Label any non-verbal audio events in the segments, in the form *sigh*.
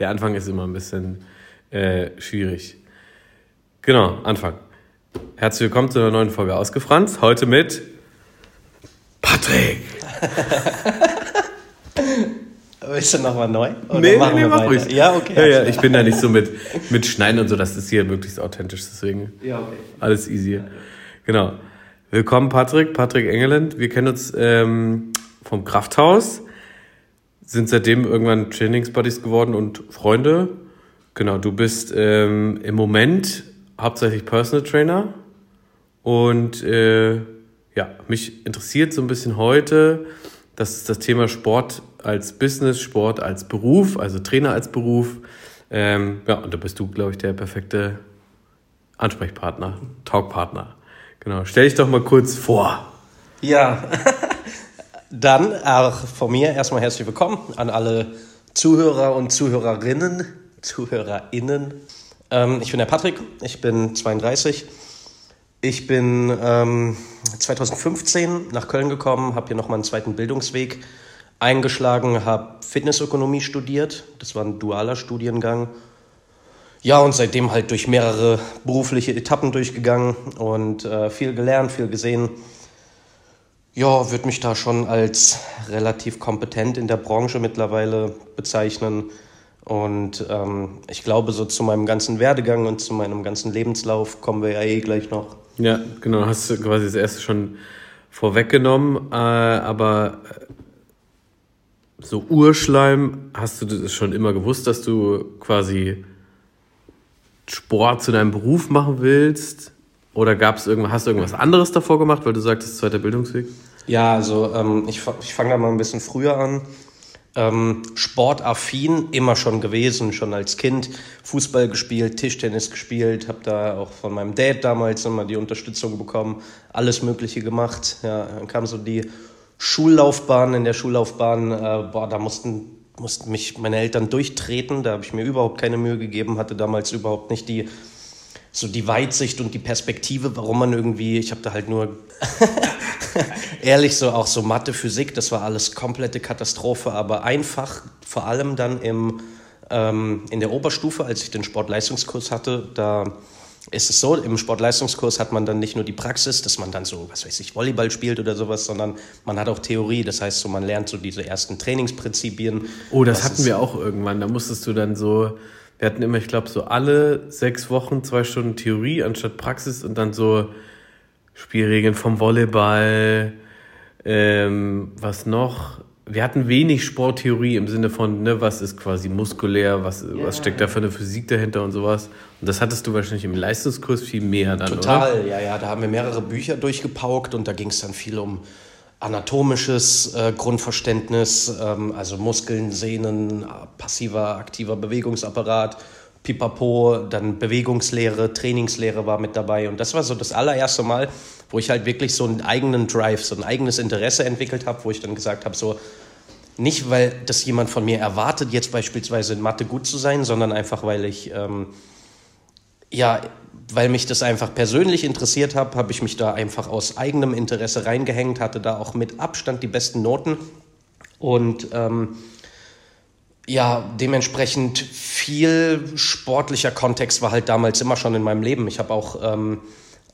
Der Anfang ist immer ein bisschen äh, schwierig. Genau, Anfang. Herzlich willkommen zu einer neuen Folge Ausgefranst. Heute mit Patrick. *laughs* Willst du nochmal neu? Oder nee, nee, wir mach ruhig. Ja, okay. Ja, ja, ich bin da nicht so mit, mit Schneiden und so, das ist hier möglichst authentisch, deswegen ja, okay. alles easy. Genau. Willkommen, Patrick, Patrick Engeland. Wir kennen uns ähm, vom Krafthaus, sind seitdem irgendwann Trainingsbuddies geworden und Freunde. Genau, du bist ähm, im Moment hauptsächlich Personal Trainer und äh, ja, mich interessiert so ein bisschen heute, das ist das Thema Sport als Business, Sport als Beruf, also Trainer als Beruf. Ähm, ja, und da bist du, glaube ich, der perfekte Ansprechpartner, Talkpartner. Genau, stell dich doch mal kurz vor. Ja, *laughs* dann auch von mir erstmal herzlich willkommen an alle Zuhörer und Zuhörerinnen, ZuhörerInnen. Ähm, ich bin der Patrick, ich bin 32 ich bin ähm, 2015 nach Köln gekommen, habe hier nochmal einen zweiten Bildungsweg eingeschlagen, habe Fitnessökonomie studiert. Das war ein dualer Studiengang. Ja, und seitdem halt durch mehrere berufliche Etappen durchgegangen und äh, viel gelernt, viel gesehen. Ja, würde mich da schon als relativ kompetent in der Branche mittlerweile bezeichnen. Und ähm, ich glaube, so zu meinem ganzen Werdegang und zu meinem ganzen Lebenslauf kommen wir ja eh gleich noch. Ja, genau, hast du quasi das erste schon vorweggenommen, äh, aber äh, so Urschleim, hast du das schon immer gewusst, dass du quasi Sport zu deinem Beruf machen willst? Oder gab's irgendwas, hast du irgendwas anderes davor gemacht, weil du sagtest, zweiter Bildungsweg? Ja, also ähm, ich, ich fange da mal ein bisschen früher an ähm, sportaffin immer schon gewesen, schon als Kind Fußball gespielt, Tischtennis gespielt, habe da auch von meinem Dad damals immer die Unterstützung bekommen, alles Mögliche gemacht. Ja, dann kam so die Schullaufbahn. In der Schullaufbahn, äh, boah, da mussten, mussten mich meine Eltern durchtreten. Da habe ich mir überhaupt keine Mühe gegeben, hatte damals überhaupt nicht die so die Weitsicht und die Perspektive, warum man irgendwie, ich habe da halt nur *laughs* ehrlich so auch so Mathe, Physik, das war alles komplette Katastrophe, aber einfach vor allem dann im, ähm, in der Oberstufe, als ich den Sportleistungskurs hatte, da ist es so, im Sportleistungskurs hat man dann nicht nur die Praxis, dass man dann so, was weiß ich, Volleyball spielt oder sowas, sondern man hat auch Theorie. Das heißt, so man lernt so diese ersten Trainingsprinzipien. Oh, das hatten wir auch irgendwann. Da musstest du dann so, wir hatten immer, ich glaube, so alle sechs Wochen zwei Stunden Theorie anstatt Praxis und dann so Spielregeln vom Volleyball, ähm, was noch? Wir hatten wenig Sporttheorie im Sinne von, ne, was ist quasi muskulär, was, yeah. was steckt da für eine Physik dahinter und sowas. Und das hattest du wahrscheinlich im Leistungskurs viel mehr dann, Total, oder? ja, ja. Da haben wir mehrere Bücher durchgepaukt und da ging es dann viel um anatomisches äh, Grundverständnis, ähm, also Muskeln, Sehnen, passiver, aktiver Bewegungsapparat, Pipapo, dann Bewegungslehre, Trainingslehre war mit dabei. Und das war so das allererste Mal, wo ich halt wirklich so einen eigenen Drive, so ein eigenes Interesse entwickelt habe, wo ich dann gesagt habe, so nicht, weil das jemand von mir erwartet, jetzt beispielsweise in Mathe gut zu sein, sondern einfach, weil ich, ähm, ja, weil mich das einfach persönlich interessiert habe, habe ich mich da einfach aus eigenem Interesse reingehängt, hatte da auch mit Abstand die besten Noten und ähm, ja, dementsprechend viel sportlicher Kontext war halt damals immer schon in meinem Leben. Ich habe auch ähm,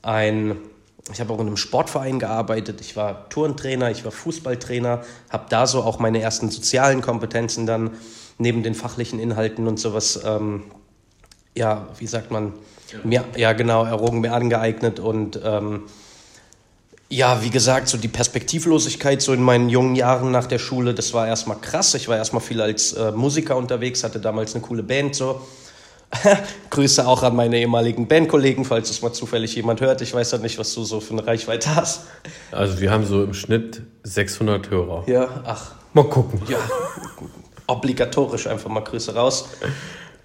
ein, ich habe auch in einem Sportverein gearbeitet. Ich war Turntrainer, ich war Fußballtrainer, habe da so auch meine ersten sozialen Kompetenzen dann neben den fachlichen Inhalten und sowas, ähm, ja, wie sagt man, ja. mir, ja genau, errogen, mir angeeignet und ähm, ja, wie gesagt, so die Perspektivlosigkeit so in meinen jungen Jahren nach der Schule, das war erstmal krass. Ich war erstmal viel als äh, Musiker unterwegs, hatte damals eine coole Band so. *laughs* Grüße auch an meine ehemaligen Bandkollegen, falls es mal zufällig jemand hört. Ich weiß ja nicht, was du so für eine Reichweite hast. Also wir haben so im Schnitt 600 Hörer. Ja, ach. Mal gucken. Ja, *laughs* obligatorisch einfach mal Grüße raus.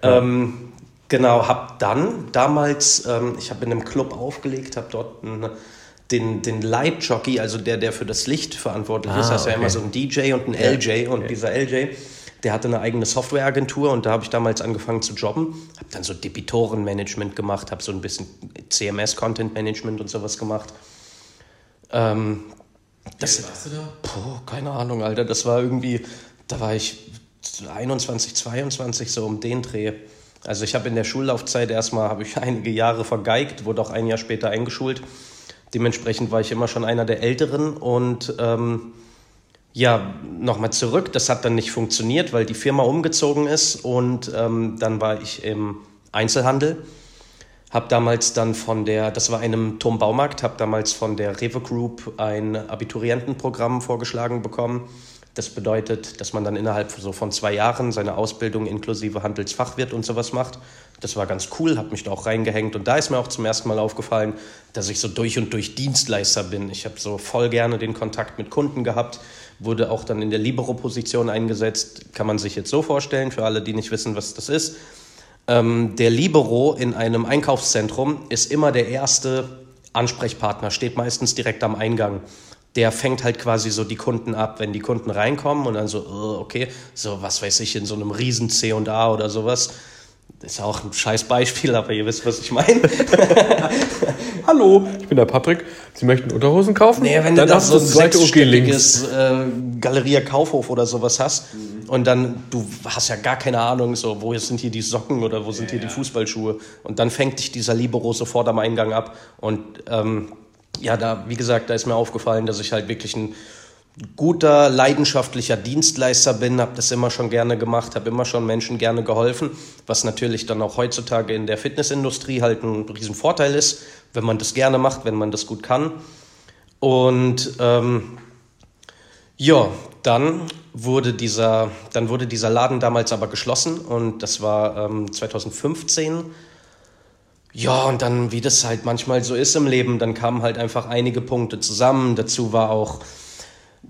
Ja. Ähm, genau, hab dann damals, ähm, ich habe in einem Club aufgelegt, habe dort eine den, den Light-Jockey, also der, der für das Licht verantwortlich ah, ist, hast okay. ja immer so ein DJ und ein ja. LJ und okay. dieser LJ, der hatte eine eigene Softwareagentur und da habe ich damals angefangen zu jobben, habe dann so Debitorenmanagement gemacht, habe so ein bisschen CMS-Content-Management und sowas gemacht. Ähm, das, warst du da? Puh, keine Ahnung, Alter, das war irgendwie, da war ich 21, 22, so um den Dreh. Also ich habe in der Schullaufzeit erstmal, habe ich *laughs* einige Jahre vergeigt, wurde auch ein Jahr später eingeschult. Dementsprechend war ich immer schon einer der Älteren und ähm, ja, nochmal zurück. Das hat dann nicht funktioniert, weil die Firma umgezogen ist und ähm, dann war ich im Einzelhandel. Habe damals dann von der, das war einem Turmbaumarkt, habe damals von der Rewe Group ein Abiturientenprogramm vorgeschlagen bekommen. Das bedeutet, dass man dann innerhalb so von zwei Jahren seine Ausbildung inklusive Handelsfachwirt und sowas macht. Das war ganz cool, habe mich da auch reingehängt und da ist mir auch zum ersten Mal aufgefallen, dass ich so durch und durch Dienstleister bin. Ich habe so voll gerne den Kontakt mit Kunden gehabt, wurde auch dann in der Libero-Position eingesetzt. Kann man sich jetzt so vorstellen, für alle, die nicht wissen, was das ist. Ähm, der Libero in einem Einkaufszentrum ist immer der erste Ansprechpartner, steht meistens direkt am Eingang der fängt halt quasi so die Kunden ab, wenn die Kunden reinkommen und dann so, oh, okay, so was weiß ich, in so einem riesen C&A oder sowas. Das ist auch ein scheiß Beispiel, aber ihr wisst, was ich meine. *laughs* Hallo, ich bin der Patrick. Sie möchten Unterhosen kaufen? Nee, wenn dann du da so ein sechsstöckiges äh, Galeria Kaufhof oder sowas hast mhm. und dann, du hast ja gar keine Ahnung, so, wo sind hier die Socken oder wo sind ja, hier die Fußballschuhe und dann fängt dich dieser Libero sofort am Eingang ab und ähm, ja, da, wie gesagt, da ist mir aufgefallen, dass ich halt wirklich ein guter, leidenschaftlicher Dienstleister bin, habe das immer schon gerne gemacht, habe immer schon Menschen gerne geholfen, was natürlich dann auch heutzutage in der Fitnessindustrie halt ein Riesenvorteil ist, wenn man das gerne macht, wenn man das gut kann. Und ähm, ja, dann wurde, dieser, dann wurde dieser Laden damals aber geschlossen und das war ähm, 2015 ja, und dann, wie das halt manchmal so ist im Leben, dann kamen halt einfach einige Punkte zusammen. Dazu war auch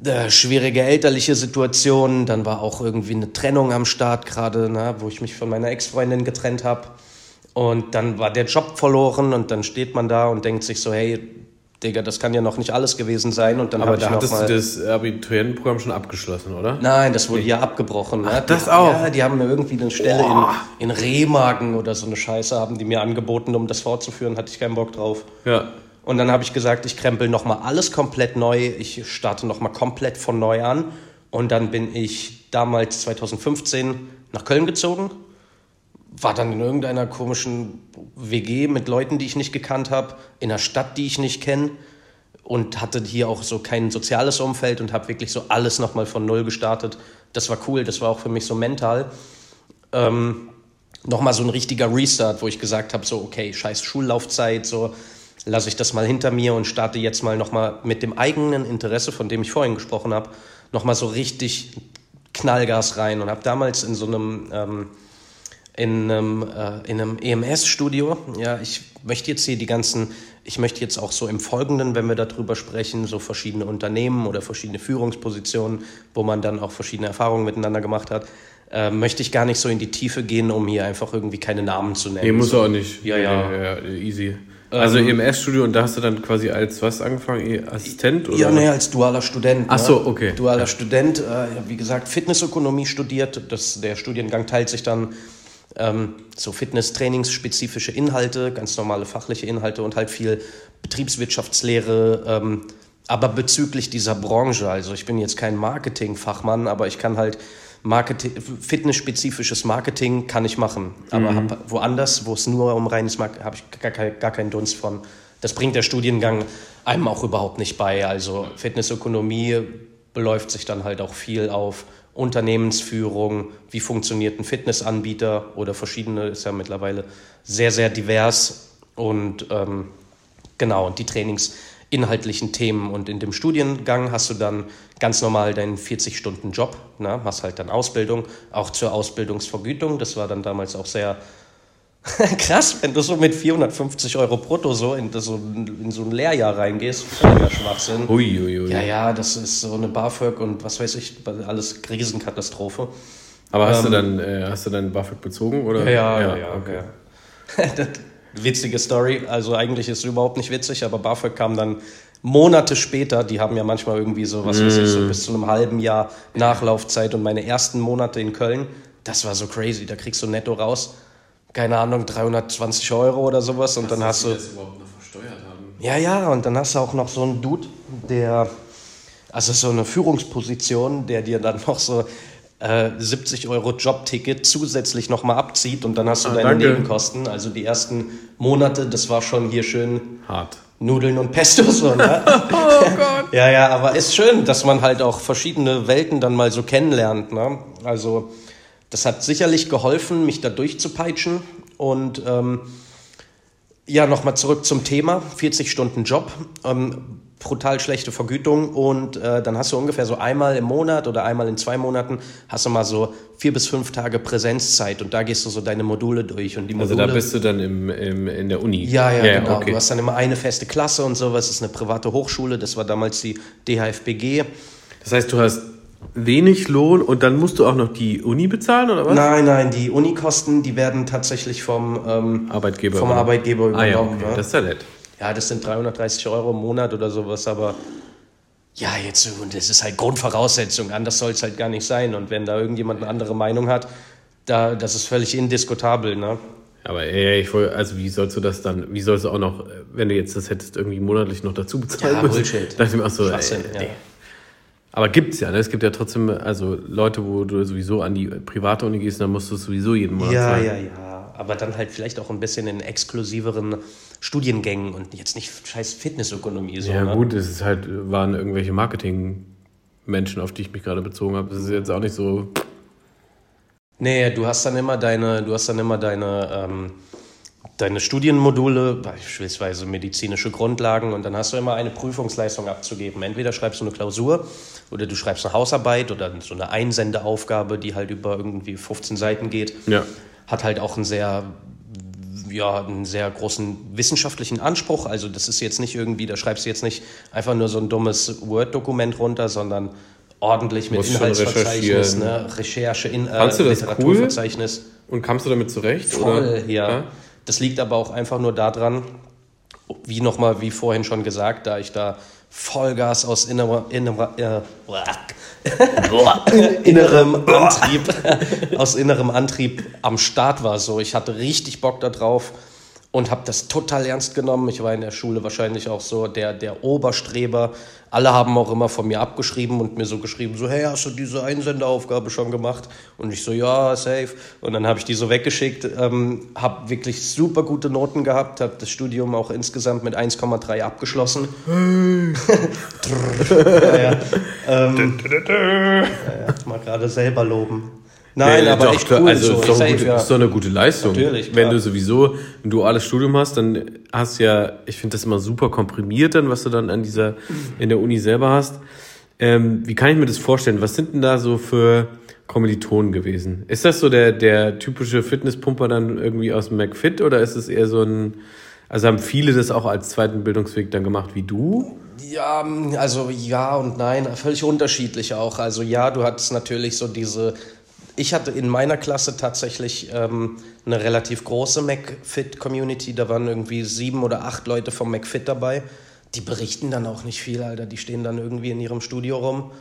äh, schwierige elterliche Situation, dann war auch irgendwie eine Trennung am Start gerade, ne, wo ich mich von meiner Ex-Freundin getrennt habe. Und dann war der Job verloren und dann steht man da und denkt sich so, hey, Digga, das kann ja noch nicht alles gewesen sein. Und dann Aber da hattest du das Abiturientenprogramm schon abgeschlossen, oder? Nein, das wurde ja abgebrochen. Ne? Ach, das auch? Ja, die haben mir irgendwie eine Stelle in, in Remagen oder so eine Scheiße haben die mir angeboten, um das fortzuführen. Hatte ich keinen Bock drauf. Ja. Und dann habe ich gesagt, ich krempel nochmal alles komplett neu. Ich starte nochmal komplett von neu an. Und dann bin ich damals 2015 nach Köln gezogen war dann in irgendeiner komischen WG mit Leuten, die ich nicht gekannt habe, in einer Stadt, die ich nicht kenne und hatte hier auch so kein soziales Umfeld und habe wirklich so alles nochmal von Null gestartet. Das war cool, das war auch für mich so mental. Ähm, nochmal so ein richtiger Restart, wo ich gesagt habe, so okay, scheiß Schullaufzeit, so lasse ich das mal hinter mir und starte jetzt mal nochmal mit dem eigenen Interesse, von dem ich vorhin gesprochen habe, nochmal so richtig Knallgas rein und habe damals in so einem... Ähm, in einem, äh, in einem EMS-Studio. Ja, ich möchte jetzt hier die ganzen, ich möchte jetzt auch so im Folgenden, wenn wir darüber sprechen, so verschiedene Unternehmen oder verschiedene Führungspositionen, wo man dann auch verschiedene Erfahrungen miteinander gemacht hat, äh, möchte ich gar nicht so in die Tiefe gehen, um hier einfach irgendwie keine Namen zu nennen. Nee, muss so. auch nicht. Ja, ja. ja, ja easy. Also ähm, EMS-Studio und da hast du dann quasi als was angefangen? E Assistent? Oder? Ja, nee, als dualer Student. Ach so, okay. Dualer ja. Student, äh, wie gesagt, Fitnessökonomie studiert. Das, der Studiengang teilt sich dann ähm, so Fitness-Trainingsspezifische Inhalte, ganz normale fachliche Inhalte und halt viel Betriebswirtschaftslehre. Ähm, aber bezüglich dieser Branche, also ich bin jetzt kein Marketing-Fachmann, aber ich kann halt Marketing, fitnessspezifisches Marketing kann ich machen. Aber mhm. woanders, wo es nur um reines Marketing, habe ich gar, kein, gar keinen Dunst von. Das bringt der Studiengang einem auch überhaupt nicht bei. Also Fitnessökonomie beläuft sich dann halt auch viel auf Unternehmensführung, wie funktioniert ein Fitnessanbieter oder verschiedene, ist ja mittlerweile sehr, sehr divers und ähm, genau, und die trainingsinhaltlichen Themen. Und in dem Studiengang hast du dann ganz normal deinen 40-Stunden-Job, ne? hast halt dann Ausbildung, auch zur Ausbildungsvergütung. Das war dann damals auch sehr *laughs* Krass, wenn du so mit 450 Euro brutto so in, so, in so ein Lehrjahr reingehst, völliger Schwachsinn. Ui, ui, ui. Ja, ja, das ist so eine BAföG und was weiß ich, alles Riesenkatastrophe. Aber hast, ähm, du dann, äh, hast du dann BAföG bezogen? Oder? Ja, ja, ja. Okay. Ja. *laughs* Witzige Story. Also eigentlich ist es überhaupt nicht witzig, aber BAföG kam dann Monate später. Die haben ja manchmal irgendwie so, was mm. weiß ich, so mm. bis zu einem halben Jahr Nachlaufzeit. Und meine ersten Monate in Köln, das war so crazy. Da kriegst du netto raus keine Ahnung, 320 Euro oder sowas. Und Was, dann hast du. Das überhaupt noch versteuert haben. Ja, ja, und dann hast du auch noch so einen Dude, der, also so eine Führungsposition, der dir dann noch so äh, 70 Euro Jobticket zusätzlich nochmal abzieht und dann hast du ah, deine danke. Nebenkosten. Also die ersten Monate, das war schon hier schön hart. Nudeln und Pesto so, ne? *laughs* oh Gott. Ja, ja, aber ist schön, dass man halt auch verschiedene Welten dann mal so kennenlernt, ne? Also das hat sicherlich geholfen, mich da durchzupeitschen und ähm, ja, nochmal zurück zum Thema, 40 Stunden Job. Ähm, brutal schlechte Vergütung und äh, dann hast du ungefähr so einmal im Monat oder einmal in zwei Monaten hast du mal so vier bis fünf Tage Präsenzzeit und da gehst du so deine Module durch und die Module. Also da bist du dann im, im, in der Uni. Ja, ja, ja genau. Okay. Du hast dann immer eine feste Klasse und sowas. Das ist eine private Hochschule. Das war damals die DHFBG. Das heißt, du hast wenig Lohn und dann musst du auch noch die Uni bezahlen oder was? Nein, nein, die Unikosten, die werden tatsächlich vom ähm, Arbeitgeber, vom Arbeitgeber übernommen. Ah, ja, okay. ne? Das ist ja nett ja, das sind 330 Euro im Monat oder sowas, aber ja, jetzt, und das ist halt Grundvoraussetzung, anders soll es halt gar nicht sein. Und wenn da irgendjemand eine andere Meinung hat, da, das ist völlig indiskutabel, ne? Aber ey, ich wollte, also wie sollst du das dann, wie sollst du auch noch, wenn du jetzt das hättest irgendwie monatlich noch dazu bezahlen ja, müssen? Bullshit. Dachte ich mir auch so, ey, nee. Aber gibt's ja, ne? Es gibt ja trotzdem, also Leute, wo du sowieso an die private Uni gehst, dann musst du es sowieso jeden Monat ja, zahlen. Ja, ja, ja. Aber dann halt vielleicht auch ein bisschen in exklusiveren Studiengängen und jetzt nicht scheiß Fitnessökonomie. So, ja, ne? gut, es ist halt, waren irgendwelche Marketing-Menschen, auf die ich mich gerade bezogen habe. Das ist jetzt auch nicht so. Nee, du hast dann immer deine, du hast dann immer deine, ähm, deine Studienmodule, beispielsweise medizinische Grundlagen, und dann hast du immer eine Prüfungsleistung abzugeben. Entweder schreibst du eine Klausur oder du schreibst eine Hausarbeit oder so eine Einsendeaufgabe, die halt über irgendwie 15 Seiten geht. Ja. Hat halt auch einen sehr ja, einen sehr großen wissenschaftlichen Anspruch. Also das ist jetzt nicht irgendwie, da schreibst du jetzt nicht einfach nur so ein dummes Word-Dokument runter, sondern ordentlich mit Inhaltsverzeichnis, ne? Recherche, in, äh, Literaturverzeichnis. Cool? Und kamst du damit zurecht? Voll, oder? ja. ja. Das liegt aber auch einfach nur daran, wie nochmal, wie vorhin schon gesagt, da ich da Vollgas aus innerer, innerer, äh, *laughs* innerem Antrieb, *laughs* aus innerem Antrieb am Start war. So, ich hatte richtig Bock darauf und habe das total ernst genommen. Ich war in der Schule wahrscheinlich auch so der, der Oberstreber, alle haben auch immer von mir abgeschrieben und mir so geschrieben, so, hey, hast du diese Einsendeaufgabe schon gemacht? Und ich so, ja, safe. Und dann habe ich die so weggeschickt, ähm, habe wirklich super gute Noten gehabt, habe das Studium auch insgesamt mit 1,3 abgeschlossen. *laughs* ja, ja. Ähm, ja, ja, mal gerade selber loben. Nein, aber doch, echt cool. Also so. ist, doch safe, gute, ja. ist doch eine gute Leistung. Natürlich, klar. Wenn du sowieso ein duales Studium hast, dann hast du ja, ich finde das immer super komprimiert dann, was du dann an dieser, in der Uni selber hast. Ähm, wie kann ich mir das vorstellen? Was sind denn da so für Kommilitonen gewesen? Ist das so der, der typische Fitnesspumper dann irgendwie aus dem McFit oder ist es eher so ein, also haben viele das auch als zweiten Bildungsweg dann gemacht wie du? Ja, also ja und nein, völlig unterschiedlich auch. Also ja, du hattest natürlich so diese ich hatte in meiner Klasse tatsächlich ähm, eine relativ große McFit-Community. Da waren irgendwie sieben oder acht Leute vom McFit dabei. Die berichten dann auch nicht viel, Alter. Die stehen dann irgendwie in ihrem Studio rum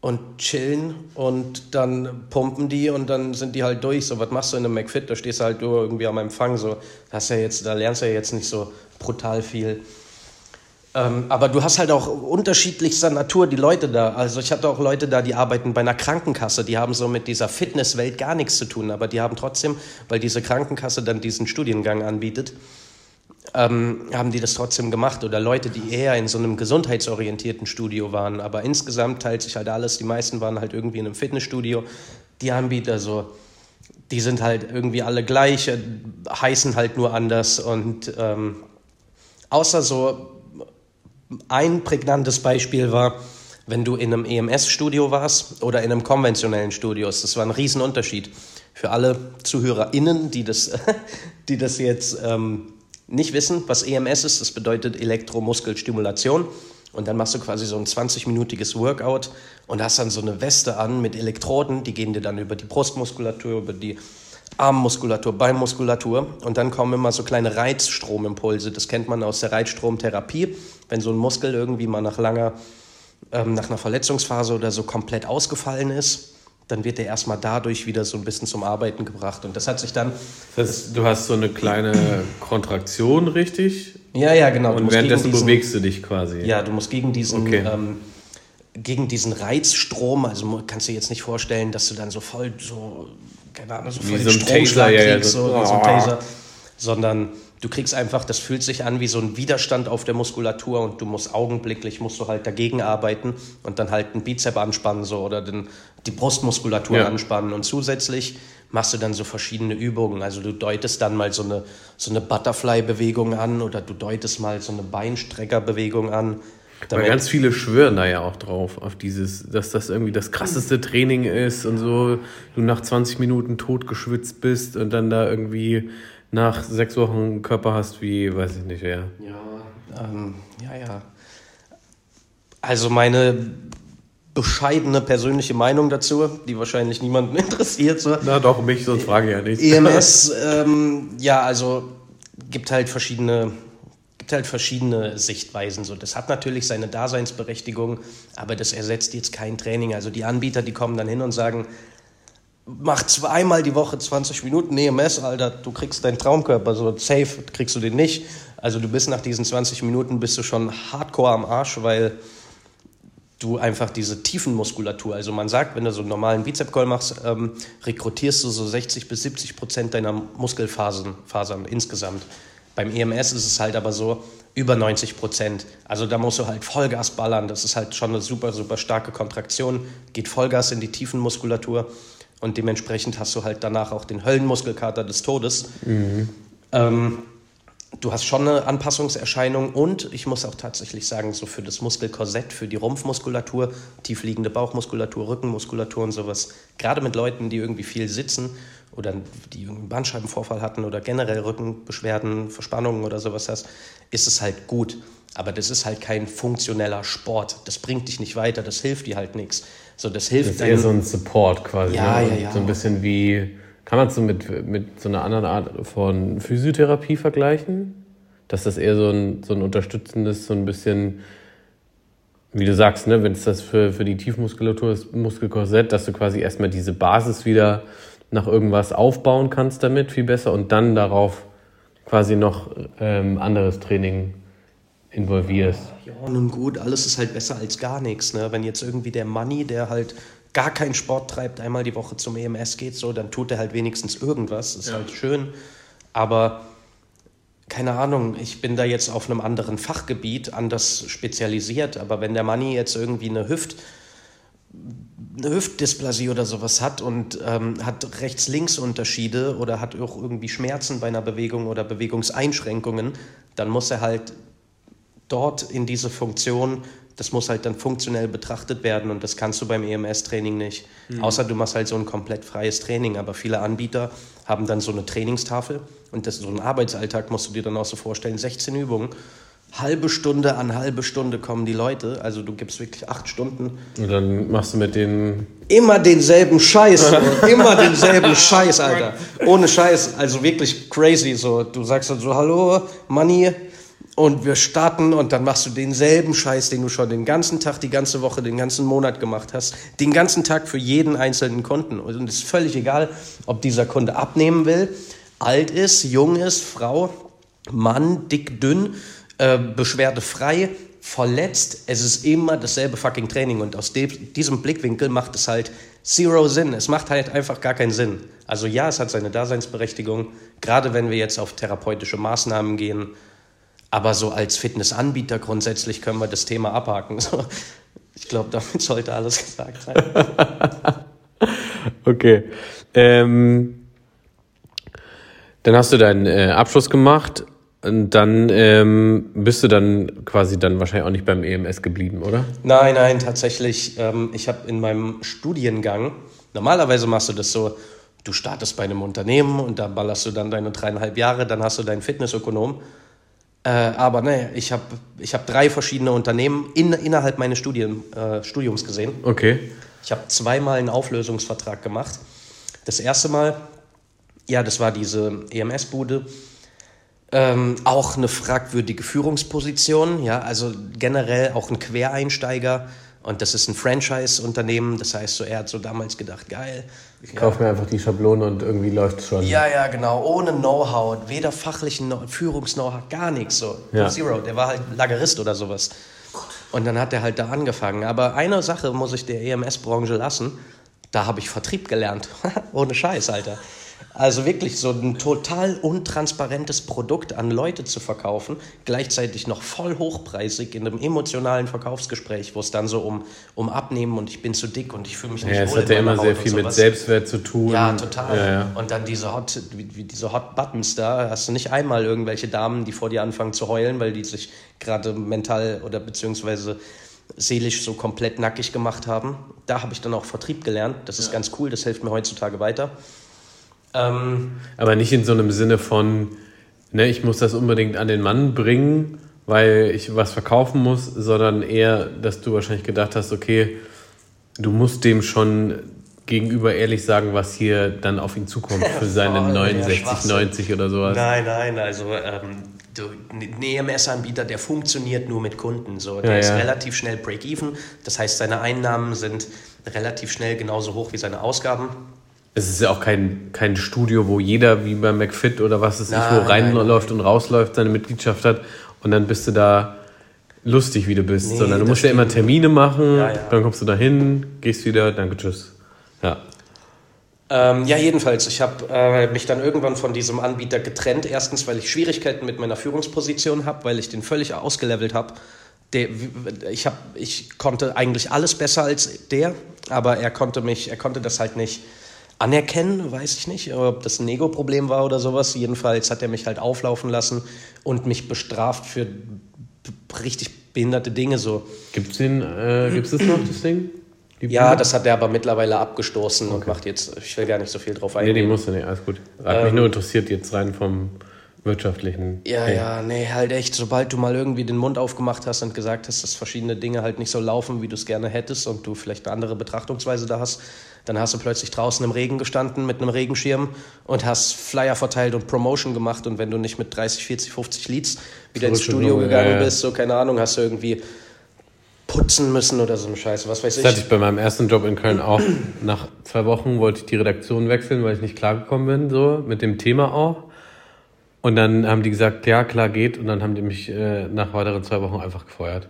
und chillen und dann pumpen die und dann sind die halt durch. So, was machst du in einem McFit? Da stehst du halt nur irgendwie am Empfang. So, hast ja jetzt, da lernst du ja jetzt nicht so brutal viel. Ähm, aber du hast halt auch unterschiedlichster Natur die Leute da. Also ich hatte auch Leute da, die arbeiten bei einer Krankenkasse, die haben so mit dieser Fitnesswelt gar nichts zu tun, aber die haben trotzdem, weil diese Krankenkasse dann diesen Studiengang anbietet, ähm, haben die das trotzdem gemacht. Oder Leute, die eher in so einem gesundheitsorientierten Studio waren. Aber insgesamt teilt sich halt alles. Die meisten waren halt irgendwie in einem Fitnessstudio. Die Anbieter so, die sind halt irgendwie alle gleich, äh, heißen halt nur anders. Und ähm, außer so ein prägnantes Beispiel war, wenn du in einem EMS-Studio warst oder in einem konventionellen Studio. Das war ein Riesenunterschied. Für alle ZuhörerInnen, die das, *laughs* die das jetzt ähm, nicht wissen, was EMS ist, das bedeutet Elektromuskelstimulation. Und dann machst du quasi so ein 20-minütiges Workout und hast dann so eine Weste an mit Elektroden, die gehen dir dann über die Brustmuskulatur, über die Armmuskulatur, Beinmuskulatur und dann kommen immer so kleine Reizstromimpulse. Das kennt man aus der Reizstromtherapie, wenn so ein Muskel irgendwie mal nach langer, ähm, nach einer Verletzungsphase oder so komplett ausgefallen ist, dann wird der erstmal dadurch wieder so ein bisschen zum Arbeiten gebracht. Und das hat sich dann. Das heißt, du hast so eine kleine Kontraktion, richtig? Ja, ja, genau. Und währenddessen diesen, bewegst du dich quasi. Ja, du musst gegen diesen. Okay. Ähm, gegen diesen Reizstrom, also kannst du dir jetzt nicht vorstellen, dass du dann so voll so, keine Ahnung, so wie so ein Taser, ja, ja, so, oh. so ein Taser, sondern du kriegst einfach, das fühlt sich an wie so ein Widerstand auf der Muskulatur und du musst augenblicklich, musst du halt dagegen arbeiten und dann halt einen Bizep anspannen so oder den, die Brustmuskulatur ja. anspannen und zusätzlich machst du dann so verschiedene Übungen. Also du deutest dann mal so eine, so eine Butterfly-Bewegung an oder du deutest mal so eine Beinstreckerbewegung an. Weil ganz viele schwören da ja auch drauf, auf dieses, dass das irgendwie das krasseste Training ist und so, du nach 20 Minuten totgeschwitzt bist und dann da irgendwie nach sechs Wochen Körper hast wie, weiß ich nicht wer. Ja, ähm, ja, ja. Also meine bescheidene persönliche Meinung dazu, die wahrscheinlich niemanden *laughs* interessiert. So. Na doch, mich, sonst frage ich ja nicht. EMS, ähm, ja, also gibt halt verschiedene gibt halt verschiedene Sichtweisen. So, das hat natürlich seine Daseinsberechtigung, aber das ersetzt jetzt kein Training. Also die Anbieter, die kommen dann hin und sagen, mach zweimal die Woche 20 Minuten EMS, Alter, du kriegst deinen Traumkörper, so safe kriegst du den nicht. Also du bist nach diesen 20 Minuten bist du schon hardcore am Arsch, weil du einfach diese Tiefenmuskulatur, also man sagt, wenn du so einen normalen Bizep-Call machst, ähm, rekrutierst du so 60 bis 70 Prozent deiner Muskelfasern Fasern insgesamt. Beim EMS ist es halt aber so, über 90 Prozent. Also da musst du halt Vollgas ballern. Das ist halt schon eine super, super starke Kontraktion. Geht Vollgas in die Tiefenmuskulatur und dementsprechend hast du halt danach auch den Höllenmuskelkater des Todes. Mhm. Ähm, du hast schon eine Anpassungserscheinung und ich muss auch tatsächlich sagen, so für das Muskelkorsett, für die Rumpfmuskulatur, tiefliegende Bauchmuskulatur, Rückenmuskulatur und sowas, gerade mit Leuten, die irgendwie viel sitzen oder die einen Bandscheibenvorfall hatten oder generell Rückenbeschwerden, Verspannungen oder sowas hast, ist es halt gut. Aber das ist halt kein funktioneller Sport. Das bringt dich nicht weiter, das hilft dir halt nichts. So, das hilft Das ist eher so ein Support quasi. Ja, ne? ja, ja. So ein bisschen wie kann man es so mit, mit so einer anderen Art von Physiotherapie vergleichen? Dass das eher so ein, so ein unterstützendes, so ein bisschen, wie du sagst, ne, wenn es das für, für die Tiefmuskulatur ist, Muskelkorsett, dass du quasi erstmal diese Basis wieder nach irgendwas aufbauen kannst damit, viel besser, und dann darauf quasi noch ähm, anderes Training involvierst. Ja, nun gut, alles ist halt besser als gar nichts. Ne? Wenn jetzt irgendwie der Money, der halt gar keinen Sport treibt, einmal die Woche zum EMS geht, so, dann tut er halt wenigstens irgendwas. Das ist ja. halt schön. Aber keine Ahnung, ich bin da jetzt auf einem anderen Fachgebiet anders spezialisiert. Aber wenn der Manni jetzt irgendwie eine Hüft, eine Hüftdysplasie oder sowas hat und ähm, hat Rechts-Links-Unterschiede oder hat auch irgendwie Schmerzen bei einer Bewegung oder Bewegungseinschränkungen, dann muss er halt dort in diese Funktion das muss halt dann funktionell betrachtet werden und das kannst du beim EMS-Training nicht. Mhm. Außer du machst halt so ein komplett freies Training. Aber viele Anbieter haben dann so eine Trainingstafel und das, so einen Arbeitsalltag musst du dir dann auch so vorstellen. 16 Übungen, halbe Stunde an halbe Stunde kommen die Leute. Also du gibst wirklich acht Stunden. Und dann machst du mit denen. Immer denselben Scheiß, *laughs* immer denselben Scheiß, Alter. Ohne Scheiß, also wirklich crazy. So, du sagst dann so, hallo, Money, und wir starten und dann machst du denselben Scheiß, den du schon den ganzen Tag, die ganze Woche, den ganzen Monat gemacht hast, den ganzen Tag für jeden einzelnen Kunden. Und es ist völlig egal, ob dieser Kunde abnehmen will, alt ist, jung ist, Frau, Mann, dick, dünn, äh, beschwerdefrei, verletzt. Es ist immer dasselbe fucking Training und aus diesem Blickwinkel macht es halt zero Sinn. Es macht halt einfach gar keinen Sinn. Also ja, es hat seine Daseinsberechtigung, gerade wenn wir jetzt auf therapeutische Maßnahmen gehen aber so als Fitnessanbieter grundsätzlich können wir das Thema abhaken. *laughs* So, ich glaube, damit sollte alles gesagt sein. *laughs* okay. Ähm, dann hast du deinen äh, Abschluss gemacht und dann ähm, bist du dann quasi dann wahrscheinlich auch nicht beim EMS geblieben, oder? Nein, nein, tatsächlich. Ähm, ich habe in meinem Studiengang, normalerweise machst du das so, du startest bei einem Unternehmen und da ballerst du dann deine dreieinhalb Jahre, dann hast du deinen Fitnessökonom äh, aber naja, ich habe ich hab drei verschiedene Unternehmen in, innerhalb meines Studien, äh, Studiums gesehen. Okay. Ich habe zweimal einen Auflösungsvertrag gemacht. Das erste Mal, ja, das war diese EMS-Bude. Ähm, auch eine fragwürdige Führungsposition, ja, also generell auch ein Quereinsteiger. Und das ist ein Franchise-Unternehmen, das heißt, so, er hat so damals gedacht, geil. Ich ja. kaufe mir einfach die Schablone und irgendwie läuft es schon. Ja, ja, genau. Ohne Know-how, weder fachlichen Führungs-Know-how, gar nichts so. Ja. Zero, der war halt Lagerist oder sowas. Und dann hat er halt da angefangen. Aber eine Sache muss ich der EMS-Branche lassen. Da habe ich Vertrieb gelernt. *laughs* Ohne Scheiß, Alter. Also wirklich so ein total untransparentes Produkt an Leute zu verkaufen, gleichzeitig noch voll hochpreisig in einem emotionalen Verkaufsgespräch, wo es dann so um, um Abnehmen und ich bin zu dick und ich fühle mich nicht ja, wohl. Ja, es hat ja immer sehr viel mit Selbstwert zu tun. Ja, total. Ja, ja. Und dann diese Hot, wie, diese Hot Buttons da, hast du nicht einmal irgendwelche Damen, die vor dir anfangen zu heulen, weil die sich gerade mental oder beziehungsweise seelisch so komplett nackig gemacht haben. Da habe ich dann auch Vertrieb gelernt. Das ist ganz cool, das hilft mir heutzutage weiter. Ähm, Aber nicht in so einem Sinne von, ne, ich muss das unbedingt an den Mann bringen, weil ich was verkaufen muss, sondern eher, dass du wahrscheinlich gedacht hast, okay, du musst dem schon gegenüber ehrlich sagen, was hier dann auf ihn zukommt *laughs* für seine 69, 90 oder sowas. Nein, nein, also ähm, ein EMS-Anbieter, der funktioniert nur mit Kunden. So. Der ja, ist ja. relativ schnell Break-Even. Das heißt, seine Einnahmen sind relativ schnell genauso hoch wie seine Ausgaben es ist ja auch kein, kein Studio, wo jeder wie bei McFit oder was es ist, wo reinläuft und rausläuft, seine Mitgliedschaft hat und dann bist du da lustig, wie du bist, nee, sondern du musst ja immer Termine machen, ja, ja. dann kommst du da hin, gehst wieder, danke, tschüss. Ja. Ähm, ja, jedenfalls. Ich habe äh, mich dann irgendwann von diesem Anbieter getrennt. Erstens, weil ich Schwierigkeiten mit meiner Führungsposition habe, weil ich den völlig ausgelevelt habe. ich, hab, ich konnte eigentlich alles besser als der, aber er konnte mich, er konnte das halt nicht anerkennen, weiß ich nicht, ob das ein Ego-Problem war oder sowas. Jedenfalls hat er mich halt auflaufen lassen und mich bestraft für richtig behinderte Dinge. So. Gibt es äh, gibt's das noch, das Ding? ja, das hat er aber mittlerweile abgestoßen okay. und macht jetzt, ich will gar nicht so viel drauf eingehen. Nee, die musst du nicht, alles gut. Hat ähm, mich nur interessiert jetzt rein vom wirtschaftlichen. Ja, hey. ja, nee, halt echt, sobald du mal irgendwie den Mund aufgemacht hast und gesagt hast, dass verschiedene Dinge halt nicht so laufen, wie du es gerne hättest und du vielleicht eine andere Betrachtungsweise da hast, dann hast du plötzlich draußen im Regen gestanden mit einem Regenschirm und hast Flyer verteilt und Promotion gemacht. Und wenn du nicht mit 30, 40, 50 Leads wieder ins Studio Nummer, gegangen ja, ja. bist, so keine Ahnung, hast du irgendwie putzen müssen oder so eine Scheiße, was weiß ich. Das hatte ich bei meinem ersten Job in Köln auch. Nach zwei Wochen wollte ich die Redaktion wechseln, weil ich nicht klargekommen bin, so mit dem Thema auch. Und dann haben die gesagt, ja, klar geht. Und dann haben die mich äh, nach weiteren zwei Wochen einfach gefeuert.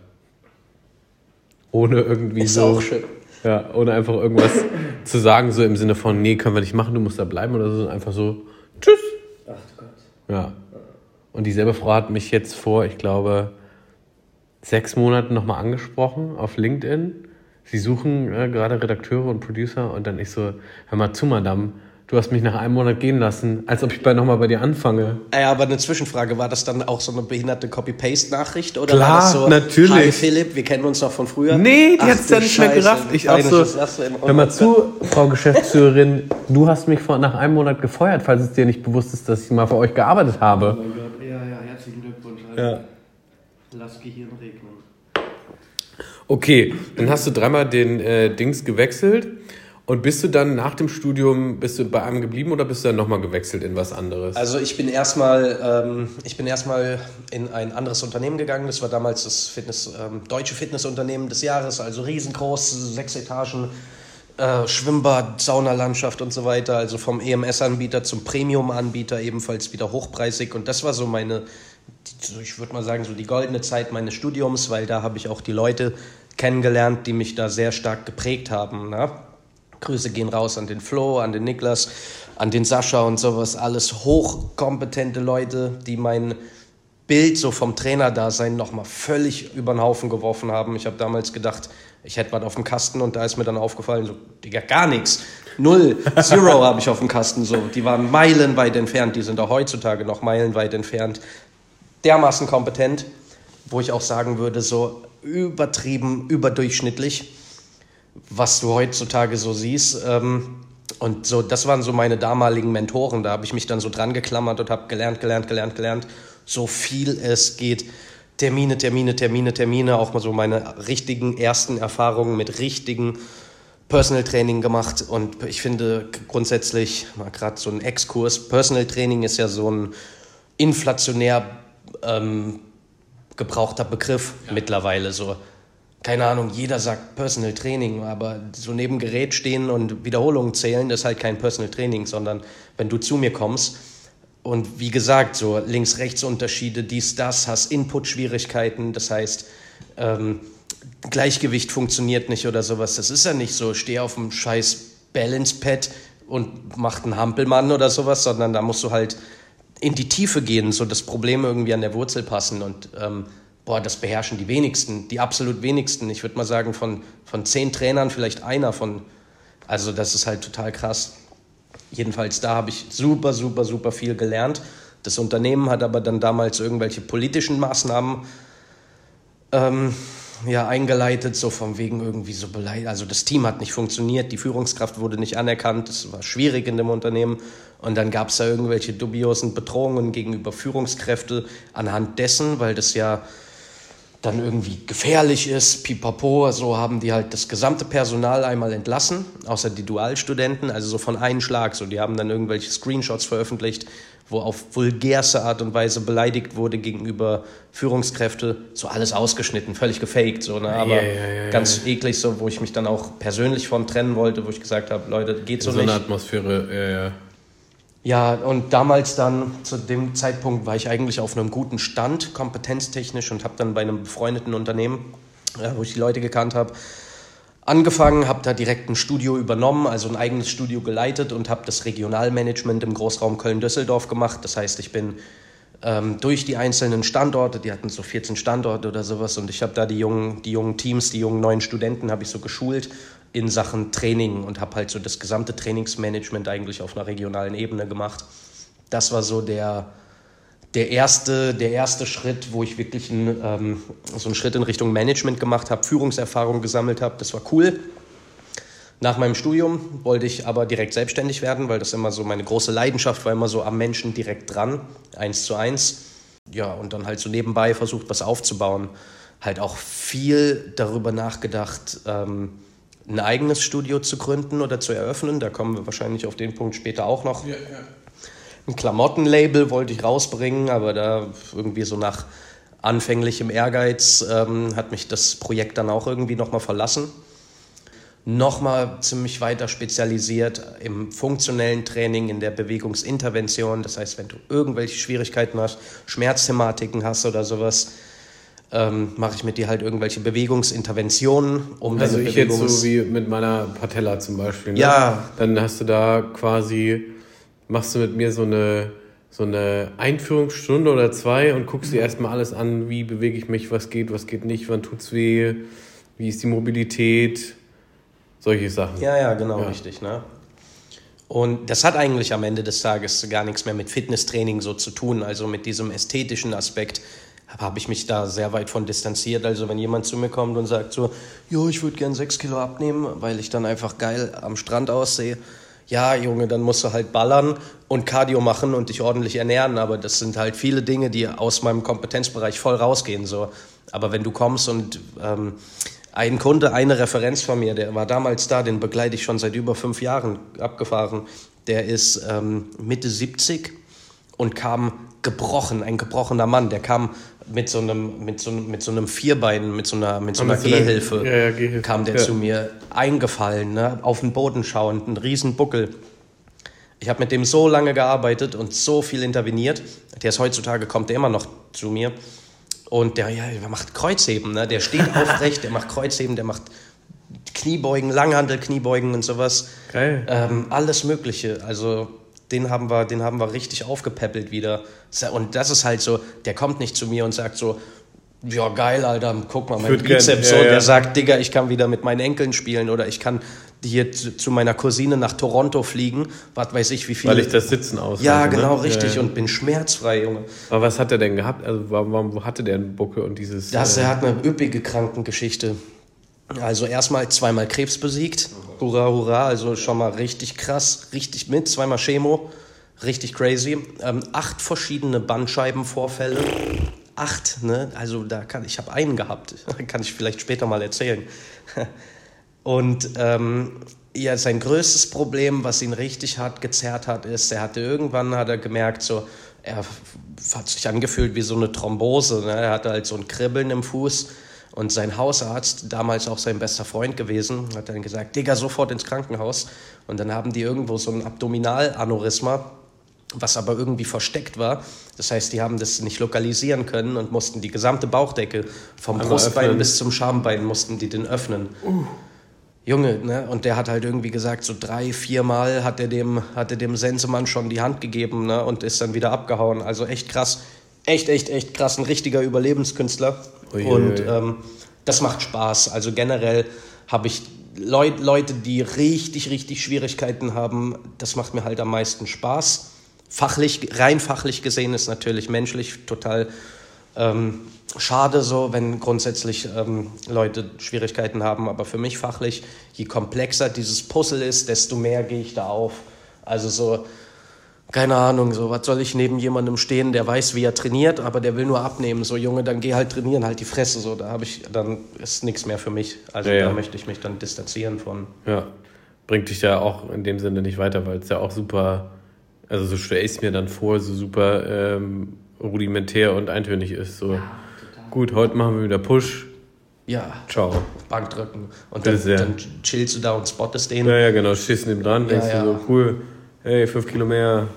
Ohne irgendwie Ist so. Auch schön. Ja, ohne einfach irgendwas zu sagen, so im Sinne von, nee, können wir nicht machen, du musst da bleiben oder so, einfach so, tschüss. Ach Gott. Ja. Und dieselbe Frau hat mich jetzt vor, ich glaube, sechs Monaten nochmal angesprochen auf LinkedIn. Sie suchen äh, gerade Redakteure und Producer und dann ich so, hör mal zu, Madame, Du hast mich nach einem Monat gehen lassen, als ob ich bei nochmal bei dir anfange. Ja, aber eine Zwischenfrage, war das dann auch so eine behinderte Copy-Paste-Nachricht? Oder Klar, war das so, natürlich. Hi Philipp, wir kennen uns noch von früher? Nee, die hat es ja nicht mehr gerafft. Ich auch so, hör mal zu, Frau Geschäftsführerin, du hast mich vor, nach einem Monat gefeuert, falls es dir nicht bewusst ist, dass ich mal für euch gearbeitet habe. Oh mein Gott, ja, ja, herzlichen Glückwunsch. Also, ja. Lass Gehirn regnen. Okay, dann hast du dreimal den äh, Dings gewechselt. Und bist du dann nach dem Studium, bist du bei einem geblieben oder bist du dann nochmal gewechselt in was anderes? Also ich bin erstmal, ähm, ich in ein anderes Unternehmen gegangen. Das war damals das Fitness, ähm, deutsche Fitnessunternehmen des Jahres, also riesengroß, sechs Etagen, äh, Schwimmbad, Saunalandschaft und so weiter. Also vom EMS-Anbieter zum Premium-Anbieter ebenfalls wieder hochpreisig. Und das war so meine, ich würde mal sagen, so die goldene Zeit meines Studiums, weil da habe ich auch die Leute kennengelernt, die mich da sehr stark geprägt haben. Ne? Grüße gehen raus an den Flo, an den Niklas, an den Sascha und sowas. Alles hochkompetente Leute, die mein Bild so vom Trainerdasein nochmal völlig über den Haufen geworfen haben. Ich habe damals gedacht, ich hätte was auf dem Kasten und da ist mir dann aufgefallen, so, Digga, gar nichts. Null, Zero *laughs* habe ich auf dem Kasten. So. Die waren meilenweit entfernt, die sind auch heutzutage noch meilenweit entfernt. Dermaßen kompetent, wo ich auch sagen würde, so übertrieben, überdurchschnittlich was du heutzutage so siehst. Ähm, und so, das waren so meine damaligen Mentoren. Da habe ich mich dann so dran geklammert und habe gelernt, gelernt, gelernt, gelernt, so viel es geht. Termine, Termine, Termine, Termine, auch mal so meine richtigen ersten Erfahrungen mit richtigen Personal Training gemacht. Und ich finde grundsätzlich, mal gerade so ein Exkurs, Personal Training ist ja so ein inflationär ähm, gebrauchter Begriff ja. mittlerweile. So keine Ahnung, jeder sagt Personal Training, aber so neben Gerät stehen und Wiederholungen zählen, ist halt kein Personal Training, sondern wenn du zu mir kommst und wie gesagt, so Links-Rechts-Unterschiede, dies, das, hast Input-Schwierigkeiten, das heißt, ähm, Gleichgewicht funktioniert nicht oder sowas. Das ist ja nicht so, steh auf dem scheiß Balance-Pad und mach einen Hampelmann oder sowas, sondern da musst du halt in die Tiefe gehen, so das Problem irgendwie an der Wurzel passen und ähm, boah, das beherrschen die wenigsten, die absolut wenigsten. Ich würde mal sagen, von, von zehn Trainern vielleicht einer von, also das ist halt total krass. Jedenfalls da habe ich super, super, super viel gelernt. Das Unternehmen hat aber dann damals irgendwelche politischen Maßnahmen ähm, ja, eingeleitet, so von wegen irgendwie so beleidigt. Also das Team hat nicht funktioniert, die Führungskraft wurde nicht anerkannt, es war schwierig in dem Unternehmen. Und dann gab es da irgendwelche dubiosen Bedrohungen gegenüber Führungskräfte anhand dessen, weil das ja dann irgendwie gefährlich ist, pipapo, so haben die halt das gesamte Personal einmal entlassen, außer die Dualstudenten, also so von einem Schlag, so die haben dann irgendwelche Screenshots veröffentlicht, wo auf vulgärste Art und Weise beleidigt wurde gegenüber Führungskräfte, so alles ausgeschnitten, völlig gefaked, so, ne? aber yeah, yeah, yeah, ganz eklig, so, wo ich mich dann auch persönlich von trennen wollte, wo ich gesagt habe, Leute, geht so, so nicht. So eine Atmosphäre, ja, ja. Ja, und damals dann, zu dem Zeitpunkt, war ich eigentlich auf einem guten Stand, kompetenztechnisch, und habe dann bei einem befreundeten Unternehmen, ja, wo ich die Leute gekannt habe, angefangen, habe da direkt ein Studio übernommen, also ein eigenes Studio geleitet und habe das Regionalmanagement im Großraum Köln-Düsseldorf gemacht. Das heißt, ich bin ähm, durch die einzelnen Standorte, die hatten so 14 Standorte oder sowas, und ich habe da die jungen, die jungen Teams, die jungen neuen Studenten, habe ich so geschult in Sachen Training und habe halt so das gesamte Trainingsmanagement eigentlich auf einer regionalen Ebene gemacht. Das war so der, der erste, der erste Schritt, wo ich wirklich einen, ähm, so einen Schritt in Richtung Management gemacht habe, Führungserfahrung gesammelt habe. Das war cool. Nach meinem Studium wollte ich aber direkt selbstständig werden, weil das immer so meine große Leidenschaft war, immer so am Menschen direkt dran, eins zu eins. Ja, und dann halt so nebenbei versucht, was aufzubauen. Halt auch viel darüber nachgedacht, ähm, ein eigenes Studio zu gründen oder zu eröffnen. Da kommen wir wahrscheinlich auf den Punkt später auch noch. Ja, ja ein Klamottenlabel wollte ich rausbringen, aber da irgendwie so nach anfänglichem Ehrgeiz ähm, hat mich das Projekt dann auch irgendwie nochmal verlassen. Nochmal ziemlich weiter spezialisiert im funktionellen Training, in der Bewegungsintervention. Das heißt, wenn du irgendwelche Schwierigkeiten hast, Schmerzthematiken hast oder sowas, ähm, mache ich mit dir halt irgendwelche Bewegungsinterventionen, um Also ich Bewegungs jetzt so wie mit meiner Patella zum Beispiel. Ne? Ja. Dann hast du da quasi machst du mit mir so eine, so eine Einführungsstunde oder zwei und guckst dir erstmal alles an, wie bewege ich mich, was geht, was geht nicht, wann tut's weh, wie ist die Mobilität, solche Sachen. Ja, ja, genau, ja. richtig, ne? Und das hat eigentlich am Ende des Tages gar nichts mehr mit Fitnesstraining so zu tun, also mit diesem ästhetischen Aspekt habe ich mich da sehr weit von distanziert. Also wenn jemand zu mir kommt und sagt so, jo, ich würde gern sechs Kilo abnehmen, weil ich dann einfach geil am Strand aussehe, ja, Junge, dann musst du halt ballern und Cardio machen und dich ordentlich ernähren. Aber das sind halt viele Dinge, die aus meinem Kompetenzbereich voll rausgehen. So. Aber wenn du kommst und ähm, ein Kunde, eine Referenz von mir, der war damals da, den begleite ich schon seit über fünf Jahren abgefahren. Der ist ähm, Mitte 70 und kam gebrochen, ein gebrochener Mann. Der kam mit so einem, mit so, mit so einem Vierbein, mit so einer, mit so einer Gehhilfe, ja, ja, Gehhilfe, kam der ja. zu mir eingefallen, ne? auf den Boden schauend, ein riesen Buckel. Ich habe mit dem so lange gearbeitet und so viel interveniert. Der ist heutzutage, kommt der immer noch zu mir. Und der, ja, der macht Kreuzheben, ne? der steht *laughs* aufrecht, der macht Kreuzheben, der macht Kniebeugen, Langhandel, Kniebeugen und sowas. Geil. Ähm, alles Mögliche. Also den haben wir, den haben wir richtig aufgepäppelt wieder. Und das ist halt so, der kommt nicht zu mir und sagt so, ja geil, Alter, guck mal, mein Bizeps so. Ja, ja. Der sagt, Digga, ich kann wieder mit meinen Enkeln spielen oder ich kann hier zu meiner Cousine nach Toronto fliegen, was weiß ich, wie viel. Weil ich das Sitzen aus. Ja, ne? genau, ne? richtig ja, und bin schmerzfrei, Junge. Aber was hat er denn gehabt? Also warum, wo hatte der eine Bucke und dieses... Das, äh, er hat eine üppige Krankengeschichte. Also erstmal zweimal Krebs besiegt. Hurra, hurra. Also schon mal richtig krass, richtig mit. Zweimal Chemo. Richtig crazy. Ähm, acht verschiedene Bandscheibenvorfälle. Acht, ne? Also da kann ich habe einen gehabt. *laughs* kann ich vielleicht später mal erzählen. *laughs* Und ähm, ja, sein größtes Problem, was ihn richtig hart gezerrt hat, ist, er hatte irgendwann hat er gemerkt, so er hat sich angefühlt wie so eine Thrombose. Ne? Er hatte halt so ein Kribbeln im Fuß und sein Hausarzt, damals auch sein bester Freund gewesen, hat dann gesagt, Digga, sofort ins Krankenhaus. Und dann haben die irgendwo so ein Abdominalaneurysma was aber irgendwie versteckt war. Das heißt, die haben das nicht lokalisieren können und mussten die gesamte Bauchdecke vom Einmal Brustbein öffnen. bis zum Schambein mussten die den öffnen. Uh. Junge, ne? Und der hat halt irgendwie gesagt, so drei, vier Mal hat er dem, hat er dem Sensemann schon die Hand gegeben, ne? Und ist dann wieder abgehauen. Also echt krass. Echt, echt, echt krass. Ein richtiger Überlebenskünstler. Ui, und ähm, das macht Spaß. Also generell habe ich Leut, Leute, die richtig, richtig Schwierigkeiten haben, das macht mir halt am meisten Spaß. Fachlich, rein fachlich gesehen ist natürlich menschlich total ähm, schade so, wenn grundsätzlich ähm, Leute Schwierigkeiten haben, aber für mich fachlich, je komplexer dieses Puzzle ist, desto mehr gehe ich da auf. Also so, keine Ahnung, so, was soll ich neben jemandem stehen, der weiß, wie er trainiert, aber der will nur abnehmen. So, Junge, dann geh halt trainieren, halt die Fresse. So, da habe ich, dann ist nichts mehr für mich. Also ja, da ja. möchte ich mich dann distanzieren von. Ja, bringt dich ja auch in dem Sinne nicht weiter, weil es ja auch super, also so stelle ich es mir dann vor, so super ähm, rudimentär und eintönig ist. So, ja, gut, heute machen wir wieder Push. Ja. Ciao. Bank drücken. Und dann, dann, chillst du da und spottest den. Ja, ja, genau, schießt neben dran, denkst du so, cool hey, fünf Kilo mehr.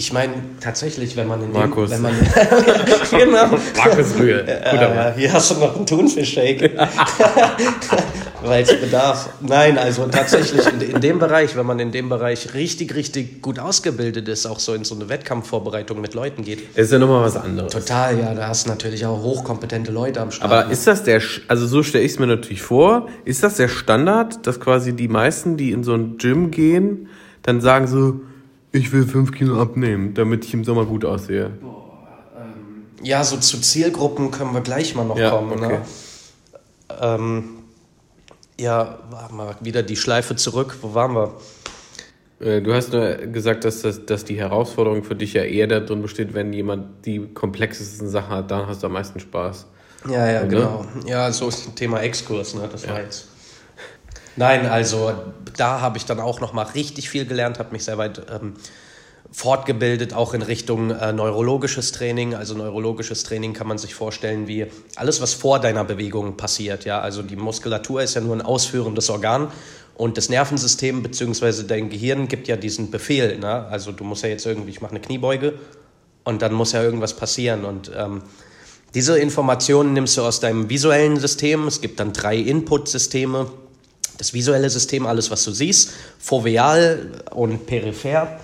Ich meine, tatsächlich, wenn man in Markus. Dem, wenn man, *laughs* genau. Markus Rühe. *laughs* Äh, hier hast du noch einen Thunfischshake. *laughs* Weil es bedarf. Nein, also tatsächlich in, in, dem Bereich, wenn man in dem Bereich richtig, richtig gut ausgebildet ist, auch so in so eine Wettkampfvorbereitung mit Leuten geht. Ist ja nochmal was anderes. Total, ja. Da hast du natürlich auch hochkompetente Leute am Start. Aber ist das der, also so stelle ich es mir natürlich vor, ist das der Standard, dass quasi die meisten, die in so ein Gym gehen, dann sagen so, ich will fünf Kilo abnehmen, damit ich im Sommer gut aussehe. Ähm, ja, so zu Zielgruppen können wir gleich mal noch ja, kommen. Ne? Okay. Ne? Ähm, ja, mal wieder die Schleife zurück. Wo waren wir? Äh, du hast nur gesagt, dass, das, dass die Herausforderung für dich ja eher darin besteht, wenn jemand die komplexesten Sachen hat, dann hast du am meisten Spaß. Ja, ja, ne? genau. Ja, so ist das Thema Exkurs, ne? Das ja. war jetzt. Nein, also da habe ich dann auch noch mal richtig viel gelernt, habe mich sehr weit ähm, fortgebildet, auch in Richtung äh, neurologisches Training. Also neurologisches Training kann man sich vorstellen wie alles, was vor deiner Bewegung passiert. Ja, also die Muskulatur ist ja nur ein ausführendes Organ und das Nervensystem bzw. dein Gehirn gibt ja diesen Befehl. Ne? Also du musst ja jetzt irgendwie, ich mache eine Kniebeuge und dann muss ja irgendwas passieren und ähm, diese Informationen nimmst du aus deinem visuellen System. Es gibt dann drei Input-Systeme das visuelle System, alles was du siehst, foveal und peripher,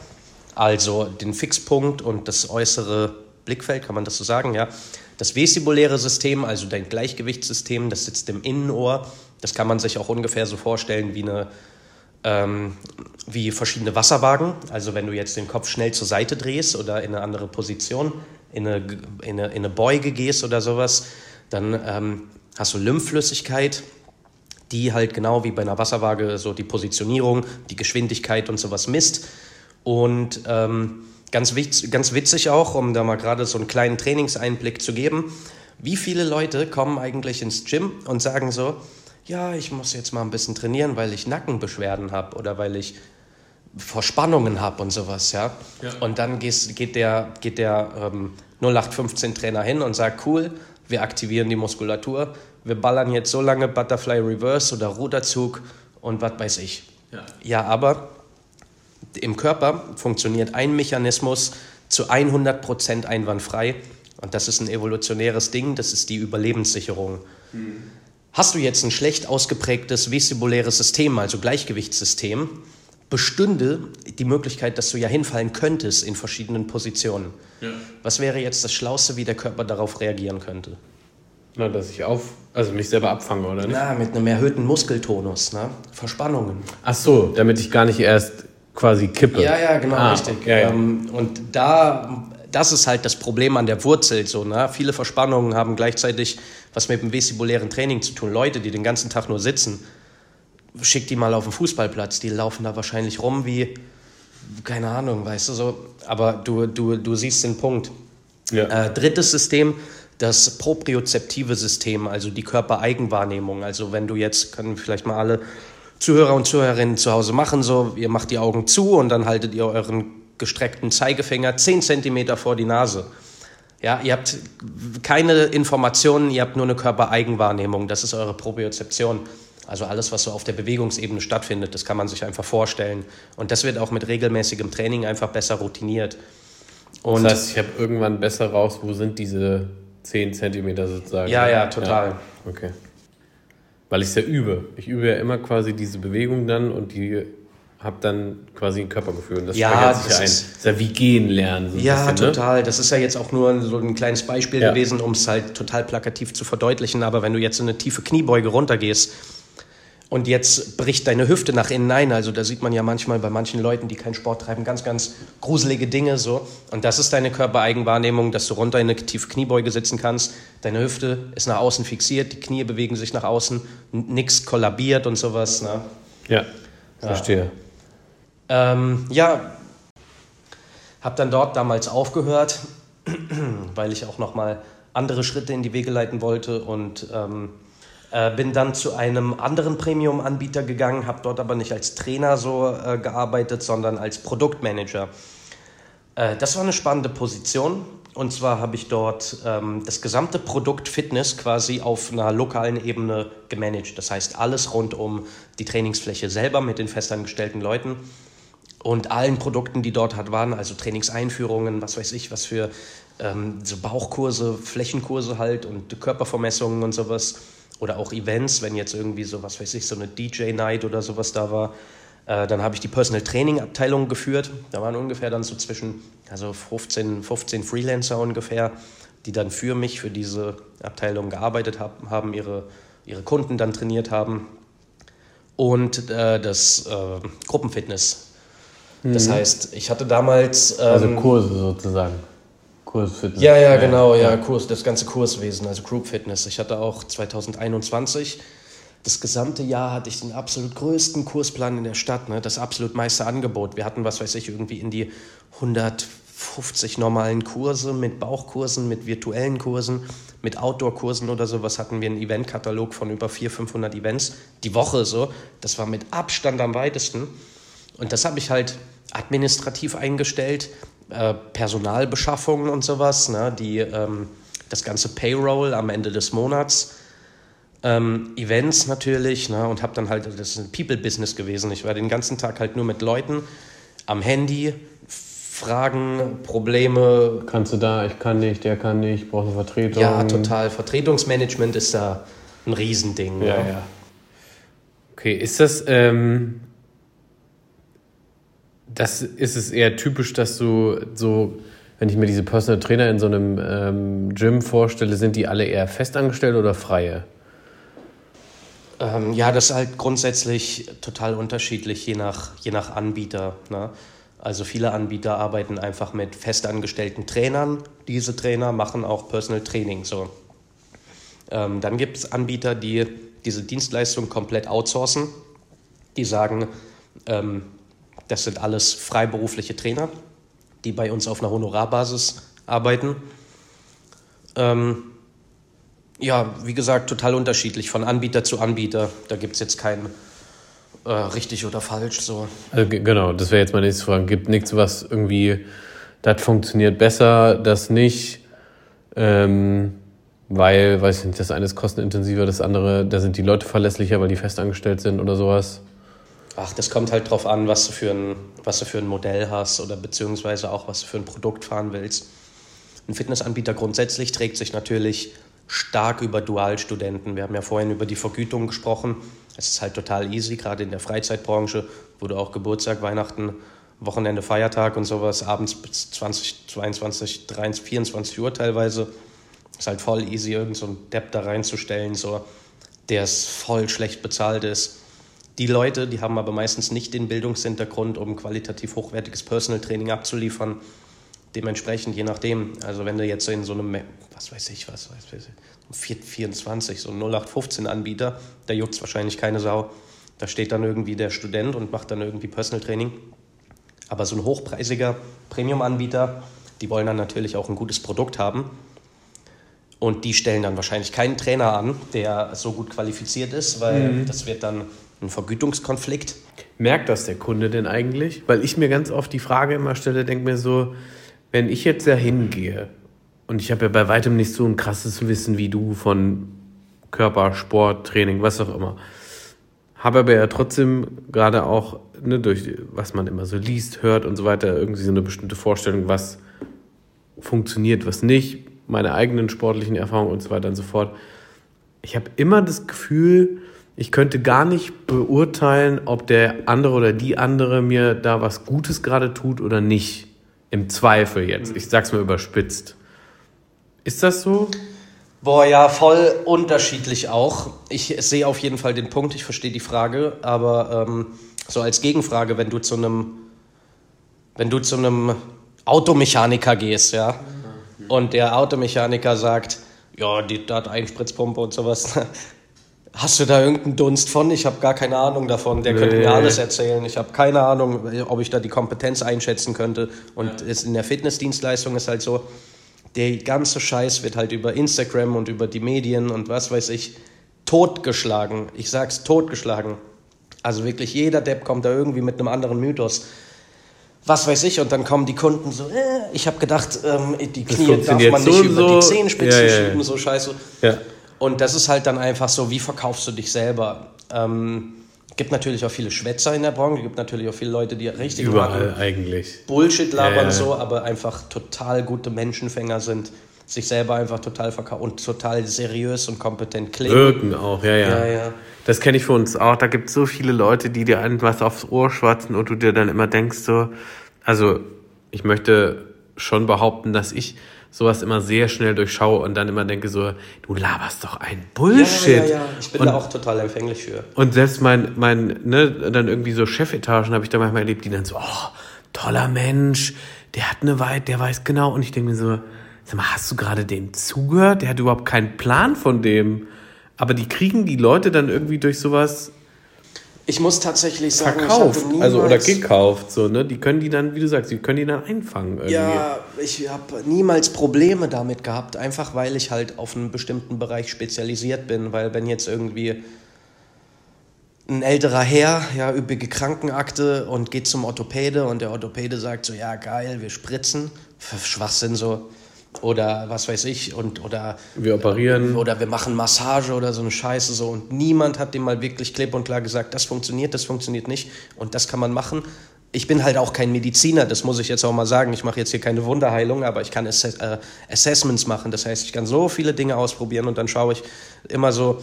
also den Fixpunkt und das äußere Blickfeld, kann man das so sagen, ja. Das vestibuläre System, also dein Gleichgewichtssystem, das sitzt im Innenohr. Das kann man sich auch ungefähr so vorstellen wie eine ähm, wie verschiedene Wasserwagen. Also wenn du jetzt den Kopf schnell zur Seite drehst oder in eine andere Position, in eine, in eine, in eine Beuge gehst oder sowas, dann ähm, hast du Lymphflüssigkeit, die halt genau wie bei einer Wasserwaage so die Positionierung, die Geschwindigkeit und sowas misst. Und ähm, ganz, witz, ganz witzig auch, um da mal gerade so einen kleinen Trainingseinblick zu geben, wie viele Leute kommen eigentlich ins Gym und sagen so, ja, ich muss jetzt mal ein bisschen trainieren, weil ich Nackenbeschwerden habe oder weil ich Verspannungen habe und sowas, ja? ja. Und dann gehst, geht der, geht der ähm, 0815-Trainer hin und sagt, cool, wir aktivieren die Muskulatur, wir ballern jetzt so lange Butterfly Reverse oder Ruderzug und was weiß ich. Ja. ja, aber im Körper funktioniert ein Mechanismus zu 100% einwandfrei und das ist ein evolutionäres Ding, das ist die Überlebenssicherung. Mhm. Hast du jetzt ein schlecht ausgeprägtes vestibuläres System, also Gleichgewichtssystem, bestünde die Möglichkeit, dass du ja hinfallen könntest in verschiedenen Positionen. Ja. Was wäre jetzt das Schlauste, wie der Körper darauf reagieren könnte? Na, dass ich auf, also mich selber abfange, oder nicht? Na, mit einem erhöhten Muskeltonus, ne? Verspannungen. Ach so, damit ich gar nicht erst quasi kippe. Ja, ja, genau, ah, richtig. Ja, ja. Ähm, und da, das ist halt das Problem an der Wurzel, so, ne? Viele Verspannungen haben gleichzeitig was mit dem vestibulären Training zu tun. Leute, die den ganzen Tag nur sitzen, schick die mal auf den Fußballplatz, die laufen da wahrscheinlich rum wie, keine Ahnung, weißt du, so. Aber du, du, du siehst den Punkt. Ja. Äh, drittes System, das propriozeptive System, also die Körpereigenwahrnehmung. Also wenn du jetzt, können vielleicht mal alle Zuhörer und Zuhörerinnen zu Hause machen, so, ihr macht die Augen zu und dann haltet ihr euren gestreckten Zeigefinger 10 Zentimeter vor die Nase. Ja, ihr habt keine Informationen, ihr habt nur eine Körpereigenwahrnehmung, das ist eure Propriozeption. Also alles, was so auf der Bewegungsebene stattfindet, das kann man sich einfach vorstellen. Und das wird auch mit regelmäßigem Training einfach besser routiniert. Und das heißt, ich habe irgendwann besser raus, wo sind diese 10 Zentimeter sozusagen. Ja, ja, total. Ja. Okay. Weil ich es ja übe. Ich übe ja immer quasi diese Bewegung dann und die habe dann quasi ein Körpergefühl. Und das ja, sich ja ein. Das ist ja wie gehen lernen. So ja, bisschen, ne? total. Ne? Das ist ja jetzt auch nur so ein kleines Beispiel ja. gewesen, um es halt total plakativ zu verdeutlichen. Aber wenn du jetzt in eine tiefe Kniebeuge runtergehst, und jetzt bricht deine Hüfte nach innen ein. Also da sieht man ja manchmal bei manchen Leuten, die keinen Sport treiben, ganz, ganz gruselige Dinge so. Und das ist deine Körpereigenwahrnehmung, dass du runter in eine tiefe Kniebeuge sitzen kannst. Deine Hüfte ist nach außen fixiert, die Knie bewegen sich nach außen, nichts kollabiert und sowas. Ne? Ja, verstehe. Ja, ähm, ja habe dann dort damals aufgehört, *clears throat* weil ich auch noch mal andere Schritte in die Wege leiten wollte und ähm, äh, bin dann zu einem anderen Premium-Anbieter gegangen, habe dort aber nicht als Trainer so äh, gearbeitet, sondern als Produktmanager. Äh, das war eine spannende Position. Und zwar habe ich dort ähm, das gesamte Produkt Fitness quasi auf einer lokalen Ebene gemanagt. Das heißt, alles rund um die Trainingsfläche selber mit den festangestellten Leuten und allen Produkten, die dort halt waren, also Trainingseinführungen, was weiß ich, was für ähm, so Bauchkurse, Flächenkurse halt und Körpervermessungen und sowas oder auch Events, wenn jetzt irgendwie so, was weiß ich, so eine DJ-Night oder sowas da war. Äh, dann habe ich die Personal Training Abteilung geführt. Da waren ungefähr dann so zwischen, also 15, 15 Freelancer ungefähr, die dann für mich, für diese Abteilung gearbeitet haben, haben ihre, ihre Kunden dann trainiert haben. Und äh, das äh, Gruppenfitness. Mhm. Das heißt, ich hatte damals. Ähm, also Kurse sozusagen. Kursfitness. Ja, ja, genau, ja, Kurs, das ganze Kurswesen, also Group Fitness. Ich hatte auch 2021 das gesamte Jahr hatte ich den absolut größten Kursplan in der Stadt, ne? das absolut meiste Angebot. Wir hatten, was weiß ich, irgendwie in die 150 normalen Kurse mit Bauchkursen, mit virtuellen Kursen, mit Outdoor-Kursen oder sowas hatten wir einen Eventkatalog von über 400, 500 Events die Woche so. Das war mit Abstand am weitesten. Und das habe ich halt administrativ eingestellt. Äh, Personalbeschaffung und sowas, ne, die, ähm, das ganze Payroll am Ende des Monats, ähm, Events natürlich ne, und habe dann halt, das ist ein People-Business gewesen. Ich war den ganzen Tag halt nur mit Leuten am Handy, Fragen, Probleme. Kannst du da, ich kann nicht, der kann nicht, brauche eine Vertretung. Ja, total. Vertretungsmanagement ist da ein Riesending. Ja, ne? ja. Okay, ist das, ähm, das ist es eher typisch, dass du so, wenn ich mir diese Personal Trainer in so einem ähm, Gym vorstelle, sind die alle eher festangestellt oder freie? Ähm, ja, das ist halt grundsätzlich total unterschiedlich, je nach, je nach Anbieter. Ne? Also viele Anbieter arbeiten einfach mit festangestellten Trainern. Diese Trainer machen auch Personal Training. So. Ähm, dann gibt es Anbieter, die diese Dienstleistung komplett outsourcen. Die sagen, ähm, das sind alles freiberufliche Trainer, die bei uns auf einer Honorarbasis arbeiten. Ähm, ja, wie gesagt, total unterschiedlich von Anbieter zu Anbieter. Da gibt es jetzt kein äh, richtig oder falsch. So. Also, genau, das wäre jetzt meine nächste Frage. Gibt nichts, was irgendwie, das funktioniert besser, das nicht. Ähm, weil, weiß ich nicht, das eine ist kostenintensiver, das andere, da sind die Leute verlässlicher, weil die festangestellt sind oder sowas. Ach, das kommt halt drauf an, was du für ein, was du für ein Modell hast oder beziehungsweise auch, was du für ein Produkt fahren willst. Ein Fitnessanbieter grundsätzlich trägt sich natürlich stark über Dualstudenten. Wir haben ja vorhin über die Vergütung gesprochen. Es ist halt total easy, gerade in der Freizeitbranche, wo du auch Geburtstag, Weihnachten, Wochenende, Feiertag und sowas abends bis 20, 22, 23, 24 Uhr teilweise. Ist halt voll easy, irgend so Depp da reinzustellen, so, der es voll schlecht bezahlt ist die Leute, die haben aber meistens nicht den Bildungshintergrund, um qualitativ hochwertiges Personal Training abzuliefern. Dementsprechend, je nachdem, also wenn du jetzt in so einem, was weiß ich, was weiß ich, 24, so ein 0815-Anbieter, da juckt es wahrscheinlich keine Sau. Da steht dann irgendwie der Student und macht dann irgendwie Personal Training. Aber so ein hochpreisiger Premium-Anbieter, die wollen dann natürlich auch ein gutes Produkt haben. Und die stellen dann wahrscheinlich keinen Trainer an, der so gut qualifiziert ist, weil mhm. das wird dann ein Vergütungskonflikt. Merkt das der Kunde denn eigentlich? Weil ich mir ganz oft die Frage immer stelle, denke mir so, wenn ich jetzt da hingehe und ich habe ja bei weitem nicht so ein krasses Wissen wie du von Körper, Sport, Training, was auch immer. habe aber ja trotzdem gerade auch, ne, durch was man immer so liest, hört und so weiter, irgendwie so eine bestimmte Vorstellung, was funktioniert, was nicht, meine eigenen sportlichen Erfahrungen und so weiter und so fort. Ich habe immer das Gefühl, ich könnte gar nicht beurteilen, ob der andere oder die andere mir da was Gutes gerade tut oder nicht. Im Zweifel jetzt. Ich sag's mal überspitzt. Ist das so? Boah, ja, voll unterschiedlich auch. Ich sehe auf jeden Fall den Punkt, ich verstehe die Frage, aber ähm, so als Gegenfrage, wenn du zu einem, wenn du zu einem Automechaniker gehst, ja, und der Automechaniker sagt, ja, die hat Einspritzpumpe und sowas, Hast du da irgendeinen Dunst von? Ich habe gar keine Ahnung davon. Der nee. könnte mir alles erzählen. Ich habe keine Ahnung, ob ich da die Kompetenz einschätzen könnte. Und ja. in der Fitnessdienstleistung ist halt so, der ganze Scheiß wird halt über Instagram und über die Medien und was weiß ich totgeschlagen. Ich sag's totgeschlagen. Also wirklich jeder Depp kommt da irgendwie mit einem anderen Mythos. Was weiß ich, und dann kommen die Kunden so, äh, ich habe gedacht, ähm, die Knie darf man nicht so über die Zehenspitzen ja, ja, schieben, so scheiße. Und das ist halt dann einfach so, wie verkaufst du dich selber? Ähm, gibt natürlich auch viele Schwätzer in der Branche, gibt natürlich auch viele Leute, die richtig Überall eigentlich. Bullshit labern ja. so, aber einfach total gute Menschenfänger sind, sich selber einfach total verkaufen und total seriös und kompetent klingen. Wirken auch, ja, ja. ja, ja. Das kenne ich für uns auch. Da gibt es so viele Leute, die dir irgendwas aufs Ohr schwatzen und du dir dann immer denkst so, also ich möchte schon behaupten, dass ich sowas immer sehr schnell durchschaue und dann immer denke so, du laberst doch ein Bullshit. Ja, ja, ja. Ich bin und, da auch total empfänglich für. Und selbst mein, mein, ne, dann irgendwie so Chefetagen habe ich da manchmal erlebt, die dann so, oh, toller Mensch, der hat eine Weit, der weiß genau. Und ich denke mir so, sag mal, hast du gerade dem zugehört? Der hat überhaupt keinen Plan von dem. Aber die kriegen die Leute dann irgendwie durch sowas ich muss tatsächlich sagen, verkauft, also oder gekauft, so ne? Die können die dann, wie du sagst, die können die dann einfangen. Irgendwie. Ja, ich habe niemals Probleme damit gehabt, einfach weil ich halt auf einen bestimmten Bereich spezialisiert bin, weil wenn jetzt irgendwie ein älterer Herr, ja, üppige Krankenakte und geht zum Orthopäde und der Orthopäde sagt so, ja geil, wir spritzen, Schwachsinn so oder was weiß ich und oder wir operieren oder wir machen Massage oder so eine Scheiße so und niemand hat dem mal wirklich klipp und klar gesagt, das funktioniert, das funktioniert nicht und das kann man machen. Ich bin halt auch kein Mediziner, das muss ich jetzt auch mal sagen. Ich mache jetzt hier keine Wunderheilung, aber ich kann Ass äh, Assessments machen. Das heißt, ich kann so viele Dinge ausprobieren und dann schaue ich immer so,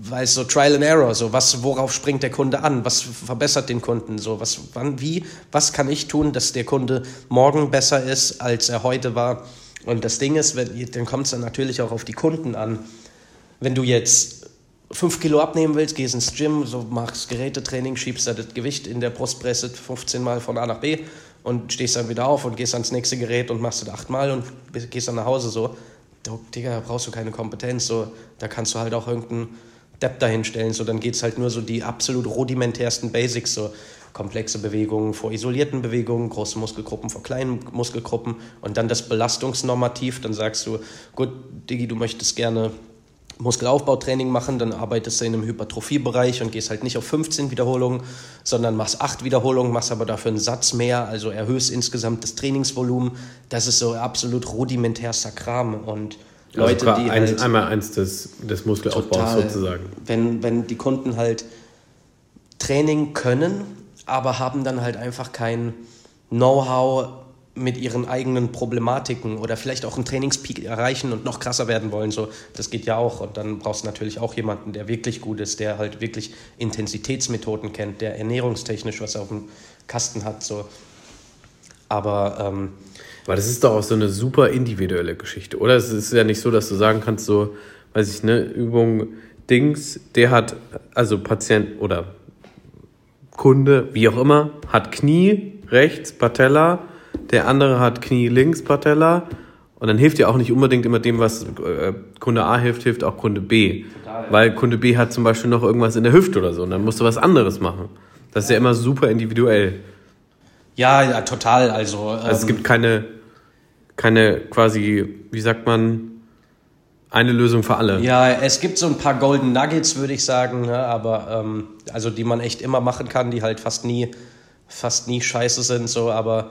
weiß so Trial and Error, so was, worauf springt der Kunde an, was verbessert den Kunden, so was, wann, wie, was kann ich tun, dass der Kunde morgen besser ist, als er heute war und das Ding ist, wenn, dann kommt es dann natürlich auch auf die Kunden an. Wenn du jetzt 5 Kilo abnehmen willst, gehst ins Gym, so machst Gerätetraining, schiebst da das Gewicht in der Brustpresse 15 Mal von A nach B und stehst dann wieder auf und gehst ans nächste Gerät und machst das 8 Mal und gehst dann nach Hause so. Digga, brauchst du keine Kompetenz, so, da kannst du halt auch irgendeinen Depp dahinstellen, so, dann es halt nur so die absolut rudimentärsten Basics, so, komplexe Bewegungen vor isolierten Bewegungen, große Muskelgruppen vor kleinen Muskelgruppen und dann das Belastungsnormativ. Dann sagst du, gut, Digi, du möchtest gerne Muskelaufbautraining machen, dann arbeitest du in einem Hypertrophiebereich und gehst halt nicht auf 15 Wiederholungen, sondern machst 8 Wiederholungen, machst aber dafür einen Satz mehr, also erhöhst insgesamt das Trainingsvolumen. Das ist so absolut rudimentärster Kram und also Leute, also die halt einmal eins des, des Muskelaufbaus total, sozusagen. Wenn, wenn die Kunden halt Training können, aber haben dann halt einfach kein Know-how mit ihren eigenen Problematiken oder vielleicht auch einen Trainingspeak erreichen und noch krasser werden wollen. So, das geht ja auch. Und dann brauchst du natürlich auch jemanden, der wirklich gut ist, der halt wirklich Intensitätsmethoden kennt, der ernährungstechnisch was auf dem Kasten hat. So. Aber ähm, aber das ist doch auch so eine super individuelle Geschichte, oder? Es ist ja nicht so, dass du sagen kannst, so, weiß ich, ne, Übung Dings, der hat, also Patient oder Kunde, wie auch immer, hat Knie rechts, Patella, der andere hat Knie links, Patella. Und dann hilft ja auch nicht unbedingt immer dem, was äh, Kunde A hilft, hilft auch Kunde B. Total. Weil Kunde B hat zum Beispiel noch irgendwas in der Hüfte oder so und dann musst du was anderes machen. Das ist ja immer super individuell. Ja, ja, total. Also, ähm, also es gibt keine, keine quasi, wie sagt man, eine Lösung für alle. Ja, es gibt so ein paar Golden Nuggets, würde ich sagen, ne? aber ähm, also die man echt immer machen kann, die halt fast nie, fast nie scheiße sind, so, aber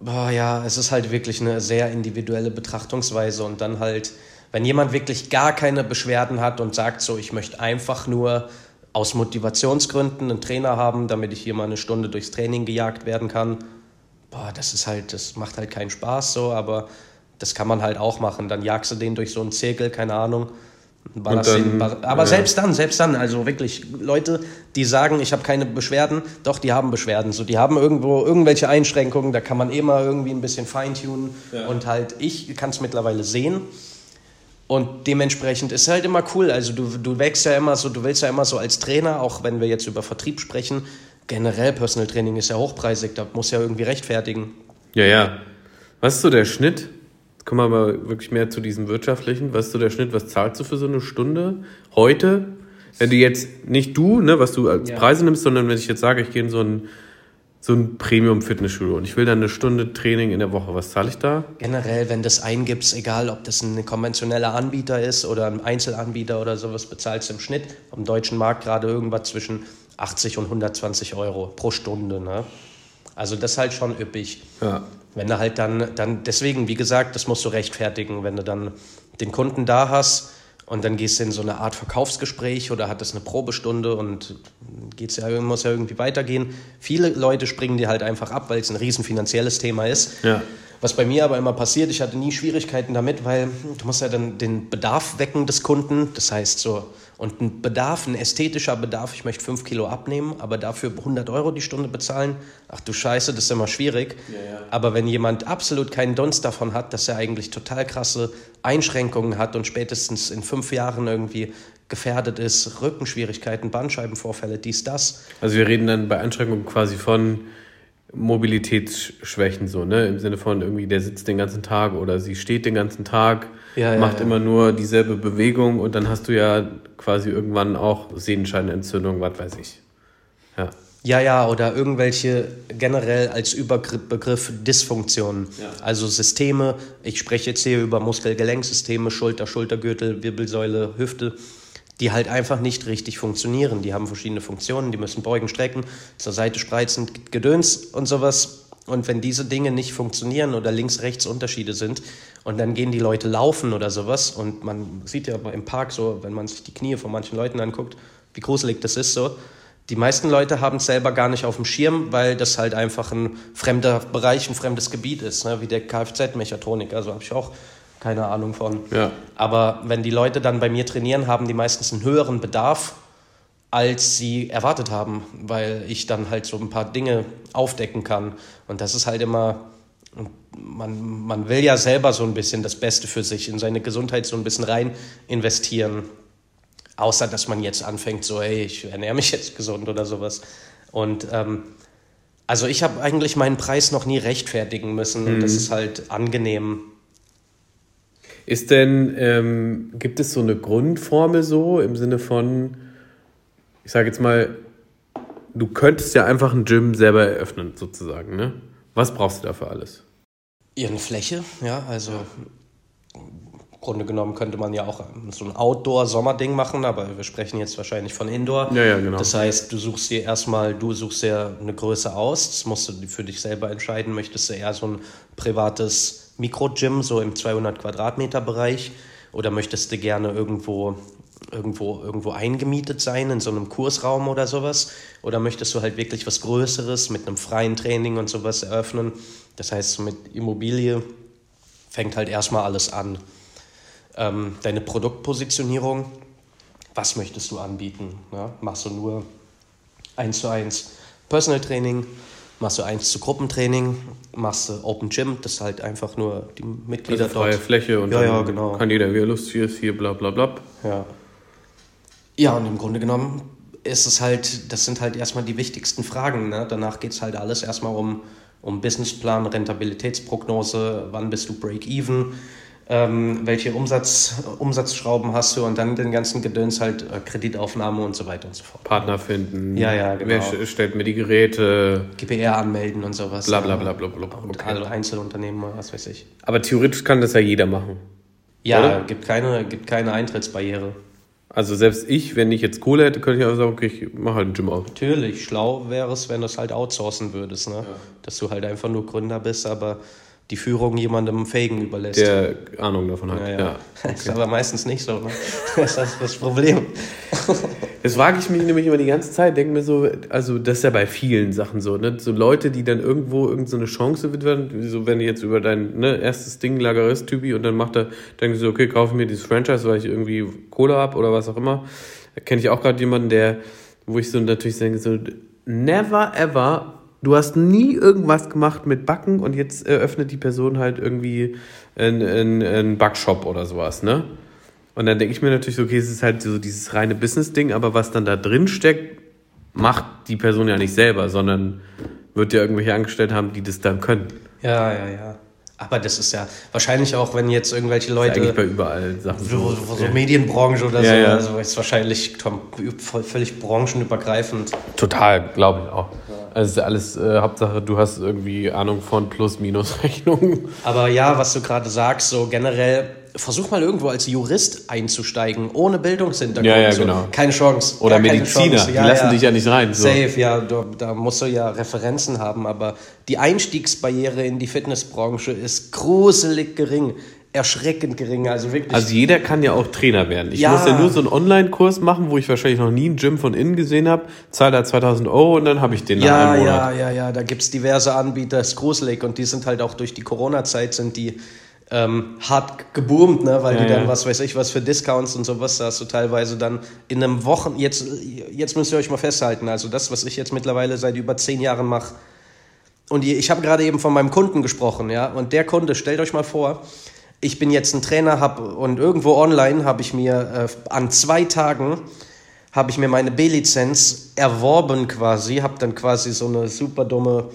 boah, ja, es ist halt wirklich eine sehr individuelle Betrachtungsweise und dann halt, wenn jemand wirklich gar keine Beschwerden hat und sagt so, ich möchte einfach nur aus Motivationsgründen einen Trainer haben, damit ich hier mal eine Stunde durchs Training gejagt werden kann. Boah, das ist halt, das macht halt keinen Spaß so, aber das kann man halt auch machen. Dann jagst du den durch so einen Zirkel, keine Ahnung. Dann, aber ja. selbst dann, selbst dann, also wirklich Leute, die sagen, ich habe keine Beschwerden, doch, die haben Beschwerden. So, die haben irgendwo irgendwelche Einschränkungen, da kann man immer irgendwie ein bisschen feintunen. Ja. Und halt, ich kann es mittlerweile sehen. Und dementsprechend ist halt immer cool. Also du, du wächst ja immer so, du willst ja immer so als Trainer, auch wenn wir jetzt über Vertrieb sprechen, generell Personal Training ist ja hochpreisig, da muss ja irgendwie rechtfertigen. Ja, ja. Was ist so der Schnitt? Kommen wir mal wirklich mehr zu diesem wirtschaftlichen. Was ist so der Schnitt? Was zahlst du für so eine Stunde heute? Wenn du jetzt nicht du, ne, was du als ja. Preise nimmst, sondern wenn ich jetzt sage, ich gehe in so ein so ein Premium-Fitnessstudio und ich will dann eine Stunde Training in der Woche. Was zahle ich da? Generell, wenn das eingibst, egal ob das ein konventioneller Anbieter ist oder ein Einzelanbieter oder sowas, bezahlst du im Schnitt am deutschen Markt gerade irgendwas zwischen 80 und 120 Euro pro Stunde. Ne? Also das ist halt schon üppig. Ja. Wenn du halt dann, dann, deswegen, wie gesagt, das musst du rechtfertigen, wenn du dann den Kunden da hast und dann gehst du in so eine Art Verkaufsgespräch oder hattest eine Probestunde und geht's ja, muss ja irgendwie weitergehen. Viele Leute springen dir halt einfach ab, weil es ein riesen finanzielles Thema ist. Ja. Was bei mir aber immer passiert, ich hatte nie Schwierigkeiten damit, weil du musst ja dann den Bedarf wecken des Kunden. Das heißt so, und ein Bedarf, ein ästhetischer Bedarf, ich möchte fünf Kilo abnehmen, aber dafür 100 Euro die Stunde bezahlen, ach du Scheiße, das ist immer schwierig. Ja, ja. Aber wenn jemand absolut keinen Dunst davon hat, dass er eigentlich total krasse Einschränkungen hat und spätestens in fünf Jahren irgendwie gefährdet ist, Rückenschwierigkeiten, Bandscheibenvorfälle, dies, das. Also wir reden dann bei Einschränkungen quasi von Mobilitätsschwächen so, ne? Im Sinne von irgendwie, der sitzt den ganzen Tag oder sie steht den ganzen Tag, ja, macht ja, immer nur dieselbe Bewegung und dann hast du ja quasi irgendwann auch Sehenscheinentzündung, was weiß ich. Ja. Ja, ja, oder irgendwelche generell als Überbegriff Dysfunktionen. Ja. Also Systeme, ich spreche jetzt hier über Muskel-Gelenksysteme, Schulter, Schultergürtel, Wirbelsäule, Hüfte die halt einfach nicht richtig funktionieren. Die haben verschiedene Funktionen, die müssen beugen, strecken, zur Seite spreizen, Gedöns und sowas. Und wenn diese Dinge nicht funktionieren oder links-rechts Unterschiede sind und dann gehen die Leute laufen oder sowas und man sieht ja im Park so, wenn man sich die Knie von manchen Leuten anguckt, wie gruselig das ist so. Die meisten Leute haben es selber gar nicht auf dem Schirm, weil das halt einfach ein fremder Bereich, ein fremdes Gebiet ist, ne? wie der Kfz-Mechatroniker. Also habe ich auch keine Ahnung von. Ja. Aber wenn die Leute dann bei mir trainieren, haben die meistens einen höheren Bedarf, als sie erwartet haben, weil ich dann halt so ein paar Dinge aufdecken kann. Und das ist halt immer, man, man will ja selber so ein bisschen das Beste für sich, in seine Gesundheit so ein bisschen rein investieren. Außer dass man jetzt anfängt, so, hey, ich ernähre mich jetzt gesund oder sowas. Und ähm, also ich habe eigentlich meinen Preis noch nie rechtfertigen müssen. Mhm. Und das ist halt angenehm, ist denn, ähm, gibt es so eine Grundformel so im Sinne von, ich sage jetzt mal, du könntest ja einfach ein Gym selber eröffnen, sozusagen, ne? Was brauchst du dafür alles? Ja, eine Fläche, ja, also im Grunde genommen könnte man ja auch so ein Outdoor-Sommerding machen, aber wir sprechen jetzt wahrscheinlich von Indoor. Ja, ja, genau. Das heißt, du suchst dir erstmal, du suchst dir eine Größe aus, das musst du für dich selber entscheiden, möchtest du eher so ein privates Mikrogym, so im 200 Quadratmeter Bereich? Oder möchtest du gerne irgendwo, irgendwo, irgendwo eingemietet sein, in so einem Kursraum oder sowas? Oder möchtest du halt wirklich was Größeres mit einem freien Training und sowas eröffnen? Das heißt, mit Immobilie fängt halt erstmal alles an. Ähm, deine Produktpositionierung, was möchtest du anbieten? Ja? Machst du nur eins zu eins Personal Training? machst du eins zu Gruppentraining, machst du Open Gym, das ist halt einfach nur die Mitglieder also freie dort. Fläche und ja, ja, genau. kann jeder, wie er Lust hier ist, hier bla bla bla. Ja. Ja, und im Grunde genommen ist es halt, das sind halt erstmal die wichtigsten Fragen. Ne? Danach geht es halt alles erstmal um, um Businessplan, Rentabilitätsprognose, wann bist du Break-Even, ähm, welche Umsatz, Umsatzschrauben hast du und dann den ganzen Gedöns halt äh, Kreditaufnahme und so weiter und so fort. Partner finden. Ja, ja, genau. Wer stellt mir die Geräte? GPR anmelden und sowas. Bla bla bla bla bla. Und okay. alle Einzelunternehmen, was weiß ich. Aber theoretisch kann das ja jeder machen. Ja, oder? gibt keine, gibt keine Eintrittsbarriere. Also selbst ich, wenn ich jetzt Kohle hätte, könnte ich auch sagen, okay, ich mache halt ein Gym auf. Natürlich, schlau wäre es, wenn du es halt outsourcen würdest, ne? Ja. Dass du halt einfach nur Gründer bist, aber die Führung jemandem Fähigen überlässt. Der Ahnung davon hat. Ja, ja. ja. *laughs* Okay. ist aber meistens nicht so. Ne? *laughs* Das ist das Problem. Das wage ich mich nämlich immer die ganze Zeit. Denke mir so, also das ist ja bei vielen Sachen so, ne? So Leute, die dann irgendwo irgendeine so Chance werden, so wenn du jetzt über dein ne, erstes Ding Lagerist-Typi und dann macht er, denke ich so, okay, kaufe mir dieses Franchise, weil ich irgendwie Kohle habe oder was auch immer. Da kenne ich auch gerade jemanden, der, wo ich so natürlich denke, so, never ever du hast nie irgendwas gemacht mit Backen und jetzt eröffnet die Person halt irgendwie einen, einen, Backshop oder sowas, ne? Und dann denke ich mir natürlich so, okay, es ist halt so dieses reine Business-Ding, aber was dann da drin steckt, macht die Person ja nicht selber, sondern wird ja irgendwelche angestellt haben, die das dann können. Ja, ja, ja. Aber das ist ja wahrscheinlich auch, wenn jetzt irgendwelche Leute. Eigentlich bei überall Sachen. So, so, so ja. Medienbranche oder ja, so. Ja. Also ist wahrscheinlich völlig branchenübergreifend. Total, glaube ich auch. Also alles äh, Hauptsache, du hast irgendwie Ahnung von Plus-Minus-Rechnungen. *laughs* Aber ja, was du gerade sagst, so generell, versuch mal irgendwo als Jurist einzusteigen, ohne Bildungshintergrund. Ja, ja, genau. keine Chance. Oder Mediziner, Chance. Ja, die lassen ja. dich ja nicht rein. So. Safe, ja, du, da musst du ja Referenzen haben, aber die Einstiegsbarriere in die Fitnessbranche ist gruselig gering erschreckend gering. Also wirklich. Also jeder kann ja auch Trainer werden. Ich ja. muss ja nur so einen Online-Kurs machen, wo ich wahrscheinlich noch nie ein Gym von innen gesehen habe, zahle da 2000 Euro und dann habe ich den ja, nach einem Monat. Ja, ja, ja, da gibt es diverse Anbieter, das ist gruselig und die sind halt auch durch die Corona-Zeit sind die ähm, hart geboomt, ne? weil ja, die dann, ja. was weiß ich, was für Discounts und sowas, da hast du teilweise dann in einem Wochen, jetzt, jetzt müsst ihr euch mal festhalten, also das, was ich jetzt mittlerweile seit über zehn Jahren mache, und ich habe gerade eben von meinem Kunden gesprochen, ja, und der Kunde, stellt euch mal vor, ich bin jetzt ein Trainer hab, und irgendwo online habe ich mir äh, an zwei Tagen habe ich mir meine B-Lizenz erworben quasi, habe dann quasi so eine super dumme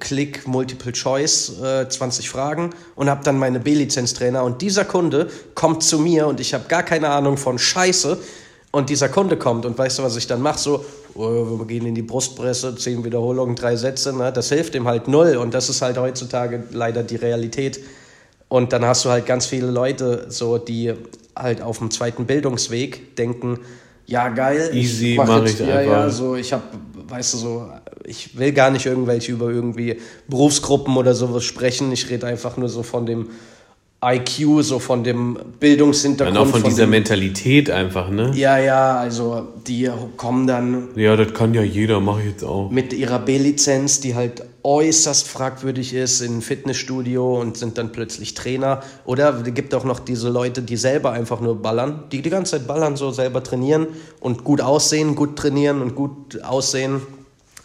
Klick Multiple Choice, äh, 20 Fragen und habe dann meine B-Lizenz-Trainer und dieser Kunde kommt zu mir und ich habe gar keine Ahnung von Scheiße und dieser Kunde kommt und weißt du, was ich dann mache? So, oh, wir gehen in die Brustpresse, 10 Wiederholungen, drei Sätze, ne? das hilft ihm halt null und das ist halt heutzutage leider die Realität und dann hast du halt ganz viele Leute, so, die halt auf dem zweiten Bildungsweg denken, ja geil, easy mache mach ich ja, einfach. Ja, so ich habe, weißt du so, ich will gar nicht irgendwelche über irgendwie Berufsgruppen oder sowas sprechen. Ich rede einfach nur so von dem IQ, so von dem Bildungshintergrund. Und auch von, von dieser dem, Mentalität einfach, ne? Ja, ja, also die kommen dann. Ja, das kann ja jeder, mache ich jetzt auch. Mit ihrer B-Lizenz, die halt äußerst fragwürdig ist, in ein Fitnessstudio und sind dann plötzlich Trainer. Oder es gibt auch noch diese Leute, die selber einfach nur ballern, die die ganze Zeit ballern, so selber trainieren und gut aussehen, gut trainieren und gut aussehen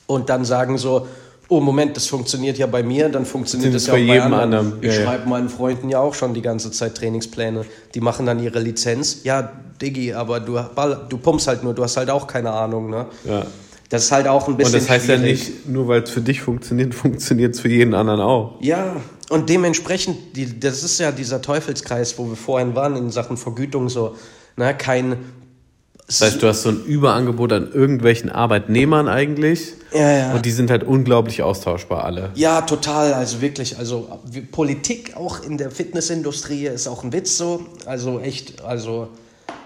und dann sagen so, oh Moment, das funktioniert ja bei mir, dann funktioniert das ja auch bei jedem anderen. anderen. Ich ja, schreibe ja. meinen Freunden ja auch schon die ganze Zeit Trainingspläne. Die machen dann ihre Lizenz. Ja, Diggi, aber du, du pumpst halt nur, du hast halt auch keine Ahnung, ne? Ja. Das ist halt auch ein bisschen. Und das heißt schwierig. ja nicht, nur weil es für dich funktioniert, *laughs* funktioniert es für jeden anderen auch. Ja, und dementsprechend, die, das ist ja dieser Teufelskreis, wo wir vorhin waren in Sachen Vergütung, so, ne, kein das heißt, du hast so ein Überangebot an irgendwelchen Arbeitnehmern eigentlich. Ja, ja. Und die sind halt unglaublich austauschbar alle. Ja, total. Also wirklich. Also Politik auch in der Fitnessindustrie ist auch ein Witz so. Also echt, also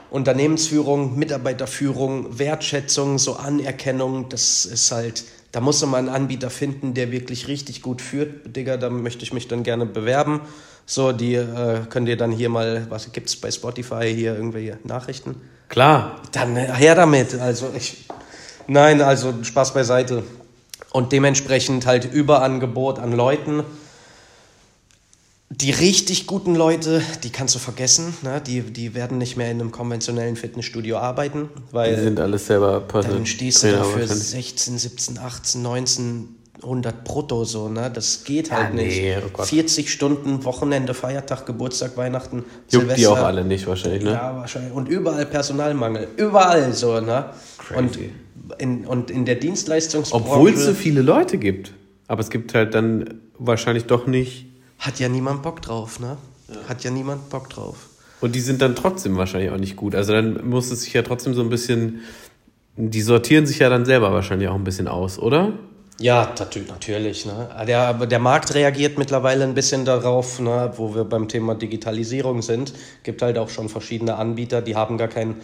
Unternehmensführung, Mitarbeiterführung, Wertschätzung, so Anerkennung, das ist halt, da muss man einen Anbieter finden, der wirklich richtig gut führt. Digga, da möchte ich mich dann gerne bewerben. So, die äh, könnt ihr dann hier mal, was gibt es bei Spotify hier irgendwelche Nachrichten? Klar. Dann äh, her damit. Also ich, nein, also Spaß beiseite. Und dementsprechend halt Überangebot an Leuten. Die richtig guten Leute, die kannst du vergessen. Ne? Die, die werden nicht mehr in einem konventionellen Fitnessstudio arbeiten. Weil die sind alles selber Personal Dann stehst du für 16, 17, 18, 19 100 brutto so, ne? Das geht halt ja, nee, nicht. Oh 40 Stunden, Wochenende, Feiertag, Geburtstag, Weihnachten, Juckt Silvester. die auch alle nicht wahrscheinlich, ne? Ja, wahrscheinlich. Und überall Personalmangel. Überall so, ne? Crazy. Und in, und in der Dienstleistungsbranche... Obwohl es so viele Leute gibt. Aber es gibt halt dann wahrscheinlich doch nicht... Hat ja niemand Bock drauf, ne? Ja. Hat ja niemand Bock drauf. Und die sind dann trotzdem wahrscheinlich auch nicht gut. Also dann muss es sich ja trotzdem so ein bisschen... Die sortieren sich ja dann selber wahrscheinlich auch ein bisschen aus, oder? Ja, natürlich. Ne? Der, der Markt reagiert mittlerweile ein bisschen darauf, ne, wo wir beim Thema Digitalisierung sind. gibt halt auch schon verschiedene Anbieter, die haben gar kein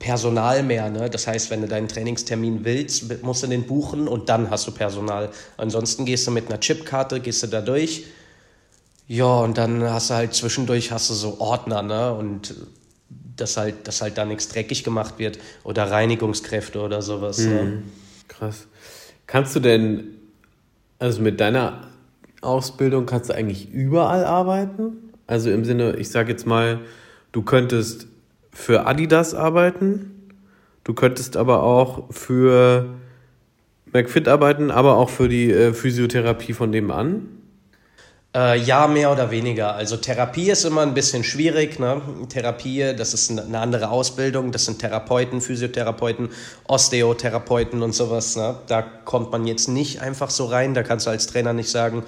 Personal mehr. Ne? Das heißt, wenn du deinen Trainingstermin willst, musst du den buchen und dann hast du Personal. Ansonsten gehst du mit einer Chipkarte, gehst du da durch, Ja, und dann hast du halt zwischendurch hast du so Ordner, ne? Und dass halt, dass halt da nichts dreckig gemacht wird oder Reinigungskräfte oder sowas. Mhm. Ne? Krass. Kannst du denn, also mit deiner Ausbildung kannst du eigentlich überall arbeiten? Also im Sinne, ich sage jetzt mal, du könntest für Adidas arbeiten, du könntest aber auch für McFit arbeiten, aber auch für die äh, Physiotherapie von dem an. Äh, ja, mehr oder weniger. Also Therapie ist immer ein bisschen schwierig. Ne? Therapie, das ist eine andere Ausbildung. Das sind Therapeuten, Physiotherapeuten, Osteotherapeuten und sowas. Ne? Da kommt man jetzt nicht einfach so rein. Da kannst du als Trainer nicht sagen,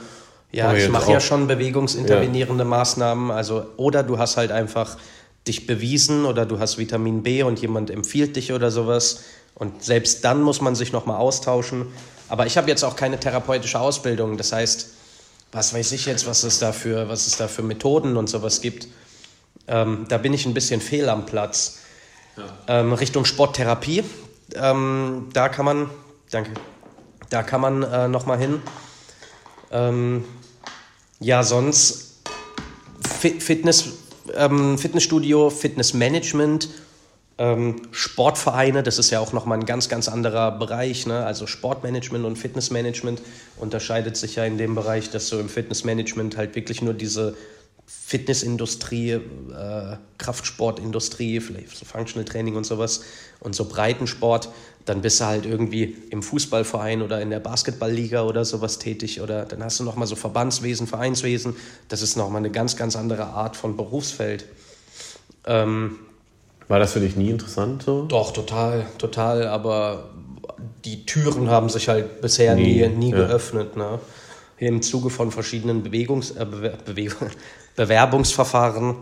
ja, ich mache ja schon bewegungsintervenierende ja. Maßnahmen. Also, oder du hast halt einfach dich bewiesen oder du hast Vitamin B und jemand empfiehlt dich oder sowas. Und selbst dann muss man sich nochmal austauschen. Aber ich habe jetzt auch keine therapeutische Ausbildung. Das heißt, was weiß ich jetzt, was es da für, was es da für Methoden und sowas gibt. Ähm, da bin ich ein bisschen fehl am Platz. Ja. Ähm, Richtung Sporttherapie, ähm, da kann man, danke, da kann man äh, nochmal hin. Ähm, ja, sonst Fitness, ähm, Fitnessstudio, Fitnessmanagement, ähm, Sportvereine, das ist ja auch nochmal ein ganz, ganz anderer Bereich. Ne? Also Sportmanagement und Fitnessmanagement unterscheidet sich ja in dem Bereich, dass du im Fitnessmanagement halt wirklich nur diese Fitnessindustrie, äh, Kraftsportindustrie, vielleicht so Functional Training und sowas und so Breitensport, dann bist du halt irgendwie im Fußballverein oder in der Basketballliga oder sowas tätig oder dann hast du nochmal so Verbandswesen, Vereinswesen, das ist nochmal eine ganz, ganz andere Art von Berufsfeld. Ähm, war das für dich nie interessant so? Doch, total, total, aber die Türen haben sich halt bisher nie, nie, nie ja. geöffnet. Ne? Im Zuge von verschiedenen Bewegungs, äh, Bewe *laughs* Bewerbungsverfahren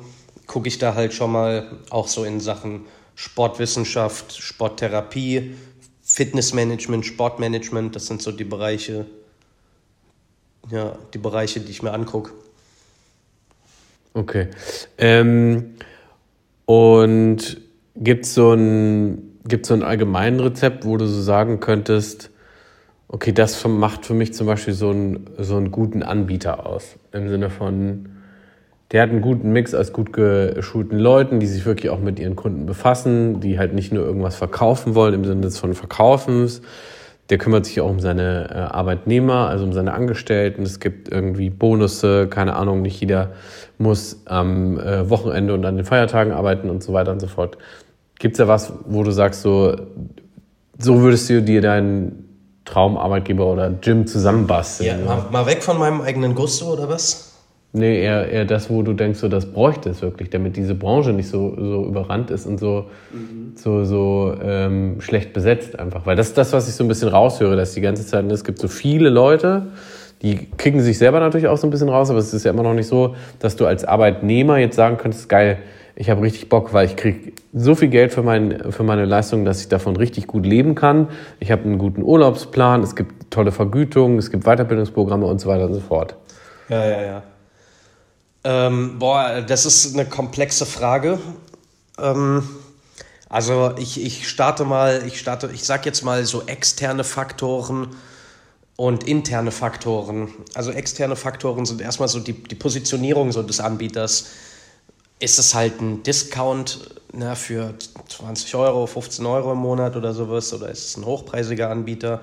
gucke ich da halt schon mal auch so in Sachen Sportwissenschaft, Sporttherapie, Fitnessmanagement, Sportmanagement, das sind so die Bereiche, ja, die Bereiche, die ich mir angucke. Okay. Ähm, und gibt es so ein, gibt's so ein allgemeines Rezept, wo du so sagen könntest, okay, das macht für mich zum Beispiel so einen, so einen guten Anbieter aus. Im Sinne von, der hat einen guten Mix aus gut geschulten Leuten, die sich wirklich auch mit ihren Kunden befassen, die halt nicht nur irgendwas verkaufen wollen im Sinne von Verkaufens. Der kümmert sich auch um seine äh, Arbeitnehmer, also um seine Angestellten. Es gibt irgendwie Bonusse, keine Ahnung, nicht jeder muss am äh, Wochenende und an den Feiertagen arbeiten und so weiter und so fort. Gibt es da was, wo du sagst, so, so würdest du dir deinen Traumarbeitgeber oder Gym zusammenbasteln? Ja, mal, mal, weg von meinem eigenen Gusto oder was? Nee, eher, eher das, wo du denkst, so, das bräuchte es wirklich, damit diese Branche nicht so, so überrannt ist und so, mhm. so, so ähm, schlecht besetzt einfach. Weil das ist das, was ich so ein bisschen raushöre, dass die ganze Zeit, es gibt so viele Leute, die kriegen sich selber natürlich auch so ein bisschen raus, aber es ist ja immer noch nicht so, dass du als Arbeitnehmer jetzt sagen könntest, geil, ich habe richtig Bock, weil ich kriege so viel Geld für, mein, für meine Leistung, dass ich davon richtig gut leben kann. Ich habe einen guten Urlaubsplan, es gibt tolle Vergütungen, es gibt Weiterbildungsprogramme und so weiter und so fort. Ja, ja, ja. Ähm, boah, das ist eine komplexe Frage. Ähm, also ich, ich starte mal, ich starte, ich sag jetzt mal so externe Faktoren und interne Faktoren. Also externe Faktoren sind erstmal so die, die Positionierung so des Anbieters. Ist es halt ein Discount na, für 20 Euro, 15 Euro im Monat oder sowas? Oder ist es ein hochpreisiger Anbieter?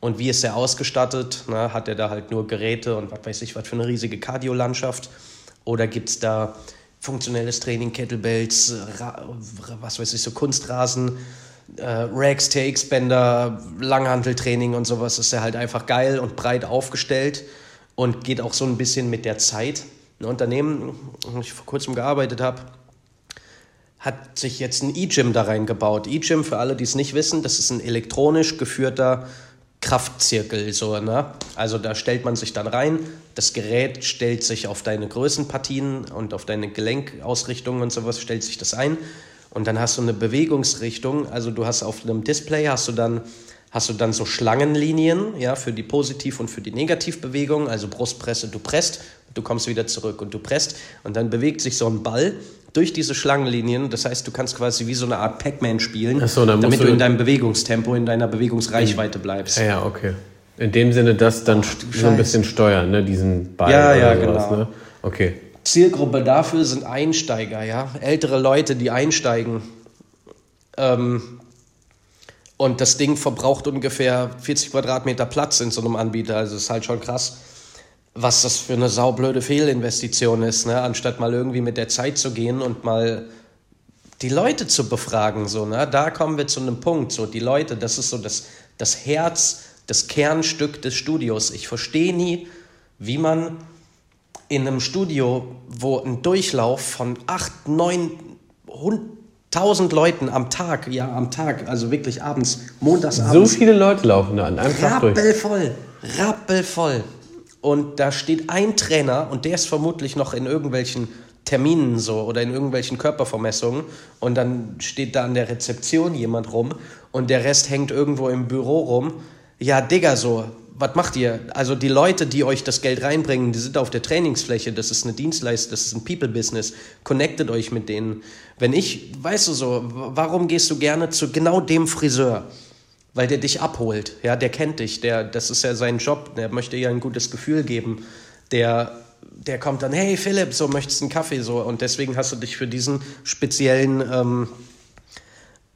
Und wie ist er ausgestattet? Na, hat er da halt nur Geräte und was weiß ich, was für eine riesige Kardiolandschaft? Oder gibt es da funktionelles Training, Kettlebells, was weiß ich, so Kunstrasen? äh, Rags, TX-Bänder, Langhanteltraining und sowas ist er halt einfach geil und breit aufgestellt und geht auch so ein bisschen mit der Zeit. Ein Unternehmen, wo ich vor kurzem gearbeitet habe, hat sich jetzt ein E-Gym da reingebaut. E-Gym, für alle, die es nicht wissen, das ist ein elektronisch geführter Kraftzirkel. So, ne? Also da stellt man sich dann rein, das Gerät stellt sich auf deine Größenpartien und auf deine Gelenkausrichtungen und sowas, stellt sich das ein und dann hast du eine Bewegungsrichtung, also du hast auf einem Display hast du dann hast du dann so Schlangenlinien, ja, für die Positiv- und für die Negativbewegung, also Brustpresse, du presst, du kommst wieder zurück und du presst und dann bewegt sich so ein Ball durch diese Schlangenlinien, das heißt, du kannst quasi wie so eine Art Pac-Man spielen, so, damit du in deinem Bewegungstempo, in deiner Bewegungsreichweite bleibst. Ja, ja, okay. In dem Sinne, dass dann Ach, so ein bisschen steuern, ne? diesen Ball ja, ja, sowas, genau. Ne? Okay. Zielgruppe dafür sind Einsteiger, ja, ältere Leute, die einsteigen. Ähm, und das Ding verbraucht ungefähr 40 Quadratmeter Platz in so einem Anbieter. Also ist halt schon krass, was das für eine saublöde Fehlinvestition ist, ne? anstatt mal irgendwie mit der Zeit zu gehen und mal die Leute zu befragen. So, ne? Da kommen wir zu einem Punkt. So, die Leute, das ist so das, das Herz, das Kernstück des Studios. Ich verstehe nie, wie man in einem Studio, wo ein Durchlauf von 8, 9, 1000 Leuten am Tag, ja, am Tag, also wirklich abends, montagsabends. So viele Leute laufen da an einem Tag durch. Rappelvoll, rappelvoll. Und da steht ein Trainer und der ist vermutlich noch in irgendwelchen Terminen so oder in irgendwelchen Körpervermessungen und dann steht da an der Rezeption jemand rum und der Rest hängt irgendwo im Büro rum. Ja, Digga, so, was macht ihr? Also die Leute, die euch das Geld reinbringen, die sind auf der Trainingsfläche, das ist eine Dienstleistung, das ist ein People-Business. Connectet euch mit denen. Wenn ich, weißt du so, warum gehst du gerne zu genau dem Friseur? Weil der dich abholt, ja, der kennt dich, der, das ist ja sein Job, der möchte dir ein gutes Gefühl geben. Der, der kommt dann, hey Philipp, so möchtest du einen Kaffee so und deswegen hast du dich für diesen speziellen ähm,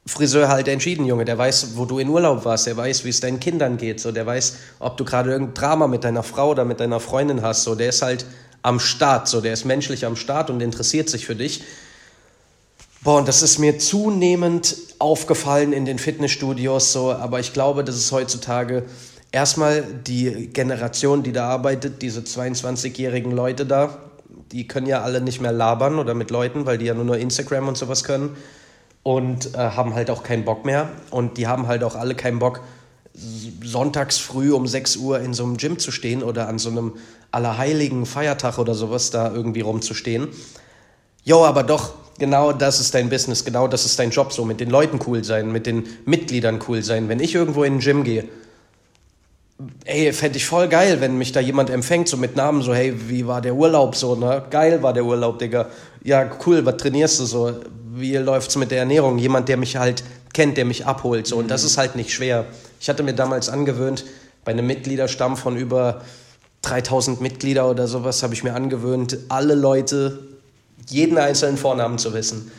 Friseur halt entschieden, Junge. Der weiß, wo du in Urlaub warst. Der weiß, wie es deinen Kindern geht. So, der weiß, ob du gerade irgendein Drama mit deiner Frau oder mit deiner Freundin hast. So, der ist halt am Start. So, der ist menschlich am Start und interessiert sich für dich. Boah, und das ist mir zunehmend aufgefallen in den Fitnessstudios. So, aber ich glaube, das ist heutzutage erstmal die Generation, die da arbeitet, diese 22-jährigen Leute da. Die können ja alle nicht mehr labern oder mit Leuten, weil die ja nur noch Instagram und sowas können und äh, haben halt auch keinen Bock mehr. Und die haben halt auch alle keinen Bock, sonntags früh um 6 Uhr in so einem Gym zu stehen oder an so einem allerheiligen Feiertag oder sowas da irgendwie rumzustehen. Jo, aber doch, genau das ist dein Business, genau das ist dein Job, so mit den Leuten cool sein, mit den Mitgliedern cool sein. Wenn ich irgendwo in ein Gym gehe, ey, fände ich voll geil, wenn mich da jemand empfängt, so mit Namen, so, hey, wie war der Urlaub, so, ne? Geil war der Urlaub, Digga. Ja, cool, was trainierst du so? Wie läuft es mit der Ernährung? Jemand, der mich halt kennt, der mich abholt. So. Und das ist halt nicht schwer. Ich hatte mir damals angewöhnt, bei einem Mitgliederstamm von über 3000 Mitglieder oder sowas, habe ich mir angewöhnt, alle Leute, jeden einzelnen Vornamen zu wissen.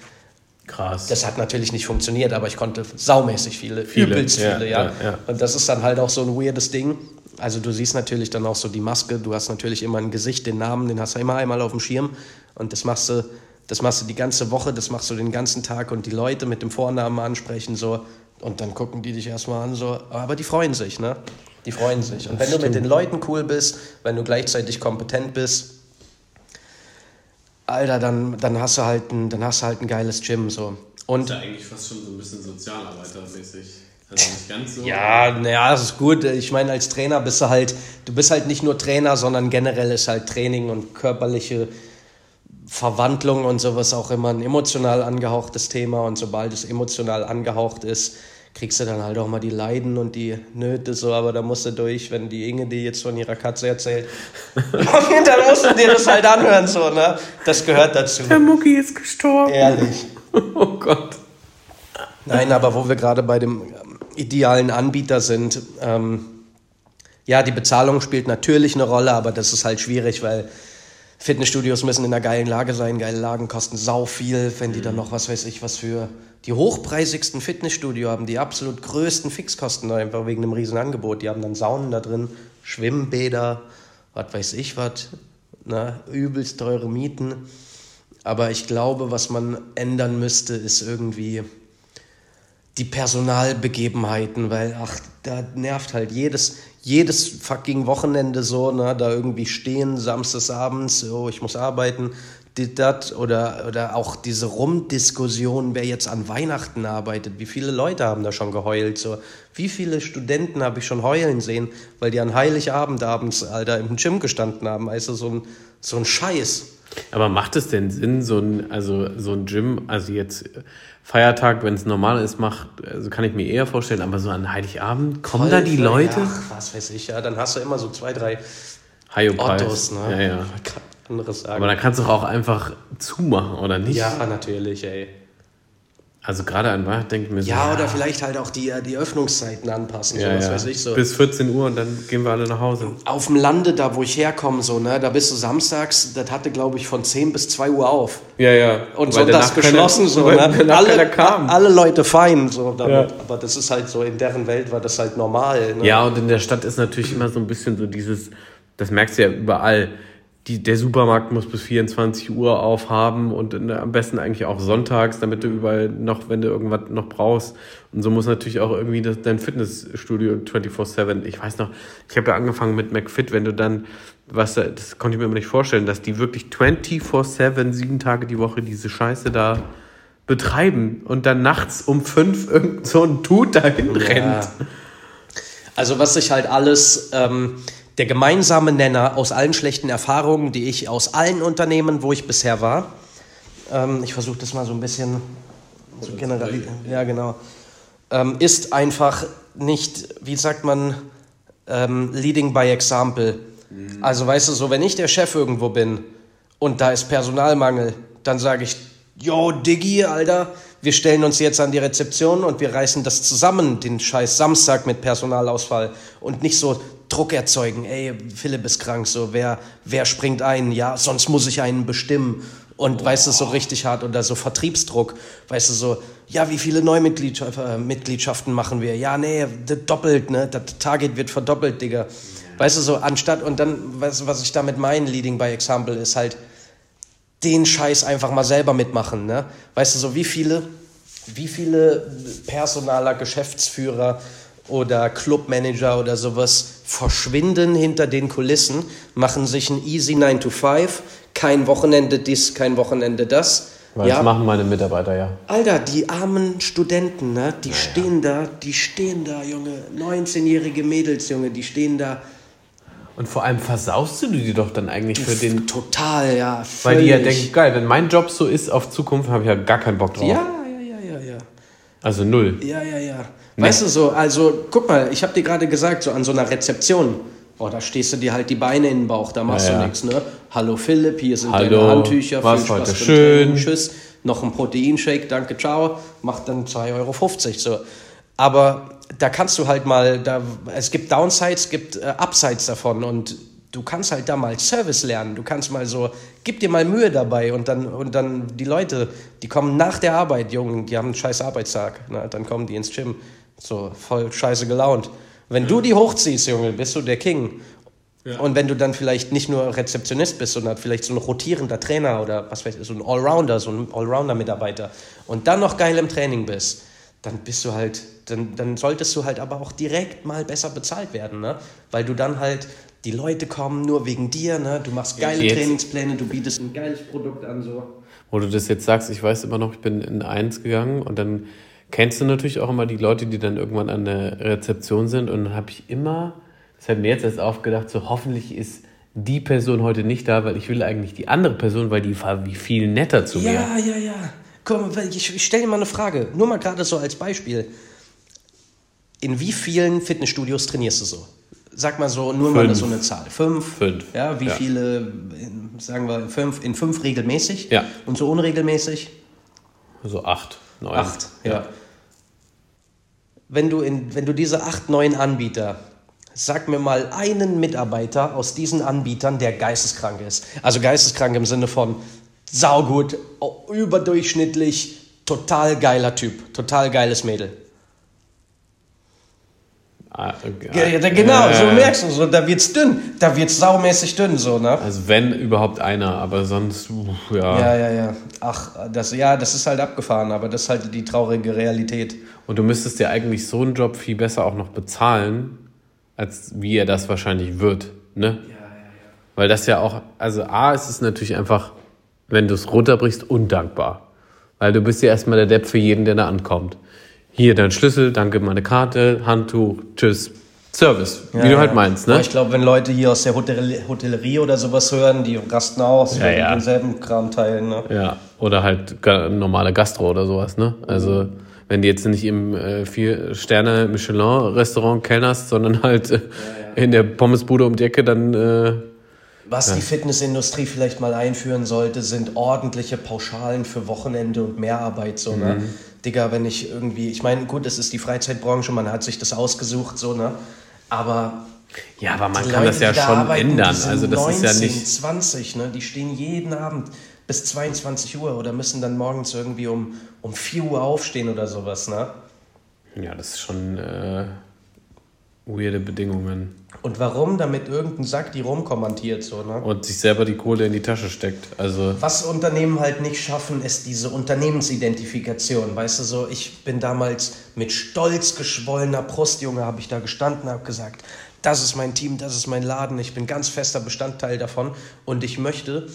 Krass. Das hat natürlich nicht funktioniert, aber ich konnte saumäßig viele, viele. übelst ja, viele, ja. Ja, ja. Und das ist dann halt auch so ein weirdes Ding. Also du siehst natürlich dann auch so die Maske, du hast natürlich immer ein Gesicht, den Namen, den hast du immer einmal auf dem Schirm und das machst du das machst du die ganze Woche, das machst du den ganzen Tag und die Leute mit dem Vornamen ansprechen so und dann gucken die dich erstmal an so, aber die freuen sich, ne? Die freuen sich. Und wenn du mit den Leuten cool bist, wenn du gleichzeitig kompetent bist, Alter, dann, dann hast du halt ein, dann hast du halt ein geiles Gym so. Und das ist ja eigentlich fast schon so ein bisschen Sozialarbeitermäßig. Also nicht ganz so. Ja, naja, das ist gut. Ich meine, als Trainer bist du halt, du bist halt nicht nur Trainer, sondern generell ist halt Training und körperliche Verwandlung und sowas auch immer ein emotional angehauchtes Thema und sobald es emotional angehaucht ist, kriegst du dann halt auch mal die Leiden und die Nöte so, aber da musst du durch, wenn die Inge dir jetzt von ihrer Katze erzählt, *laughs* dann musst du dir das halt anhören, so, ne? Das gehört dazu. Der Mucki ist gestorben. Ehrlich. *laughs* oh Gott. Nein, aber wo wir gerade bei dem idealen Anbieter sind, ähm, ja, die Bezahlung spielt natürlich eine Rolle, aber das ist halt schwierig, weil Fitnessstudios müssen in einer geilen Lage sein. Geile Lagen kosten sau viel, wenn die dann noch, was weiß ich, was für die hochpreisigsten Fitnessstudio haben, die absolut größten Fixkosten einfach wegen einem riesen Angebot. Die haben dann Saunen da drin, Schwimmbäder, was weiß ich was, ne? übelst teure Mieten. Aber ich glaube, was man ändern müsste, ist irgendwie die Personalbegebenheiten, weil, ach, da nervt halt jedes, jedes fucking Wochenende so, ne, da irgendwie stehen, samstagsabends, oh, ich muss arbeiten, das oder, oder auch diese Rumdiskussion, wer jetzt an Weihnachten arbeitet. Wie viele Leute haben da schon geheult? So, wie viele Studenten habe ich schon heulen sehen, weil die an Heiligabend abends, Alter, im Gym gestanden haben. Also so ein, so ein Scheiß. Aber macht es denn Sinn, so ein, also so ein Gym, also jetzt Feiertag, wenn es normal ist, macht, also kann ich mir eher vorstellen, aber so an Heiligabend kommen Voll, da die Leute? Ach, was weiß ich, ja, dann hast du immer so zwei, drei Ottos, ne? Ja, ja. Anderes sagen. Aber dann kannst du auch einfach zumachen, oder nicht? Ja, natürlich, ey. Also gerade an Weihnachten denke ich mir so. Ja, oder vielleicht halt auch die, die Öffnungszeiten anpassen, ja, so, ja. weiß ich so. Bis 14 Uhr und dann gehen wir alle nach Hause. Auf dem Lande, da wo ich herkomme, so, ne, da bist du samstags, das hatte, glaube ich, von 10 bis 2 Uhr auf. Ja, ja. Und sonntags geschlossen, so, ne? Alle, kam. alle Leute fein, so damit. Ja. Aber das ist halt so, in deren Welt war das halt normal. Ne? Ja, und in der Stadt ist natürlich immer so ein bisschen so dieses, das merkst du ja überall die, der Supermarkt muss bis 24 Uhr aufhaben und in, am besten eigentlich auch sonntags, damit du überall noch, wenn du irgendwas noch brauchst. Und so muss natürlich auch irgendwie das, dein Fitnessstudio 24-7. Ich weiß noch, ich habe ja angefangen mit McFit, wenn du dann, was, das konnte ich mir immer nicht vorstellen, dass die wirklich 24-7, sieben Tage die Woche diese Scheiße da betreiben und dann nachts um fünf irgend so ein Tut dahin ja. rennt. Also was sich halt alles, ähm, der gemeinsame Nenner aus allen schlechten Erfahrungen, die ich aus allen Unternehmen, wo ich bisher war, ähm, ich versuche das mal so ein bisschen zu generalisieren, ja genau, ähm, ist einfach nicht, wie sagt man, ähm, leading by example. Mhm. Also weißt du, so wenn ich der Chef irgendwo bin und da ist Personalmangel, dann sage ich, yo Diggi, Alter, wir stellen uns jetzt an die Rezeption und wir reißen das zusammen, den scheiß Samstag mit Personalausfall und nicht so, Druck erzeugen. Ey, Philipp ist krank, so wer, wer springt ein? Ja, sonst muss ich einen bestimmen. Und oh. weißt du, so richtig hart oder so Vertriebsdruck, weißt du, so, ja, wie viele Neumitgliedschaften äh, machen wir? Ja, nee, doppelt, ne? Das Target wird verdoppelt, Digga. Weißt du, so anstatt, und dann, was, was ich damit meine, Leading by Example, ist halt, den Scheiß einfach mal selber mitmachen, ne? Weißt du, so wie viele, wie viele Personaler, Geschäftsführer, oder Clubmanager oder sowas verschwinden hinter den Kulissen, machen sich ein easy 9 to 5, kein Wochenende dies, kein Wochenende das. Weil ja. das machen meine Mitarbeiter, ja. Alter, die armen Studenten, ne, die ja, stehen ja. da, die stehen da, Junge. 19-jährige Mädels, Junge, die stehen da. Und vor allem versaust du die doch dann eigentlich für den. Total, ja. Weil die ja denken, geil, wenn mein Job so ist auf Zukunft, habe ich ja gar keinen Bock drauf. Ja, ja, ja, ja, ja. Also null. Ja, ja, ja. Weißt du so, also guck mal, ich habe dir gerade gesagt, so an so einer Rezeption, oh, da stehst du dir halt die Beine in den Bauch, da machst ja, du nichts, ne? Hallo Philipp, hier sind Hallo, deine Handtücher, viel Spaß heute schön. Training, tschüss, noch ein Proteinshake, danke, ciao, macht dann 2,50 Euro so. Aber da kannst du halt mal, da, es gibt Downsides, es gibt äh, Upsides davon und du kannst halt da mal Service lernen. Du kannst mal so, gib dir mal Mühe dabei und dann, und dann die Leute, die kommen nach der Arbeit, Jungen, die haben einen scheiß Arbeitstag. Ne? Dann kommen die ins Gym, so voll scheiße gelaunt. Wenn du die hochziehst, Junge, bist du der King. Ja. Und wenn du dann vielleicht nicht nur Rezeptionist bist, sondern vielleicht so ein rotierender Trainer oder was weiß ich, so ein Allrounder, so ein Allrounder-Mitarbeiter und dann noch geil im Training bist, dann bist du halt, dann, dann solltest du halt aber auch direkt mal besser bezahlt werden, ne? Weil du dann halt die Leute kommen nur wegen dir, ne? du machst geile jetzt. Trainingspläne, du bietest ein geiles Produkt an. So. Wo du das jetzt sagst, ich weiß immer noch, ich bin in eins gegangen und dann kennst du natürlich auch immer die Leute, die dann irgendwann an der Rezeption sind und dann habe ich immer, das hat mir jetzt erst aufgedacht, so hoffentlich ist die Person heute nicht da, weil ich will eigentlich die andere Person, weil die war wie viel netter zu mir. Ja, ja, ja. Komm, ich, ich stelle dir mal eine Frage, nur mal gerade so als Beispiel. In wie vielen Fitnessstudios trainierst du so? sag mal so, nur fünf. mal so eine Zahl. Fünf. Fünf. Ja, wie ja. viele, sagen wir, fünf, in fünf regelmäßig? Ja. Und so unregelmäßig? So acht, neun. Acht, ja. ja. Wenn, du in, wenn du diese acht, neun Anbieter, sag mir mal einen Mitarbeiter aus diesen Anbietern, der geisteskrank ist. Also geisteskrank im Sinne von saugut, überdurchschnittlich, total geiler Typ, total geiles Mädel. Genau, äh, so merkst du, so, da wird's dünn, da wird's saumäßig dünn, so, ne? Also wenn überhaupt einer, aber sonst, uh, ja. Ja, ja, ja. Ach, das, ja, das ist halt abgefahren, aber das ist halt die traurige Realität. Und du müsstest dir eigentlich so einen Job viel besser auch noch bezahlen, als wie er das wahrscheinlich wird, ne? Ja, ja, ja. Weil das ja auch, also A, ist es natürlich einfach, wenn du es runterbrichst, undankbar. Weil du bist ja erstmal der Depp für jeden, der da ankommt hier dein Schlüssel, danke, meine Karte, Handtuch, tschüss. Service, ja, wie du halt meinst, ne? ich glaube, wenn Leute hier aus der Hotellerie oder sowas hören, die rasten aus, ja, ja. denselben Kram teilen, ne? Ja, oder halt normale Gastro oder sowas, ne? Also, mhm. wenn die jetzt nicht im äh, Vier-Sterne-Michelin-Restaurant kellnerst, sondern halt äh, in der Pommesbude um die Ecke, dann... Äh, was ja. die Fitnessindustrie vielleicht mal einführen sollte, sind ordentliche Pauschalen für Wochenende und Mehrarbeit, so, ne? mhm. ne? Digga, wenn ich irgendwie, ich meine, gut, es ist die Freizeitbranche, man hat sich das ausgesucht, so, ne? Aber. Ja, aber man kann Leute, das ja schon arbeiten, ändern. Also, das 19, ist ja nicht. 20, ne? Die stehen jeden Abend bis 22 Uhr oder müssen dann morgens irgendwie um, um 4 Uhr aufstehen oder sowas, ne? Ja, das ist schon äh, weirde Bedingungen. Und warum? Damit irgendein Sack die rumkommentiert, so, ne? Und sich selber die Kohle in die Tasche steckt. Also Was Unternehmen halt nicht schaffen, ist diese Unternehmensidentifikation. Weißt du, so, ich bin damals mit stolz geschwollener Brust, Junge, habe ich da gestanden, habe gesagt, das ist mein Team, das ist mein Laden, ich bin ganz fester Bestandteil davon und ich möchte,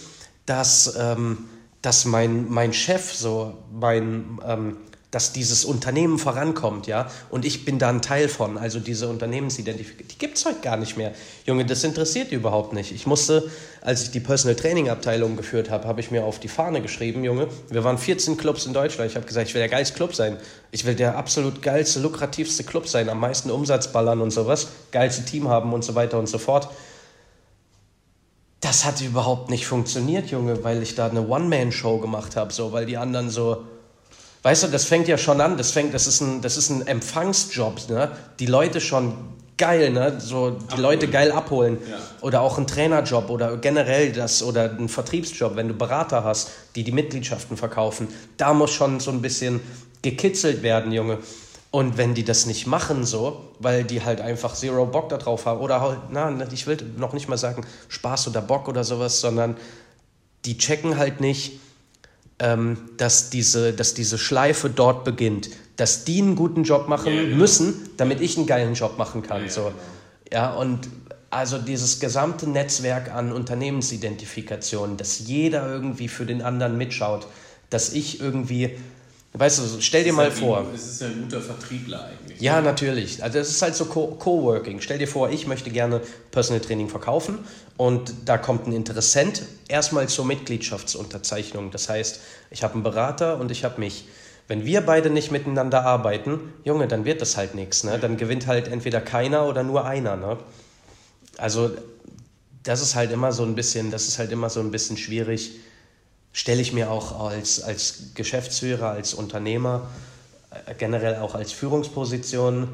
dass, ähm, dass mein, mein Chef, so mein, ähm, dass dieses Unternehmen vorankommt, ja, und ich bin da ein Teil von, also diese Unternehmensidentifikation, die gibt es heute gar nicht mehr. Junge, das interessiert überhaupt nicht. Ich musste, als ich die Personal Training Abteilung geführt habe, habe ich mir auf die Fahne geschrieben, Junge, wir waren 14 Clubs in Deutschland, ich habe gesagt, ich will der geilste Club sein, ich will der absolut geilste, lukrativste Club sein, am meisten Umsatz ballern und sowas, geilste Team haben und so weiter und so fort. Das hat überhaupt nicht funktioniert, Junge, weil ich da eine One-Man-Show gemacht habe, so, weil die anderen so, weißt du, das fängt ja schon an, das fängt, das ist ein, das ist ein Empfangsjob, ne? Die Leute schon geil, ne? So die abholen. Leute geil abholen. Ja. Oder auch ein Trainerjob oder generell das oder ein Vertriebsjob, wenn du Berater hast, die die Mitgliedschaften verkaufen. Da muss schon so ein bisschen gekitzelt werden, Junge. Und wenn die das nicht machen so, weil die halt einfach zero Bock darauf haben oder halt, na, ich will noch nicht mal sagen Spaß oder Bock oder sowas, sondern die checken halt nicht, dass, diese, dass diese Schleife dort beginnt, dass die einen guten Job machen ja, genau. müssen, damit ich einen geilen Job machen kann. Ja, so. Genau. ja und also dieses gesamte Netzwerk an Unternehmensidentifikation, dass jeder irgendwie für den anderen mitschaut, dass ich irgendwie Weißt du, stell dir mal halt vor. Es ist ja ein guter Vertriebler eigentlich. Ja, natürlich. Also es ist halt so Coworking. Stell dir vor, ich möchte gerne Personal Training verkaufen und da kommt ein Interessent erstmal zur Mitgliedschaftsunterzeichnung. Das heißt, ich habe einen Berater und ich habe mich. Wenn wir beide nicht miteinander arbeiten, Junge, dann wird das halt nichts. Ne? Dann gewinnt halt entweder keiner oder nur einer. Ne? Also das ist halt immer so ein bisschen, das ist halt immer so ein bisschen schwierig stelle ich mir auch als, als Geschäftsführer, als Unternehmer, äh, generell auch als Führungsposition.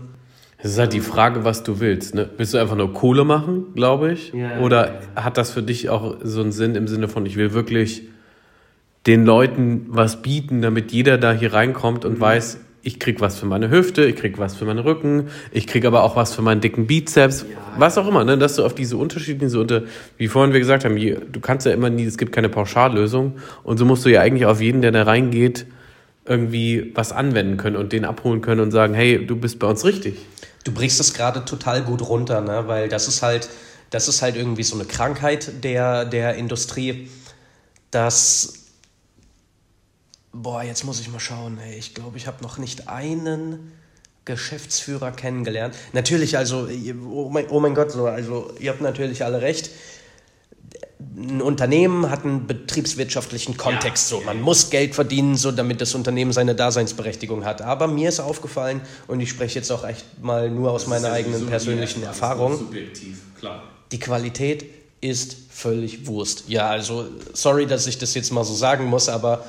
Es ist halt die Frage, was du willst. Ne? Willst du einfach nur Kohle machen, glaube ich? Ja, Oder ja. hat das für dich auch so einen Sinn im Sinne von, ich will wirklich den Leuten was bieten, damit jeder da hier reinkommt und mhm. weiß, ich krieg was für meine Hüfte, ich krieg was für meinen Rücken, ich krieg aber auch was für meinen dicken Bizeps, ja, was auch immer, ne? dass du auf diese unterschiedlichen, so unter, wie vorhin wir gesagt haben, du kannst ja immer nie, es gibt keine Pauschallösung und so musst du ja eigentlich auf jeden, der da reingeht, irgendwie was anwenden können und den abholen können und sagen, hey, du bist bei uns richtig. Du brichst es gerade total gut runter, ne? weil das ist halt, das ist halt irgendwie so eine Krankheit der, der Industrie, dass Boah, jetzt muss ich mal schauen. Ey. Ich glaube, ich habe noch nicht einen Geschäftsführer kennengelernt. Natürlich, also, oh mein, oh mein Gott, so, also, ihr habt natürlich alle recht. Ein Unternehmen hat einen betriebswirtschaftlichen Kontext. Ja. So, man muss Geld verdienen, so damit das Unternehmen seine Daseinsberechtigung hat. Aber mir ist aufgefallen, und ich spreche jetzt auch echt mal nur aus das meiner ja eigenen persönlichen Erfahrung. Subjektiv, klar. Die Qualität ist völlig Wurst. Ja, also sorry, dass ich das jetzt mal so sagen muss, aber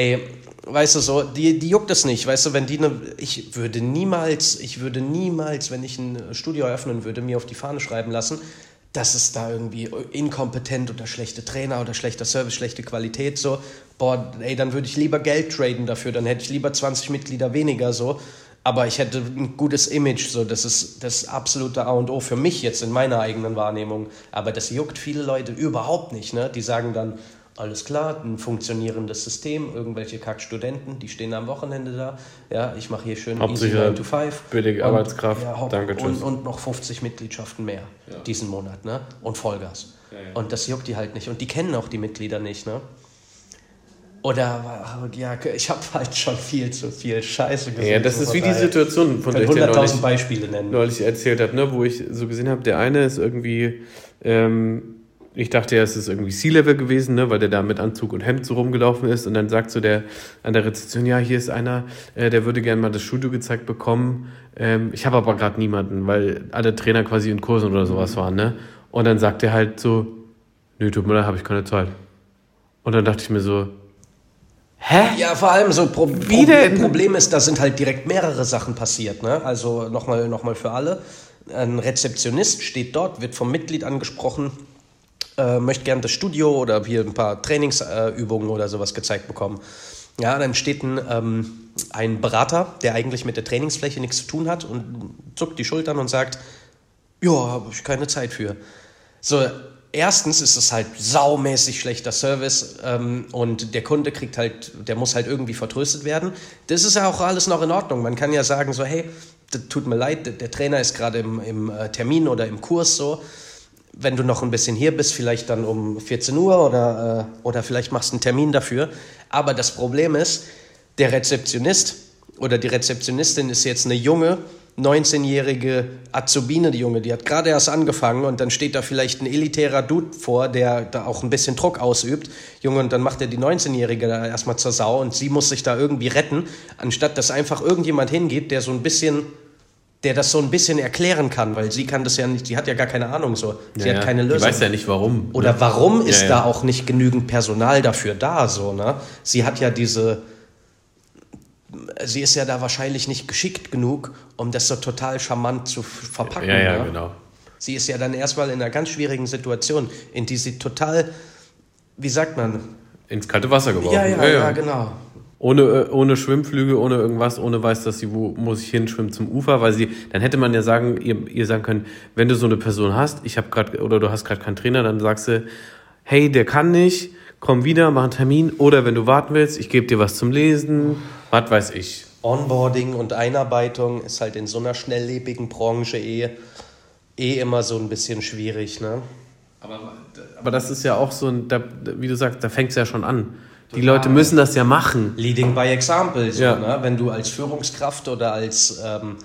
ey, weißt du so, die, die juckt es nicht, weißt du, wenn die eine, ich würde niemals, ich würde niemals, wenn ich ein Studio eröffnen würde, mir auf die Fahne schreiben lassen, dass es da irgendwie inkompetent oder schlechte Trainer oder schlechter Service, schlechte Qualität so, boah, ey, dann würde ich lieber Geld traden dafür, dann hätte ich lieber 20 Mitglieder weniger so, aber ich hätte ein gutes Image, so, das ist das absolute A und O für mich jetzt in meiner eigenen Wahrnehmung, aber das juckt viele Leute überhaupt nicht, ne, die sagen dann, alles klar, ein funktionierendes System, irgendwelche Kackstudenten, die stehen am Wochenende da. Ja, ich mache hier schön easy 9 to 5. Billige Arbeitskraft. Ja, Danke, tschüss. Und, und, noch 50 Mitgliedschaften mehr ja. diesen Monat, ne? Und Vollgas. Ja, ja. Und das juckt die halt nicht. Und die kennen auch die Mitglieder nicht, ne? Oder ja, ich habe halt schon viel zu viel Scheiße gesehen. Ja, das ist wie die Situation, von der ich 100.000 Beispiele nennen. neulich erzählt habe, ne, wo ich so gesehen habe, der eine ist irgendwie ähm, ich dachte ja, es ist irgendwie Sea-Level gewesen, ne, weil der da mit Anzug und Hemd so rumgelaufen ist. Und dann sagt so der an der Rezeption, ja, hier ist einer, äh, der würde gerne mal das Studio gezeigt bekommen. Ähm, ich habe aber gerade niemanden, weil alle Trainer quasi in Kursen oder sowas waren. Ne? Und dann sagt er halt so, nö, tut mir leid, habe ich keine Zeit. Und dann dachte ich mir so, Hä? Ja, vor allem so Pro Wie Problem, Problem ist, da sind halt direkt mehrere Sachen passiert. Ne? Also nochmal noch mal für alle. Ein Rezeptionist steht dort, wird vom Mitglied angesprochen, äh, möchte gerne das Studio oder hier ein paar Trainingsübungen äh, oder sowas gezeigt bekommen. Ja, dann steht ein, ähm, ein Berater, der eigentlich mit der Trainingsfläche nichts zu tun hat und zuckt die Schultern und sagt, ja, habe ich keine Zeit für. So, erstens ist es halt saumäßig schlechter Service ähm, und der Kunde kriegt halt, der muss halt irgendwie vertröstet werden. Das ist ja auch alles noch in Ordnung. Man kann ja sagen so, hey, tut mir leid, der Trainer ist gerade im, im äh, Termin oder im Kurs so. Wenn du noch ein bisschen hier bist, vielleicht dann um 14 Uhr oder, äh, oder vielleicht machst du einen Termin dafür. Aber das Problem ist, der Rezeptionist oder die Rezeptionistin ist jetzt eine junge, 19-jährige Azubine, die Junge, die hat gerade erst angefangen und dann steht da vielleicht ein elitärer Dude vor, der da auch ein bisschen Druck ausübt. Junge, und dann macht er die 19-Jährige da erstmal zur Sau und sie muss sich da irgendwie retten, anstatt dass einfach irgendjemand hingeht, der so ein bisschen der das so ein bisschen erklären kann, weil sie kann das ja nicht, sie hat ja gar keine Ahnung so. Sie ja, hat keine Lösung. Sie weiß ja nicht warum. Oder ne? warum ist ja. da auch nicht genügend Personal dafür da, so, ne? Sie hat ja diese, sie ist ja da wahrscheinlich nicht geschickt genug, um das so total charmant zu verpacken. Ja, ja, ne? genau. Sie ist ja dann erstmal in einer ganz schwierigen Situation, in die sie total, wie sagt man? Ins kalte Wasser geworfen. Ja, ja, ja, ja genau. Ohne, ohne Schwimmflüge, ohne irgendwas, ohne weiß, dass sie, wo muss ich hinschwimmen zum Ufer, weil sie, dann hätte man ja sagen, ihr, ihr sagen können, wenn du so eine Person hast, ich habe gerade, oder du hast gerade keinen Trainer, dann sagst du, hey, der kann nicht, komm wieder, mach einen Termin, oder wenn du warten willst, ich gebe dir was zum Lesen, was weiß ich. Onboarding und Einarbeitung ist halt in so einer schnelllebigen Branche eh, eh immer so ein bisschen schwierig, ne? Aber, aber das ist ja auch so ein, da, wie du sagst, da fängt es ja schon an. Die Leute müssen das ja machen. Leading by example. So, ja. ne? Wenn du als Führungskraft oder als ähm,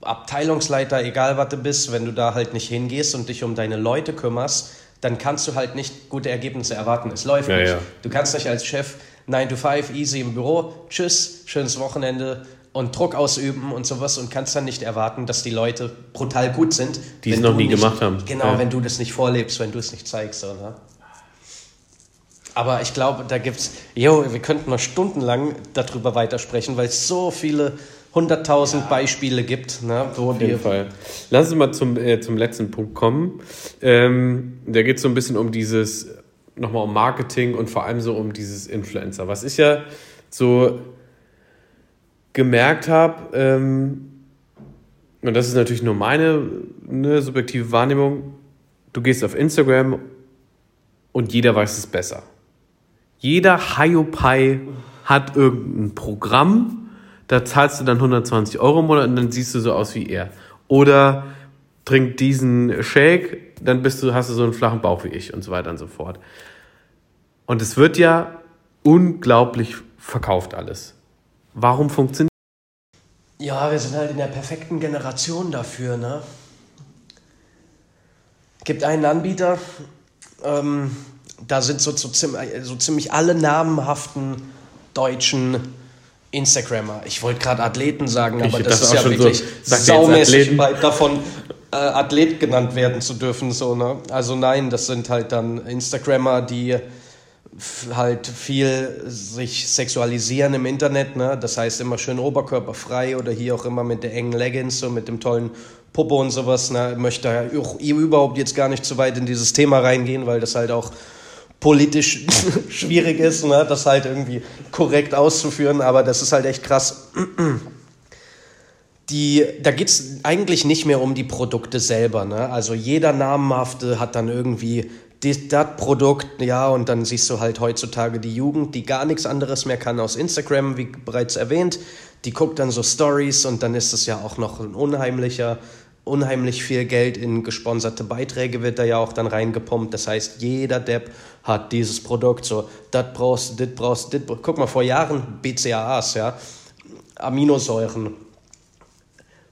Abteilungsleiter, egal was du bist, wenn du da halt nicht hingehst und dich um deine Leute kümmerst, dann kannst du halt nicht gute Ergebnisse erwarten. Es läuft ja, nicht. Ja. Du kannst nicht als Chef 9 to 5 easy im Büro, tschüss, schönes Wochenende und Druck ausüben und sowas und kannst dann nicht erwarten, dass die Leute brutal gut sind. Die es noch nie nicht, gemacht haben. Genau, ja. wenn du das nicht vorlebst, wenn du es nicht zeigst. So, ne? Aber ich glaube, da gibt es, jo, wir könnten noch stundenlang darüber weitersprechen, weil es so viele hunderttausend ja. Beispiele gibt. Ne, wo Auf jeden Fall. Lass uns mal zum, äh, zum letzten Punkt kommen. Ähm, da geht es so ein bisschen um dieses, nochmal um Marketing und vor allem so um dieses Influencer. Was ich ja so gemerkt habe, ähm, und das ist natürlich nur meine eine subjektive Wahrnehmung, du gehst auf Instagram und jeder weiß es besser. Jeder Hiopai hat irgendein Programm, da zahlst du dann 120 Euro im Monat und dann siehst du so aus wie er. Oder trink diesen Shake, dann bist du, hast du so einen flachen Bauch wie ich und so weiter und so fort. Und es wird ja unglaublich verkauft alles. Warum funktioniert Ja, wir sind halt in der perfekten Generation dafür, ne? Gibt einen Anbieter, ähm, da sind so, so, so ziemlich alle namhaften deutschen Instagrammer. Ich wollte gerade Athleten sagen, aber ich das ist ja wirklich so, saumäßig weit davon, äh, Athlet genannt werden zu dürfen. So, ne? Also nein, das sind halt dann Instagrammer, die halt viel sich sexualisieren im Internet, ne? Das heißt immer schön oberkörperfrei oder hier auch immer mit der engen Leggings, so mit dem tollen Popo und sowas. Ne? Möchte auch überhaupt jetzt gar nicht zu weit in dieses Thema reingehen, weil das halt auch politisch *laughs* schwierig ist, ne, das halt irgendwie korrekt auszuführen, aber das ist halt echt krass. *clears throat* Die, da geht es eigentlich nicht mehr um die Produkte selber. Ne? Also jeder Namenhafte hat dann irgendwie das Produkt, ja, und dann siehst du halt heutzutage die Jugend, die gar nichts anderes mehr kann aus Instagram, wie bereits erwähnt. Die guckt dann so Stories und dann ist es ja auch noch ein unheimlicher unheimlich viel Geld in gesponserte Beiträge wird da ja auch dann reingepumpt. Das heißt, jeder Depp hat dieses Produkt so, das brauchst du, das brauchst du, das. Guck mal, vor Jahren BCAAs, ja, Aminosäuren,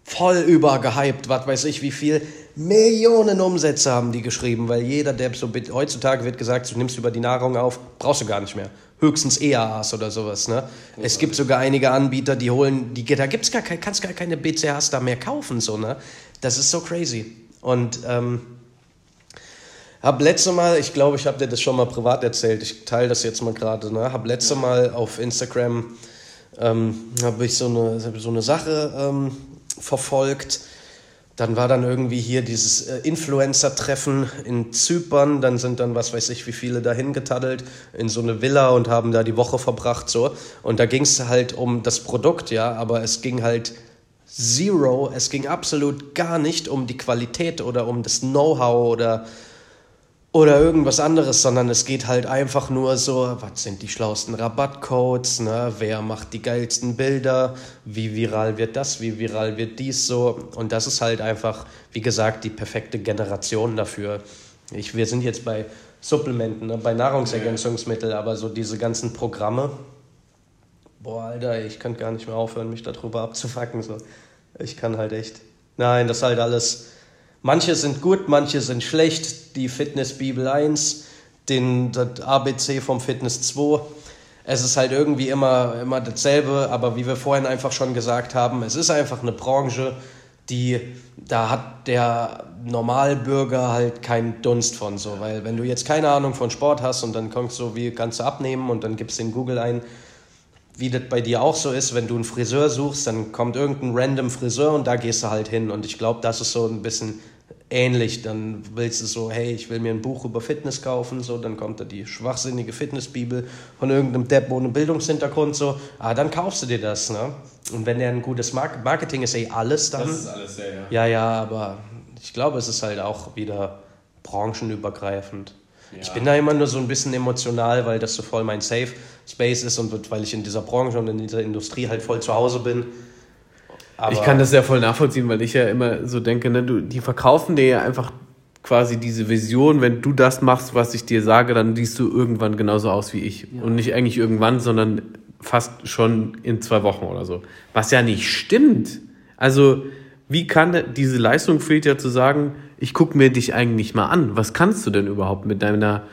voll übergehypt, was weiß ich, wie viel Millionen Umsätze haben die geschrieben, weil jeder Depp so, heutzutage wird gesagt, du nimmst über die Nahrung auf, brauchst du gar nicht mehr. Höchstens EAAs oder sowas, ne? Es gibt sogar einige Anbieter, die holen, die, da gibt's gar, kannst gar keine BCAAs da mehr kaufen, so, ne? Das ist so crazy. Und ähm, Hab letzte Mal, ich glaube, ich habe dir das schon mal privat erzählt, ich teile das jetzt mal gerade, ne? Hab letzte Mal auf Instagram, ähm, habe ich so eine, so eine Sache ähm, verfolgt. Dann war dann irgendwie hier dieses äh, Influencer-Treffen in Zypern. Dann sind dann, was weiß ich, wie viele dahin getaddelt in so eine Villa und haben da die Woche verbracht. so. Und da ging es halt um das Produkt, ja, aber es ging halt zero. Es ging absolut gar nicht um die Qualität oder um das Know-how oder oder irgendwas anderes, sondern es geht halt einfach nur so, was sind die schlauesten Rabattcodes, ne? wer macht die geilsten Bilder, wie viral wird das, wie viral wird dies so. Und das ist halt einfach, wie gesagt, die perfekte Generation dafür. Ich, wir sind jetzt bei Supplementen, ne? bei Nahrungsergänzungsmitteln, aber so diese ganzen Programme, boah, Alter, ich kann gar nicht mehr aufhören, mich darüber abzufacken. So. Ich kann halt echt, nein, das ist halt alles Manche sind gut, manche sind schlecht. Die Fitnessbibel 1, den, das ABC vom Fitness 2. Es ist halt irgendwie immer, immer dasselbe, aber wie wir vorhin einfach schon gesagt haben, es ist einfach eine Branche, die, da hat der Normalbürger halt keinen Dunst von so, weil wenn du jetzt keine Ahnung von Sport hast und dann kommst du, wie kannst du abnehmen und dann gibst du in Google ein, wie das bei dir auch so ist, wenn du einen Friseur suchst, dann kommt irgendein random Friseur und da gehst du halt hin. Und ich glaube, das ist so ein bisschen ähnlich. Dann willst du so, hey, ich will mir ein Buch über Fitness kaufen, so, dann kommt da die schwachsinnige Fitnessbibel von irgendeinem Depp ohne Bildungshintergrund, so, ah, dann kaufst du dir das, ne? Und wenn der ein gutes Mark Marketing ist, ey, alles dann. Das ist alles, ja, ja. Ja, ja, aber ich glaube, es ist halt auch wieder branchenübergreifend. Ja. Ich bin da immer nur so ein bisschen emotional, weil das so voll mein Safe Space ist und weil ich in dieser Branche und in dieser Industrie halt voll zu Hause bin. Aber ich kann das ja voll nachvollziehen, weil ich ja immer so denke, ne, du, die verkaufen dir ja einfach quasi diese Vision, wenn du das machst, was ich dir sage, dann siehst du irgendwann genauso aus wie ich. Ja. Und nicht eigentlich irgendwann, sondern fast schon in zwei Wochen oder so. Was ja nicht stimmt. Also, wie kann diese Leistung fehlt ja zu sagen, ich gucke mir dich eigentlich mal an. Was kannst du denn überhaupt mit deiner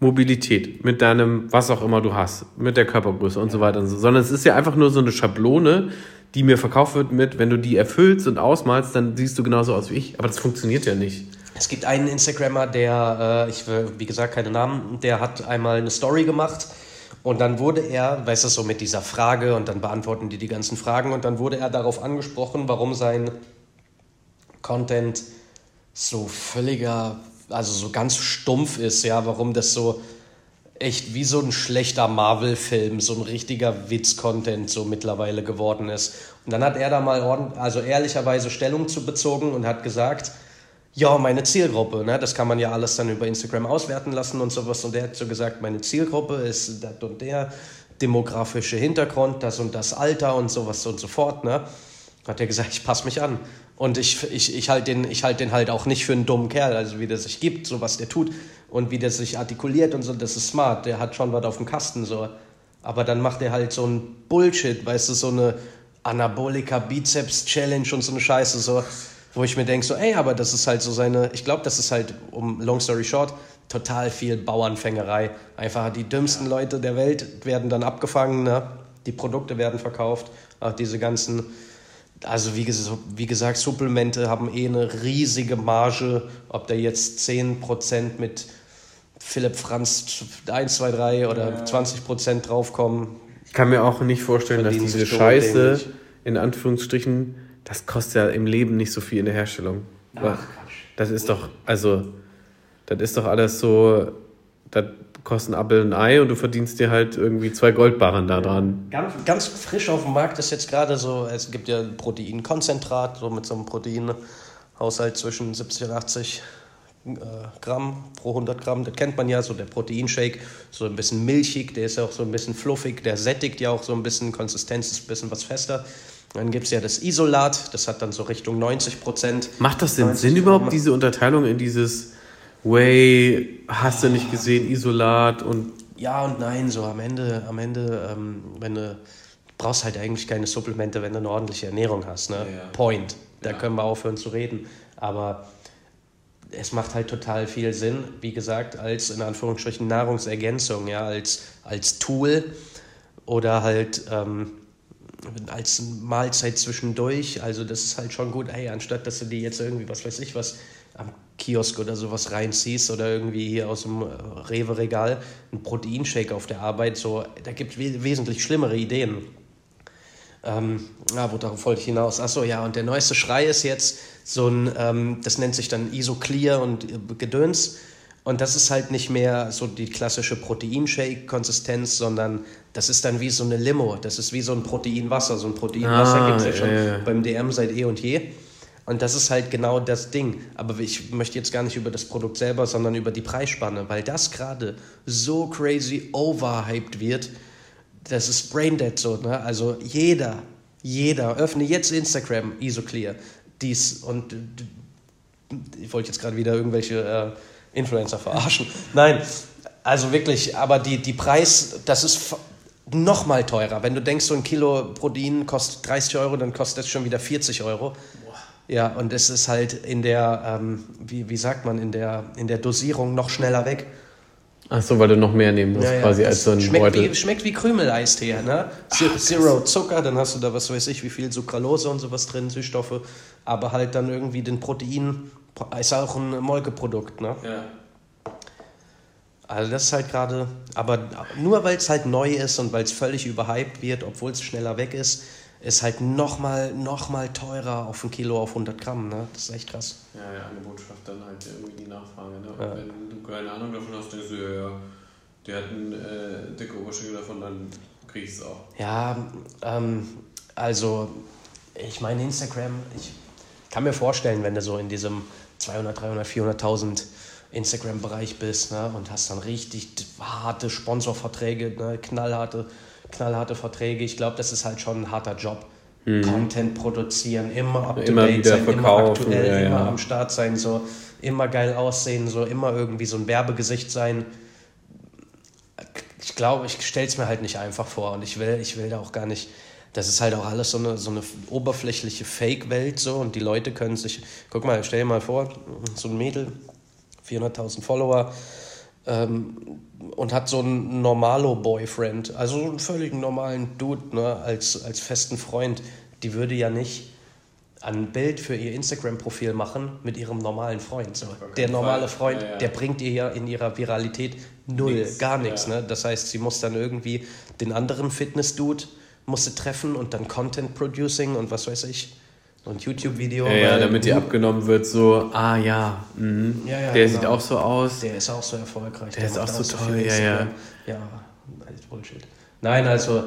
Mobilität, mit deinem, was auch immer du hast, mit der Körpergröße und so weiter und so. Sondern es ist ja einfach nur so eine Schablone, die mir verkauft wird mit, wenn du die erfüllst und ausmalst, dann siehst du genauso aus wie ich. Aber das funktioniert ja nicht. Es gibt einen Instagrammer, der, äh, ich will, wie gesagt, keine Namen, der hat einmal eine Story gemacht und dann wurde er, weißt du, so mit dieser Frage und dann beantworten die die ganzen Fragen und dann wurde er darauf angesprochen, warum sein Content so völliger, also so ganz stumpf ist, ja, warum das so echt wie so ein schlechter Marvel-Film, so ein richtiger Witz-Content so mittlerweile geworden ist. Und dann hat er da mal ordentlich, also ehrlicherweise Stellung zu bezogen und hat gesagt, ja, meine Zielgruppe, ne, das kann man ja alles dann über Instagram auswerten lassen und sowas. Und der hat so gesagt, meine Zielgruppe ist das und der demografische Hintergrund, das und das Alter und sowas und so fort, ne. Hat er gesagt, ich passe mich an. Und ich, ich, ich halte den, halt den halt auch nicht für einen dummen Kerl, also wie der sich gibt, so was der tut und wie der sich artikuliert und so, das ist smart. Der hat schon was auf dem Kasten, so. Aber dann macht er halt so ein Bullshit, weißt du, so eine Anabolika Bizeps Challenge und so eine Scheiße, so, wo ich mir denke, so, ey, aber das ist halt so seine, ich glaube, das ist halt, um long story short, total viel Bauernfängerei. Einfach die dümmsten Leute der Welt werden dann abgefangen, ne? die Produkte werden verkauft, auch diese ganzen also wie, wie, gesagt, Supplemente haben eh eine riesige Marge. Ob da jetzt 10% mit Philipp Franz 1, 2, 3 oder ja. 20% draufkommen. Ich kann mir auch nicht vorstellen, dass diese Scheiße, in Anführungsstrichen, das kostet ja im Leben nicht so viel in der Herstellung. Ach, das ist doch, also, das ist doch alles so, das kosten Apfel und Ei und du verdienst dir halt irgendwie zwei Goldbarren da dran. Ganz, ganz frisch auf dem Markt ist jetzt gerade so, es gibt ja Proteinkonzentrat, so mit so einem Proteinhaushalt zwischen 70 und 80 äh, Gramm pro 100 Gramm. Das kennt man ja, so der Proteinshake, so ein bisschen milchig, der ist ja auch so ein bisschen fluffig, der sättigt ja auch so ein bisschen, Konsistenz ist ein bisschen was fester. Dann gibt es ja das Isolat, das hat dann so Richtung 90 Prozent. Macht das denn Sinn überhaupt, diese Unterteilung in dieses Way, hast du nicht gesehen, Isolat und. Ja und nein, so am Ende, am Ende, ähm, wenn du brauchst halt eigentlich keine Supplemente, wenn du eine ordentliche Ernährung hast. Ne? Ja, Point. Da ja. können wir aufhören zu reden. Aber es macht halt total viel Sinn, wie gesagt, als in Anführungsstrichen Nahrungsergänzung, ja, als, als Tool oder halt ähm, als Mahlzeit zwischendurch. Also das ist halt schon gut, ey, anstatt dass du dir jetzt irgendwie, was weiß ich was, am Kiosk oder sowas reinziehst oder irgendwie hier aus dem Rewe-Regal ein Proteinshake auf der Arbeit, so, da gibt es we wesentlich schlimmere Ideen. Ähm, ah, worauf wollte ich hinaus? Achso, ja, und der neueste Schrei ist jetzt so ein, ähm, das nennt sich dann Isoclear und äh, Gedöns. Und das ist halt nicht mehr so die klassische Proteinshake-Konsistenz, sondern das ist dann wie so eine Limo. Das ist wie so ein Proteinwasser. So ein Proteinwasser ah, gibt es ja schon ja. beim DM seit eh und je. Und das ist halt genau das Ding. Aber ich möchte jetzt gar nicht über das Produkt selber, sondern über die Preisspanne, weil das gerade so crazy overhyped wird. Das ist braindead so. Ne? Also jeder, jeder, öffne jetzt Instagram, Isoclear, dies und ich wollte jetzt gerade wieder irgendwelche äh, Influencer verarschen. Nein, also wirklich, aber die, die Preis, das ist noch mal teurer. Wenn du denkst, so ein Kilo Protein kostet 30 Euro, dann kostet das schon wieder 40 Euro. Ja, und es ist halt in der, ähm, wie, wie sagt man, in der, in der Dosierung noch schneller weg. Ach so, weil du noch mehr nehmen musst, ja, ja. quasi als so ein schmeckt Beutel. Wie, schmeckt wie Krümeleistee, ne? Ach, Zero Zucker, dann hast du da, was weiß ich, wie viel Sucralose und sowas drin, Süßstoffe, aber halt dann irgendwie den Protein, ist auch ein Molkeprodukt, ne? Ja. Also das ist halt gerade, aber nur weil es halt neu ist und weil es völlig überhyped wird, obwohl es schneller weg ist, ist halt nochmal noch mal teurer auf ein Kilo auf 100 Gramm. Ne? Das ist echt krass. Ja, ja, Angebot schafft dann halt irgendwie die Nachfrage. Ne? Ja. Wenn du keine Ahnung davon hast, denkst du, ja, ja, der hat einen äh, dicke Oberschenkel davon, dann krieg ich es auch. Ja, ähm, also ich meine Instagram, ich kann mir vorstellen, wenn du so in diesem 200, 300, 400.000 Instagram-Bereich bist ne, und hast dann richtig harte Sponsorverträge, ne, knallharte, knallharte Verträge. Ich glaube, das ist halt schon ein harter Job. Mhm. Content produzieren, immer up to date sein, verkaufen, immer aktuell, ja, immer ja. am Start sein, so immer geil aussehen, so immer irgendwie so ein Werbegesicht sein. Ich glaube, ich stelle es mir halt nicht einfach vor und ich will, ich will da auch gar nicht das ist halt auch alles so eine, so eine oberflächliche Fake-Welt so und die Leute können sich, guck mal, stell dir mal vor, so ein Mädel, 400.000 Follower ähm, und hat so einen Normalo-Boyfriend, also so einen völlig normalen Dude ne, als, als festen Freund. Die würde ja nicht ein Bild für ihr Instagram-Profil machen mit ihrem normalen Freund. So. Der normale Fall. Freund, ja, ja. der bringt ihr ja in ihrer Viralität null, Nix. gar nichts. Ja. Ne? Das heißt, sie muss dann irgendwie den anderen Fitness-Dude musste treffen und dann Content Producing und was weiß ich und YouTube-Video. Ja, ja, damit die abgenommen wird, so, ah ja, mhm. ja, ja der genau. sieht auch so aus. Der ist auch so erfolgreich. Der, der ist auch so toll, ja, ja. Ja, Bullshit. Nein, also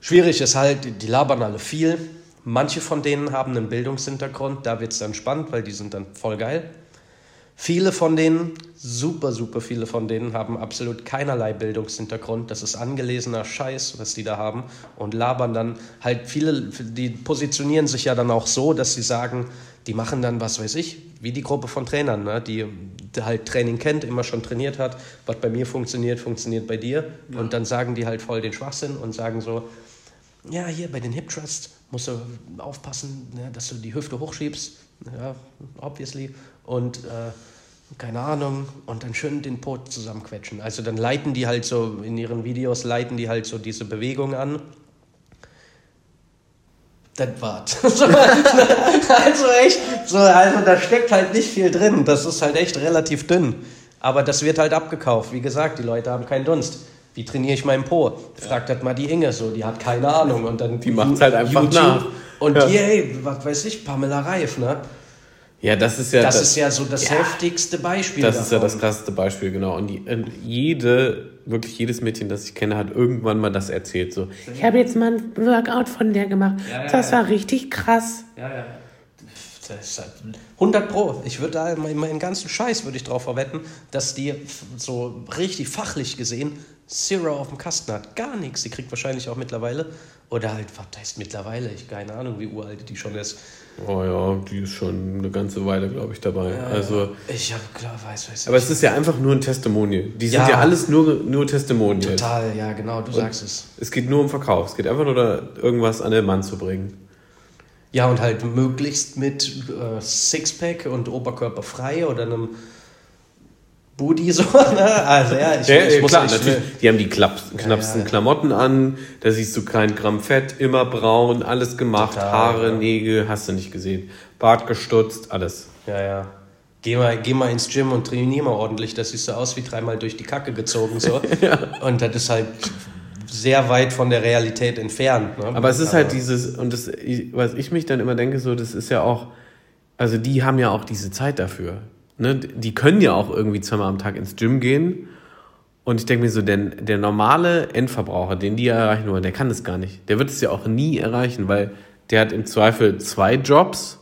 schwierig ist halt, die labern alle viel. Manche von denen haben einen Bildungshintergrund, da wird es dann spannend, weil die sind dann voll geil. Viele von denen, super, super viele von denen haben absolut keinerlei Bildungshintergrund. Das ist angelesener Scheiß, was die da haben. Und labern dann halt viele, die positionieren sich ja dann auch so, dass sie sagen, die machen dann, was weiß ich, wie die Gruppe von Trainern, ne? die, halt Training kennt, immer schon trainiert hat. Was bei mir funktioniert, funktioniert bei dir. Ja. Und dann sagen die halt voll den Schwachsinn und sagen so, ja, hier bei den Hip Trusts musst du aufpassen, ne, dass du die Hüfte hochschiebst. Ja, obviously und äh, keine Ahnung, und dann schön den Pot zusammenquetschen. Also dann leiten die halt so, in ihren Videos leiten die halt so diese Bewegung an. Das war's. *laughs* also echt, so, also da steckt halt nicht viel drin. Das ist halt echt relativ dünn. Aber das wird halt abgekauft. Wie gesagt, die Leute haben keinen Dunst. Wie trainiere ich meinen Po? Fragt halt mal die Inge so, die hat keine Ahnung. Und dann die macht halt einfach YouTube. nach. Und ja. yay, was weiß ich, Pamela Reif, ne? Ja, das ist ja das, das ist ja so das ja, heftigste Beispiel. Das davon. ist ja das krasseste Beispiel, genau. Und, die, und jede, wirklich jedes Mädchen, das ich kenne, hat irgendwann mal das erzählt. So, ich habe jetzt mal ein Workout von der gemacht. Ja, ja, das war richtig krass. Ja, ja. Das ist halt 100 Pro. Ich würde da meinen ganzen Scheiß würde ich drauf verwetten, dass die so richtig fachlich gesehen Zero auf dem Kasten hat. Gar nichts. Die kriegt wahrscheinlich auch mittlerweile. Oder halt, was heißt mittlerweile? Ich keine Ahnung, wie uralt die schon ist. Oh ja, die ist schon eine ganze Weile, glaube ich, dabei. Ja, also, ich habe klar, weiß, weiß. Aber es ist ja einfach nur ein Testimonial. Die sind ja, ja alles nur, nur Testimonial. Total, ja, genau, du und sagst es. Es geht nur um Verkauf. Es geht einfach nur da, irgendwas an den Mann zu bringen. Ja, und halt möglichst mit äh, Sixpack und Oberkörper frei oder einem Booty so, *laughs* ne? Also ja, ich, ja, ich muss klar, natürlich. Die haben die klapp, knappsten ja, ja. Klamotten an, da siehst du kein Gramm Fett, immer braun, alles gemacht, Total, Haare, Nägel, hast du nicht gesehen. Bart gestutzt, alles. Ja, ja. Geh mal, geh mal ins Gym und trainier mal ordentlich. Das siehst du aus wie dreimal durch die Kacke gezogen. So. *laughs* ja. Und das ist halt sehr weit von der Realität entfernt. Ne? Aber es ist halt dieses, und das, was ich mich dann immer denke, so, das ist ja auch, also die haben ja auch diese Zeit dafür. Ne? Die können ja auch irgendwie zweimal am Tag ins Gym gehen. Und ich denke mir so, denn der normale Endverbraucher, den die erreichen wollen, der kann das gar nicht. Der wird es ja auch nie erreichen, weil der hat im Zweifel zwei Jobs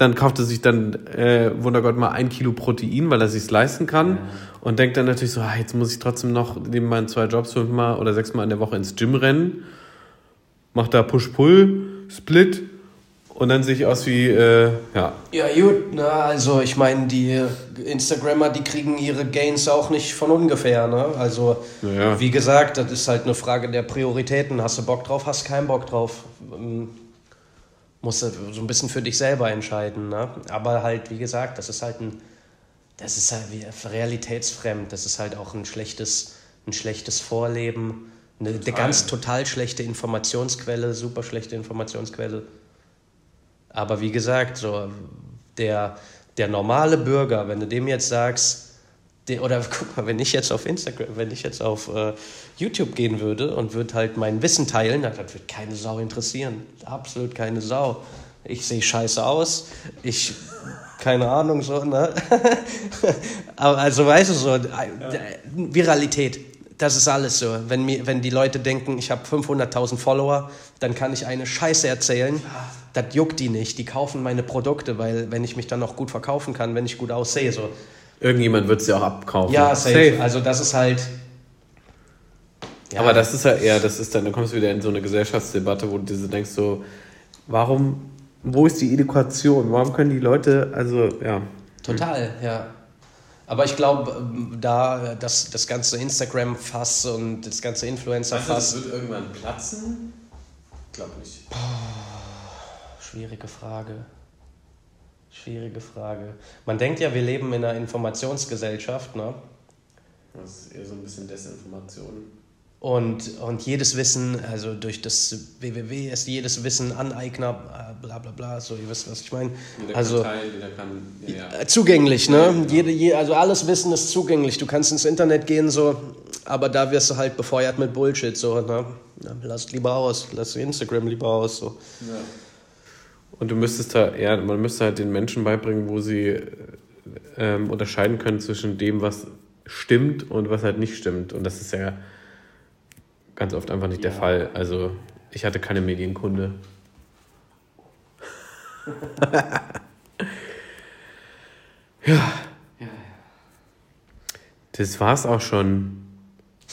dann kauft er sich dann, äh, Wundergott, mal ein Kilo Protein, weil er sich leisten kann. Ja. Und denkt dann natürlich so, ah, jetzt muss ich trotzdem noch neben meinen zwei Jobs fünfmal oder sechsmal in der Woche ins Gym rennen. Macht da Push-Pull-Split. Und dann sehe ich aus wie, äh, ja. Ja, gut, na, also ich meine, die Instagrammer, die kriegen ihre Gains auch nicht von ungefähr, ne? Also, ja. wie gesagt, das ist halt eine Frage der Prioritäten. Hast du Bock drauf, hast keinen Bock drauf. Ähm, musst du so ein bisschen für dich selber entscheiden. Ne? Aber halt, wie gesagt, das ist halt ein, das ist halt realitätsfremd, das ist halt auch ein schlechtes, ein schlechtes Vorleben, eine, eine ganz total schlechte Informationsquelle, super schlechte Informationsquelle. Aber wie gesagt, so der, der normale Bürger, wenn du dem jetzt sagst, oder *laughs* guck mal, wenn ich jetzt auf Instagram, wenn ich jetzt auf äh, YouTube gehen würde und würde halt mein Wissen teilen, das wird keine Sau interessieren. Absolut keine Sau. Ich sehe scheiße aus. Ich, keine Ahnung, so, ne? *laughs* Aber also, weißt du, so, ja. Viralität, das ist alles so. Wenn, mir, wenn die Leute denken, ich habe 500.000 Follower, dann kann ich eine Scheiße erzählen. Das juckt die nicht. Die kaufen meine Produkte, weil, wenn ich mich dann auch gut verkaufen kann, wenn ich gut aussehe, so Irgendjemand wird sie auch abkaufen. Ja, safe. safe. Also das ist halt. Ja. Aber das ist ja eher, das ist dann, dann kommst du wieder in so eine Gesellschaftsdebatte, wo du dir denkst so, warum, wo ist die Education? Warum können die Leute, also ja. Total, ja. Aber ich glaube, da das, das ganze Instagram-Fass und das ganze Influencer-Fass. das wird irgendwann platzen? Ich glaube nicht. Schwierige Frage. Schwierige Frage. Man denkt ja, wir leben in einer Informationsgesellschaft, ne? Das ist eher so ein bisschen Desinformation. Und, und jedes Wissen, also durch das www ist jedes Wissen Aneigner, äh, bla bla bla, so, ihr wisst, was ich meine. Also, kann teilen, jeder kann, ja, ja. Zugänglich, ne? Ja, genau. Jede, je, also alles Wissen ist zugänglich. Du kannst ins Internet gehen, so, aber da wirst du halt befeuert mit Bullshit, so, ne? lass lieber aus, lass Instagram lieber aus, so. Ja. Und du müsstest da, ja, man müsste halt den Menschen beibringen, wo sie ähm, unterscheiden können zwischen dem, was stimmt und was halt nicht stimmt. Und das ist ja ganz oft einfach nicht ja. der Fall. Also ich hatte keine Medienkunde. *laughs* ja. Das war's auch schon.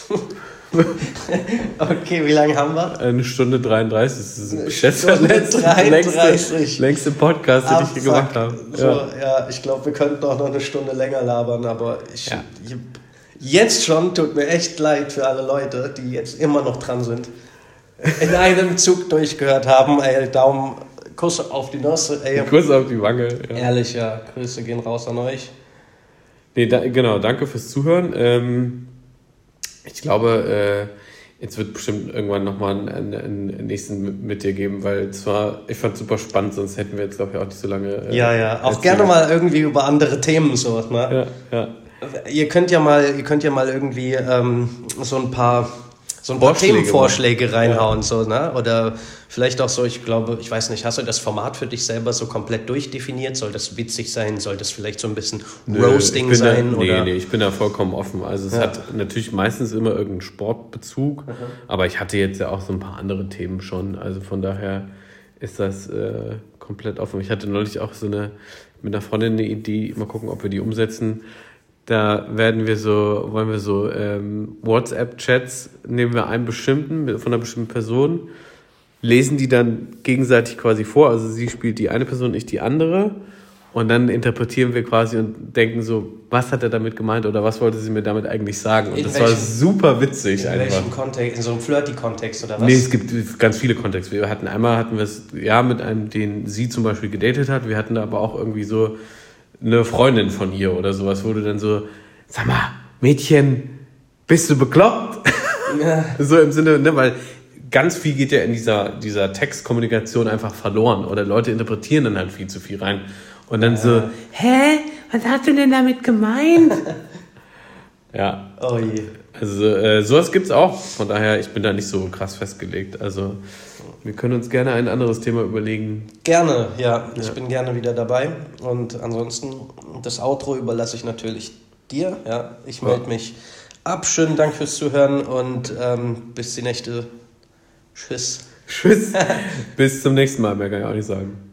*laughs* *laughs* okay, wie lange haben wir? Eine Stunde 33. Das ist ich schätze der letzte, längste, längste Podcast, den ich hier gemacht habe. So, ja. ja, ich glaube, wir könnten auch noch eine Stunde länger labern, aber ich, ja. jetzt schon tut mir echt leid für alle Leute, die jetzt immer noch dran sind. In einem Zug durchgehört haben. Ey, Daumen, Kuss auf die Nuss. Ey. Kuss auf die Wange. Ja. Ehrlich, ja. Grüße gehen raus an euch. Nee, da, genau, danke fürs Zuhören. Ähm, ich glaube, äh, jetzt wird bestimmt irgendwann nochmal einen, einen, nächsten mit, dir geben, weil zwar, ich fand es super spannend, sonst hätten wir jetzt, glaube ich, auch nicht so lange. Äh, ja, ja, auch gerne mal irgendwie über andere Themen so, ne? Ja, ja. Ihr könnt ja mal, ihr könnt ja mal irgendwie ähm, so ein paar so ein paar Themenvorschläge reinhauen, ja. so, ne? Oder vielleicht auch so, ich glaube, ich weiß nicht, hast du das Format für dich selber so komplett durchdefiniert? Soll das witzig sein? Soll das vielleicht so ein bisschen Nö, Roasting sein? Da, nee, oder? nee, ich bin da vollkommen offen. Also es ja. hat natürlich meistens immer irgendeinen Sportbezug, mhm. aber ich hatte jetzt ja auch so ein paar andere Themen schon. Also von daher ist das äh, komplett offen. Ich hatte neulich auch so eine mit einer Freundin eine Idee, mal gucken, ob wir die umsetzen da werden wir so, wollen wir so ähm, WhatsApp-Chats, nehmen wir einen bestimmten, von einer bestimmten Person, lesen die dann gegenseitig quasi vor. Also sie spielt die eine Person, ich die andere. Und dann interpretieren wir quasi und denken so, was hat er damit gemeint oder was wollte sie mir damit eigentlich sagen? Und in das welchem, war super witzig in einfach. In welchem Kontext? In so einem Flirty-Kontext oder was? Nee, es gibt ganz viele Kontexte. Wir hatten einmal hatten wir es ja mit einem, den sie zum Beispiel gedatet hat. Wir hatten da aber auch irgendwie so eine Freundin von ihr oder sowas, wo du dann so, sag mal, Mädchen, bist du bekloppt? Ja. *laughs* so im Sinne, ne, weil ganz viel geht ja in dieser, dieser Textkommunikation einfach verloren oder Leute interpretieren dann halt viel zu viel rein. Und dann so, hä? Was hast du denn damit gemeint? *laughs* ja. Oh je. Also äh, sowas gibt's auch. Von daher, ich bin da nicht so krass festgelegt. Also wir können uns gerne ein anderes Thema überlegen. Gerne, ja. Ich ja. bin gerne wieder dabei. Und ansonsten, das Outro überlasse ich natürlich dir. Ja, ich melde ja. mich ab. Schönen Dank fürs Zuhören und ähm, bis die nächste. Tschüss. Tschüss. *laughs* bis zum nächsten Mal, mehr kann ich auch nicht sagen.